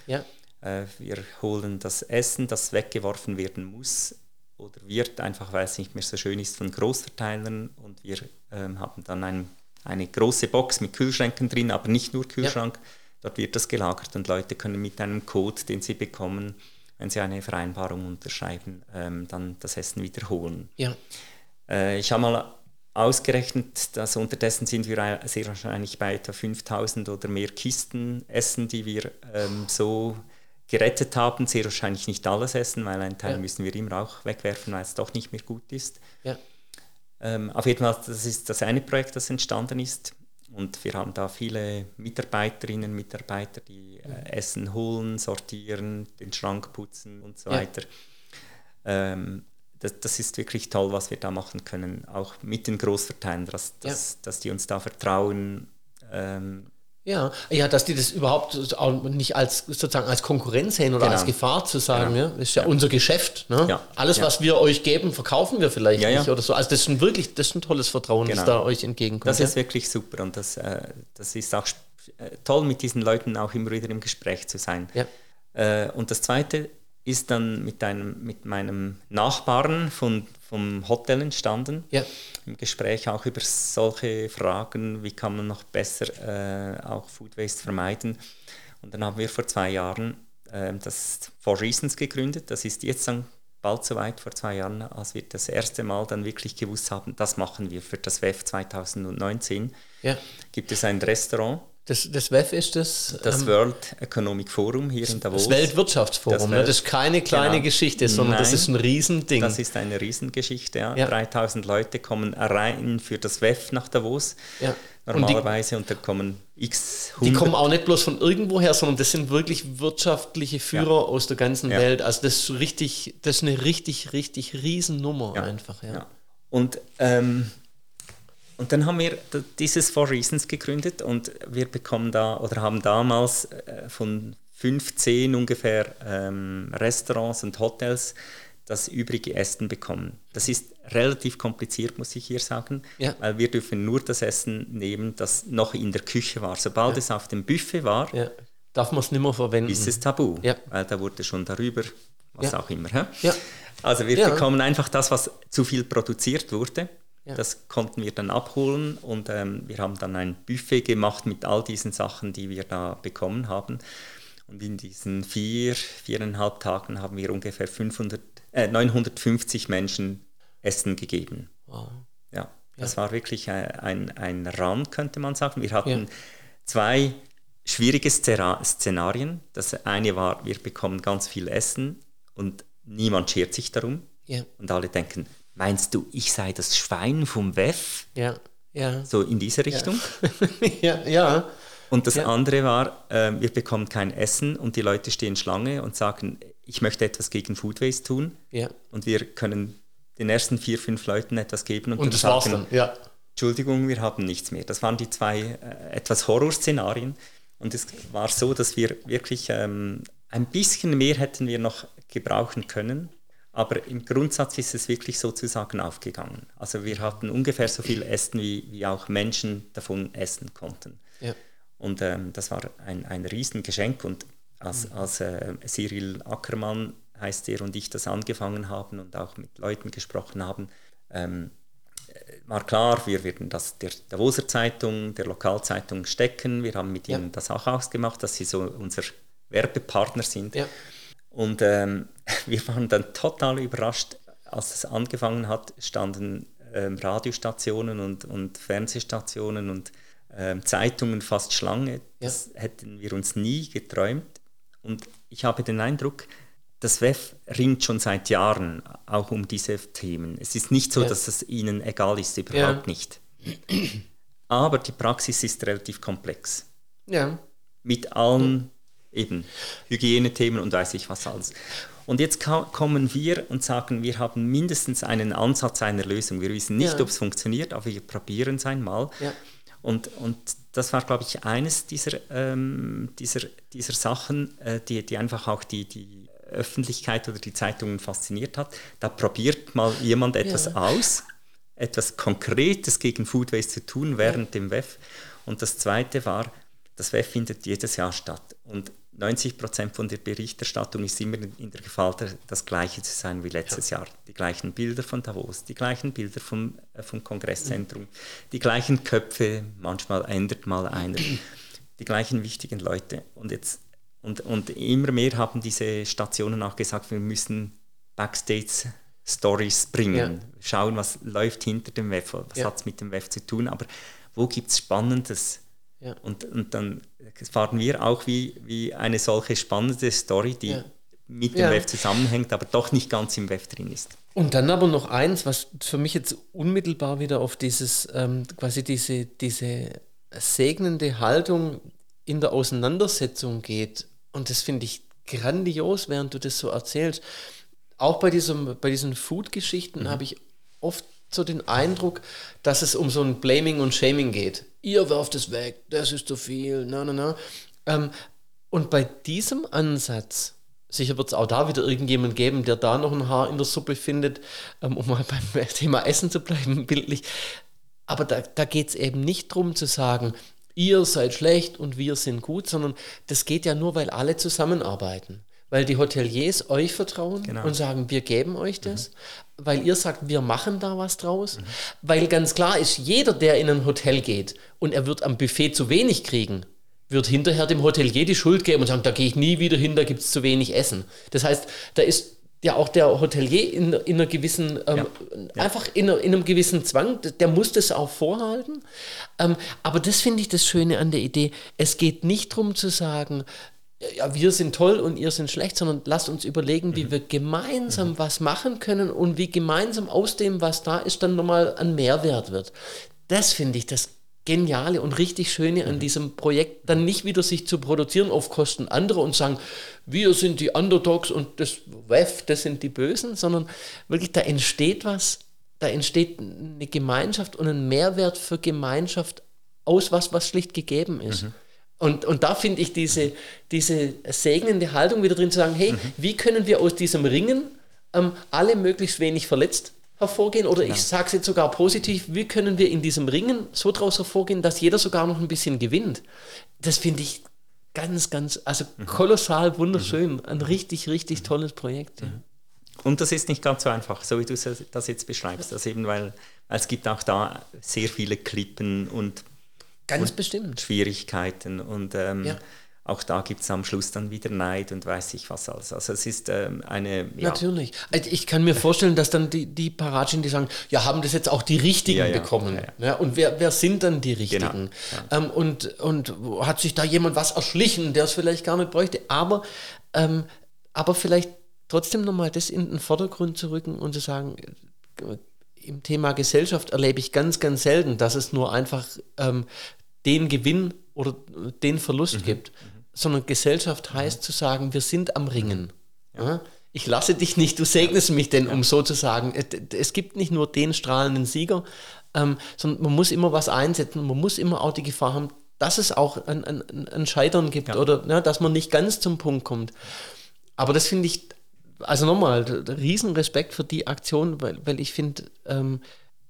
Äh, wir holen das Essen, das weggeworfen werden muss, oder wird, einfach weil es nicht mehr so schön ist, von Großverteilern und wir ähm, haben dann ein, eine große Box mit Kühlschränken drin, aber nicht nur Kühlschrank. Ja. Dort wird das gelagert und Leute können mit einem Code, den sie bekommen, wenn sie eine Vereinbarung unterschreiben, ähm, dann das Essen wiederholen. Ja. Äh, ich habe mal ausgerechnet, dass unterdessen sind wir sehr wahrscheinlich bei etwa 5000 oder mehr Kisten Essen, die wir ähm, so gerettet haben, sehr wahrscheinlich nicht alles essen, weil einen Teil ja. müssen wir immer auch wegwerfen, weil es doch nicht mehr gut ist. Ja. Ähm, auf jeden Fall, das ist das eine Projekt, das entstanden ist. Und wir haben da viele Mitarbeiterinnen und Mitarbeiter, die äh, Essen holen, sortieren, den Schrank putzen und so ja. weiter. Ähm, das, das, ist wirklich toll, was wir da machen können, auch mit den Großverteilern, dass, dass, dass die uns da vertrauen, ähm, ja, ja, dass die das überhaupt auch nicht als sozusagen als Konkurrenz sehen oder genau. als Gefahr zu sagen, genau. ja, ist ja, ja, unser Geschäft. Ne? Ja. Alles, was wir euch geben, verkaufen wir vielleicht nicht oder so. Also das ist ein wirklich, das ist ein tolles Vertrauen, genau. das da euch entgegenkommt. Das ist wirklich super und das, äh, das ist auch äh, toll, mit diesen Leuten auch immer wieder im Gespräch zu sein. Äh, und das Zweite ist dann mit, einem, mit meinem Nachbarn von, vom Hotel entstanden. Ja. Im Gespräch auch über solche Fragen, wie kann man noch besser äh, auch Food Waste vermeiden. Und dann haben wir vor zwei Jahren äh, das Four Reasons gegründet. Das ist jetzt dann bald soweit, vor zwei Jahren, als wir das erste Mal dann wirklich gewusst haben, das machen wir für das WEF 2019. Ja. Gibt es ein Restaurant das, das WEF ist das? Das ähm, World Economic Forum hier in Davos. Das Weltwirtschaftsforum. Das, Welt, ne? das ist keine kleine genau. Geschichte, sondern Nein, das ist ein Riesending. Das ist eine Riesengeschichte. Ja. ja. 3000 Leute kommen rein für das WEF nach Davos. Ja. Normalerweise und, die, und da kommen x Die kommen auch nicht bloß von irgendwoher, sondern das sind wirklich wirtschaftliche Führer ja. aus der ganzen Welt. Also das ist richtig, das ist eine richtig, richtig Riesennummer einfach. Ja. Und ähm, und dann haben wir dieses Four Reasons gegründet und wir bekommen da oder haben damals äh, von 15 ungefähr ähm, Restaurants und Hotels das übrige Essen bekommen. Das ist relativ kompliziert, muss ich hier sagen, ja. weil wir dürfen nur das Essen nehmen, das noch in der Küche war. Sobald ja. es auf dem Buffet war, ja. darf man es nicht mehr verwenden. Ist es tabu, weil da wurde schon darüber was auch immer. Also wir bekommen einfach das, was zu viel produziert wurde. Ja. Das konnten wir dann abholen und ähm, wir haben dann ein Buffet gemacht mit all diesen Sachen, die wir da bekommen haben. Und in diesen vier, viereinhalb Tagen haben wir ungefähr 500, äh, 950 Menschen Essen gegeben. Wow. Ja, das war wirklich ein, ein, ein Run, könnte man sagen. Wir hatten Ja. zwei schwierige Szenarien. Das eine war, wir bekommen ganz viel Essen und niemand schert sich darum. Ja. Und alle denken, meinst du, ich sei das Schwein vom WEF? Ja. Ja. So in diese Richtung. ja. Ja. Und das Ja. andere war, äh, wir bekommen kein Essen und die Leute stehen Schlange und sagen, ich möchte etwas gegen Food Waste tun. Ja. Und wir können den ersten vier, fünf Leuten etwas geben und, Und dann das sagen. Ja. Entschuldigung, wir haben nichts mehr. Das waren die zwei äh, etwas Horrorszenarien. Und es war so, dass wir wirklich ähm, ein bisschen mehr hätten wir noch gebrauchen können. Aber im Grundsatz ist es wirklich sozusagen aufgegangen. Also wir hatten ungefähr so viel Essen, wie, wie auch Menschen davon essen konnten. Ja. Und ähm, das war ein, ein Riesengeschenk. Und als, als äh, Cyril Ackermann heißt er und ich das angefangen haben und auch mit Leuten gesprochen haben, ähm, war klar, wir werden das der Davoser Zeitung, der Lokalzeitung stecken. Wir haben mit Ja. ihnen das auch ausgemacht, dass sie so unser Werbepartner sind. Ja. Und ähm, wir waren dann total überrascht, als es angefangen hat, standen ähm, Radiostationen und, und Fernsehstationen und ähm, Zeitungen fast Schlange. Das hätten wir uns nie geträumt. Und ich habe den Eindruck, das WEF ringt schon seit Jahren auch um diese Themen. Es ist nicht so, Ja. dass es ihnen egal ist, überhaupt Ja. nicht. Aber die Praxis ist relativ komplex Ja. mit allen eben Hygienethemen und weiß ich was alles. Und jetzt kommen wir und sagen, wir haben mindestens einen Ansatz einer Lösung. Wir wissen nicht, Ja. ob es funktioniert, aber wir probieren es einmal. Ja. Und, und das war, glaube ich, eines dieser, ähm, dieser, dieser Sachen, äh, die, die einfach auch die, die Öffentlichkeit oder die Zeitungen fasziniert hat. Da probiert mal jemand etwas Ja. aus, etwas Konkretes gegen Food Waste zu tun während dem WEF. Und das Zweite war, das WEF findet jedes Jahr statt. Und 90 Prozent von der Berichterstattung ist immer in der Gefahr, das Gleiche zu sein wie letztes Jahr. Die gleichen Bilder von Davos, die gleichen Bilder vom, äh, vom Kongresszentrum, die gleichen Köpfe, manchmal ändert mal einer, die gleichen wichtigen Leute. Und, jetzt, und, und immer mehr haben diese Stationen auch gesagt, wir müssen Backstage Stories bringen, Ja. schauen, was läuft hinter dem WEF, was Ja. hat es mit dem WEF zu tun, aber wo gibt es Spannendes? Ja. Und, und dann fahren wir auch wie, wie eine solche spannende Story, die Ja. mit dem Ja. WEF zusammenhängt, aber doch nicht ganz im WEF drin ist. Und dann aber noch eins, was für mich jetzt unmittelbar wieder auf dieses, ähm, quasi diese, diese segnende Haltung in der Auseinandersetzung geht. Und das finde ich grandios, während du das so erzählst. Auch bei, diesem, bei diesen Food-Geschichten habe ich oft so den Eindruck, dass es um so ein Blaming und Shaming geht. Ihr werft es weg, das ist zu viel, na, na, na. Ähm, und bei diesem Ansatz, sicher wird es auch da wieder irgendjemand geben, der da noch ein Haar in der Suppe findet, ähm, um mal beim Thema Essen zu bleiben, bildlich. Aber da, da geht es eben nicht darum zu sagen, ihr seid schlecht und wir sind gut, sondern das geht ja nur, weil alle zusammenarbeiten. Weil die Hoteliers euch vertrauen Genau. und sagen, wir geben euch das. Weil ihr sagt, wir machen da was draus. Weil ganz klar ist, jeder, der in ein Hotel geht und er wird am Buffet zu wenig kriegen, wird hinterher dem Hotelier die Schuld geben und sagen, da gehe ich nie wieder hin, da gibt es zu wenig Essen. Das heißt, da ist ja auch der Hotelier in, in einer gewissen, ähm, einfach in, in einem gewissen Zwang, der muss das auch vorhalten. Ähm, aber das finde ich das Schöne an der Idee. Es geht nicht darum zu sagen, ja, wir sind toll und ihr sind schlecht, sondern lasst uns überlegen, wie wir gemeinsam was machen können und wie gemeinsam aus dem, was da ist, dann nochmal ein Mehrwert wird. Das finde ich das Geniale und richtig Schöne an diesem Projekt, dann nicht wieder sich zu produzieren auf Kosten anderer und sagen, wir sind die Underdogs und das WEF, das sind die Bösen, sondern wirklich, da entsteht was, da entsteht eine Gemeinschaft und ein Mehrwert für Gemeinschaft aus was, was schlicht gegeben ist. Und, und da finde ich diese, diese segnende Haltung wieder drin zu sagen, hey, wie können wir aus diesem Ringen ähm, alle möglichst wenig verletzt hervorgehen? Oder ich sage es jetzt sogar positiv, wie können wir in diesem Ringen so daraus hervorgehen, dass jeder sogar noch ein bisschen gewinnt? Das finde ich ganz, ganz, also kolossal wunderschön. Ein richtig, richtig tolles Projekt. Ja. Und das ist nicht ganz so einfach, so wie du das jetzt beschreibst. Das eben, weil, weil es gibt auch da sehr viele Klippen und, ganz bestimmt. Schwierigkeiten. Und ähm, ja. auch da gibt es am Schluss dann wieder Neid und weiß ich was alles. Also es ist ähm, eine... Ja. Natürlich. Also ich kann mir vorstellen, dass dann die, die Paratschen, die sagen, ja, haben das jetzt auch die Richtigen ja, bekommen. Ja, und wer, wer sind dann die Richtigen? Genau. Ähm, und, und hat sich da jemand was erschlichen, der es vielleicht gar nicht bräuchte? Aber, ähm, aber vielleicht trotzdem nochmal das in den Vordergrund zu rücken und zu sagen, im Thema Gesellschaft erlebe ich ganz, ganz selten, dass es nur einfach ähm, den Gewinn oder den Verlust mhm. gibt, mhm. sondern Gesellschaft mhm. heißt mhm. zu sagen, wir sind am Ringen. Ja. Ich lasse dich nicht, du segnest mich denn, ja. um so zu sagen. Es gibt nicht nur den strahlenden Sieger, ähm, sondern man muss immer was einsetzen, man muss immer auch die Gefahr haben, dass es auch ein, ein, ein Scheitern gibt ja. oder ja, dass man nicht ganz zum Punkt kommt. Aber das finde ich also nochmal, riesen Respekt für die Aktion, weil, weil ich finde, ähm,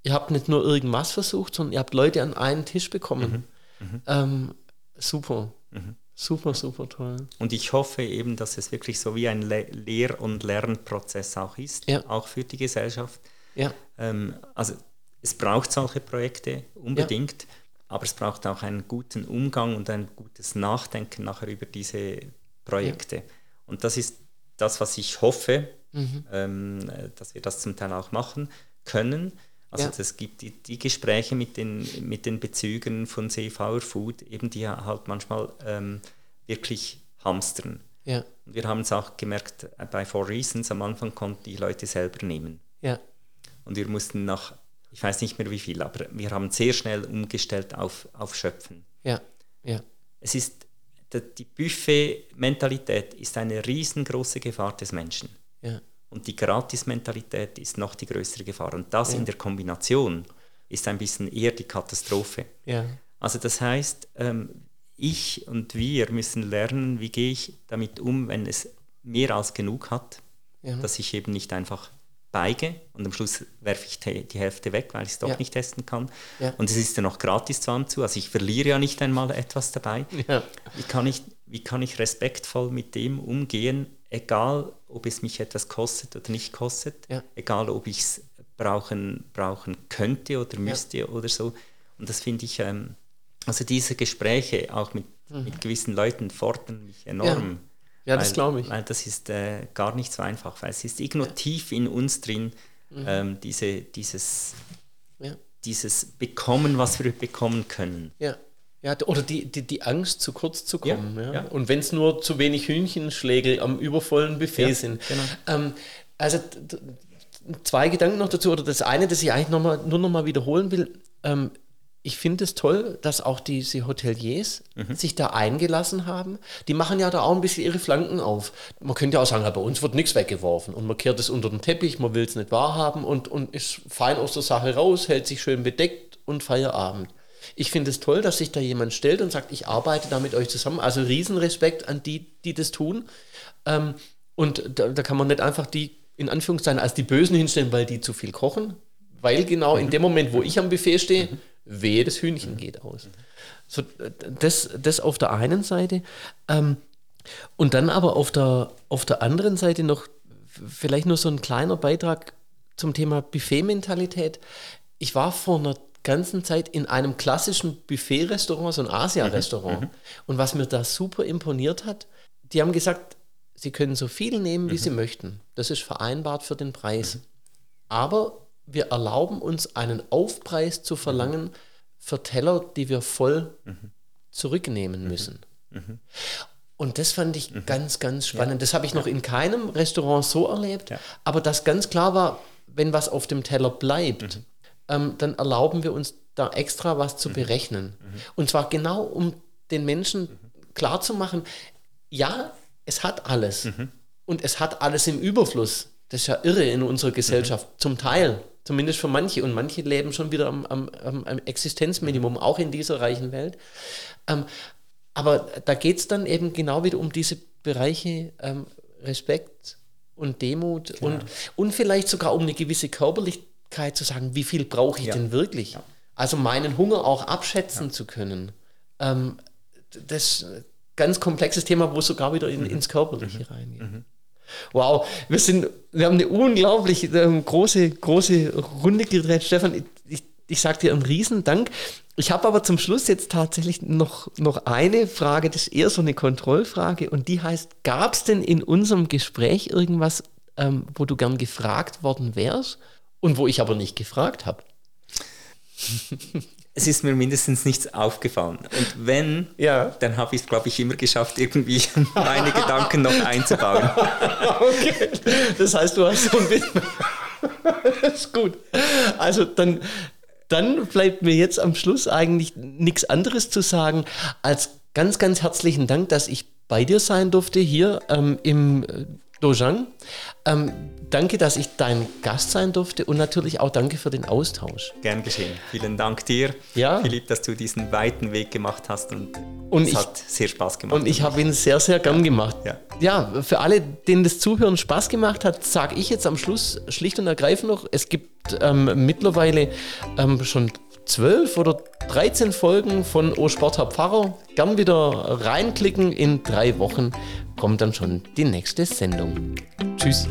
ihr habt nicht nur irgendwas versucht, sondern ihr habt Leute an einen Tisch bekommen. Mhm. Mhm. Ähm, super. Mhm. Super, super toll. Und ich hoffe eben, dass es wirklich so wie ein Le Lehr- und Lernprozess auch ist, ja. auch für die Gesellschaft. Ja. Ähm, also es braucht solche Projekte unbedingt, ja. aber es braucht auch einen guten Umgang und ein gutes Nachdenken nachher über diese Projekte. Ja. Und das ist das, was ich hoffe, mhm. ähm, dass wir das zum Teil auch machen können. Also es gibt die, die, Gespräche mit den, mit den Bezügen von CVR Food, eben die halt manchmal ähm, wirklich hamstern. Ja. Und wir haben es auch gemerkt äh, bei Four Reasons, am Anfang konnten die Leute selber nehmen. Ja. Und wir mussten nach, ich weiß nicht mehr wie viel, aber wir haben sehr schnell umgestellt auf, auf Schöpfen. Ja. Ja. Es ist die Buffet-Mentalität ist eine riesengroße Gefahr des Menschen. Ja. Und die Gratis-Mentalität ist noch die größere Gefahr. Und das ja. in der Kombination ist ein bisschen eher die Katastrophe. Ja. Also das heißt, ähm, ich und wir müssen lernen, wie gehe ich damit um, wenn es mehr als genug hat, dass ich eben nicht einfach beige und am Schluss werfe ich die Hälfte weg, weil ich es doch ja. nicht testen kann. Ja. Und es ist ja noch gratis zwar zu, also ich verliere ja nicht einmal etwas dabei. Ja. Wie, kann ich, wie kann ich respektvoll mit dem umgehen, egal ob es mich etwas kostet oder nicht kostet, egal ob ich es brauchen, brauchen könnte oder müsste oder so. Und das finde ich, ähm, also diese Gespräche auch mit, mhm. mit gewissen Leuten fordern mich enorm. Ja, das glaube ich. Weil das ist äh, gar nicht so einfach, weil es ist irgendwo ja. tief in uns drin, mhm. ähm, diese, dieses, ja. dieses Bekommen, was wir bekommen können. Ja. Ja, oder die, die, die Angst, zu kurz zu kommen. Ja, ja. Und wenn es nur zu wenig Hühnchenschläge am übervollen Buffet sind. Genau. Ähm, also zwei Gedanken noch dazu, oder das eine, das ich eigentlich noch mal, nur noch mal wiederholen will. Ähm, ich finde es toll, dass auch diese Hoteliers mhm. sich da eingelassen haben. Die machen ja da auch ein bisschen ihre Flanken auf. Man könnte ja auch sagen, bei uns wird nichts weggeworfen und man kehrt es unter den Teppich, man will es nicht wahrhaben und, und ist fein aus der Sache raus, hält sich schön bedeckt und Feierabend. Ich finde es toll, dass sich da jemand stellt und sagt, ich arbeite da mit euch zusammen. Also Riesenrespekt an die, die das tun. Ähm, und da, da, kann man nicht einfach die, in Anführungszeichen, als die Bösen hinstellen, weil die zu viel kochen. Weil genau in dem Moment, wo ich am Buffet stehe, mhm wehe, das Hühnchen geht aus. So, das, das auf der einen Seite. Ähm, und dann aber auf der, auf der anderen Seite noch vielleicht nur so ein kleiner Beitrag zum Thema Buffet-Mentalität. Ich war vor einer ganzen Zeit in einem klassischen Buffet-Restaurant, so ein Asia-Restaurant. Mhm, mhm. Und was mir da super imponiert hat, die haben gesagt, sie können so viel nehmen, wie mhm. sie möchten. Das ist vereinbart für den Preis. Mhm. Aber wir erlauben uns einen Aufpreis zu verlangen für Teller, die wir voll mhm. zurücknehmen mhm. müssen. Mhm. Und das fand ich mhm. ganz, ganz spannend. Ja. Das habe ich noch in keinem Restaurant so erlebt, ja. aber das ganz klar war, wenn was auf dem Teller bleibt, mhm. ähm, dann erlauben wir uns da extra was zu mhm. berechnen. Und zwar genau, um den Menschen klarzumachen, ja, es hat alles. Und es hat alles im Überfluss. Das ist ja irre in unserer Gesellschaft, zum Teil. Zumindest für manche. Und manche leben schon wieder am, am, am Existenzminimum, auch in dieser reichen Welt. Ähm, aber da geht es dann eben genau wieder um diese Bereiche ähm, Respekt und Demut genau. und, und vielleicht sogar um eine gewisse Körperlichkeit zu sagen, wie viel brauche ich ja. denn wirklich? Ja. Also meinen Hunger auch abschätzen ja. zu können. Ähm, das, ganz komplexes Thema, wo es sogar wieder in, ins Körperliche reingeht. Wow, wir sind, wir haben eine unglaublich ähm, große, große Runde gedreht. Stefan, ich, ich, ich sage dir einen Riesendank. Ich habe aber zum Schluss jetzt tatsächlich noch, noch eine Frage, das ist eher so eine Kontrollfrage und die heißt, gab es denn in unserem Gespräch irgendwas, ähm, wo du gern gefragt worden wärst und wo ich aber nicht gefragt habe? es ist mir mindestens nichts aufgefallen. Und wenn, ja. dann habe ich es, glaube ich, immer geschafft, irgendwie meine Gedanken noch einzubauen. okay. Das heißt, du hast so ein bisschen. das ist gut. Also dann, dann bleibt mir jetzt am Schluss eigentlich nichts anderes zu sagen als ganz, ganz herzlichen Dank, dass ich bei dir sein durfte hier ähm, im äh, Dojang. Ähm, danke, dass ich dein Gast sein durfte und natürlich auch danke für den Austausch. Gern geschehen. Vielen Dank dir, ja. Philipp, dass du diesen weiten Weg gemacht hast und, und es ich, hat sehr Spaß gemacht. Und ich habe ihn sehr, sehr gern ja. gemacht. Ja. ja, für alle, denen das Zuhören Spaß gemacht hat, sage ich jetzt am Schluss schlicht und ergreifend noch, es gibt ähm, mittlerweile ähm, schon zwölf oder 13 Folgen von O Herr Pfarrer. Gern wieder reinklicken. In drei Wochen kommt dann schon die nächste Sendung. Tschüss.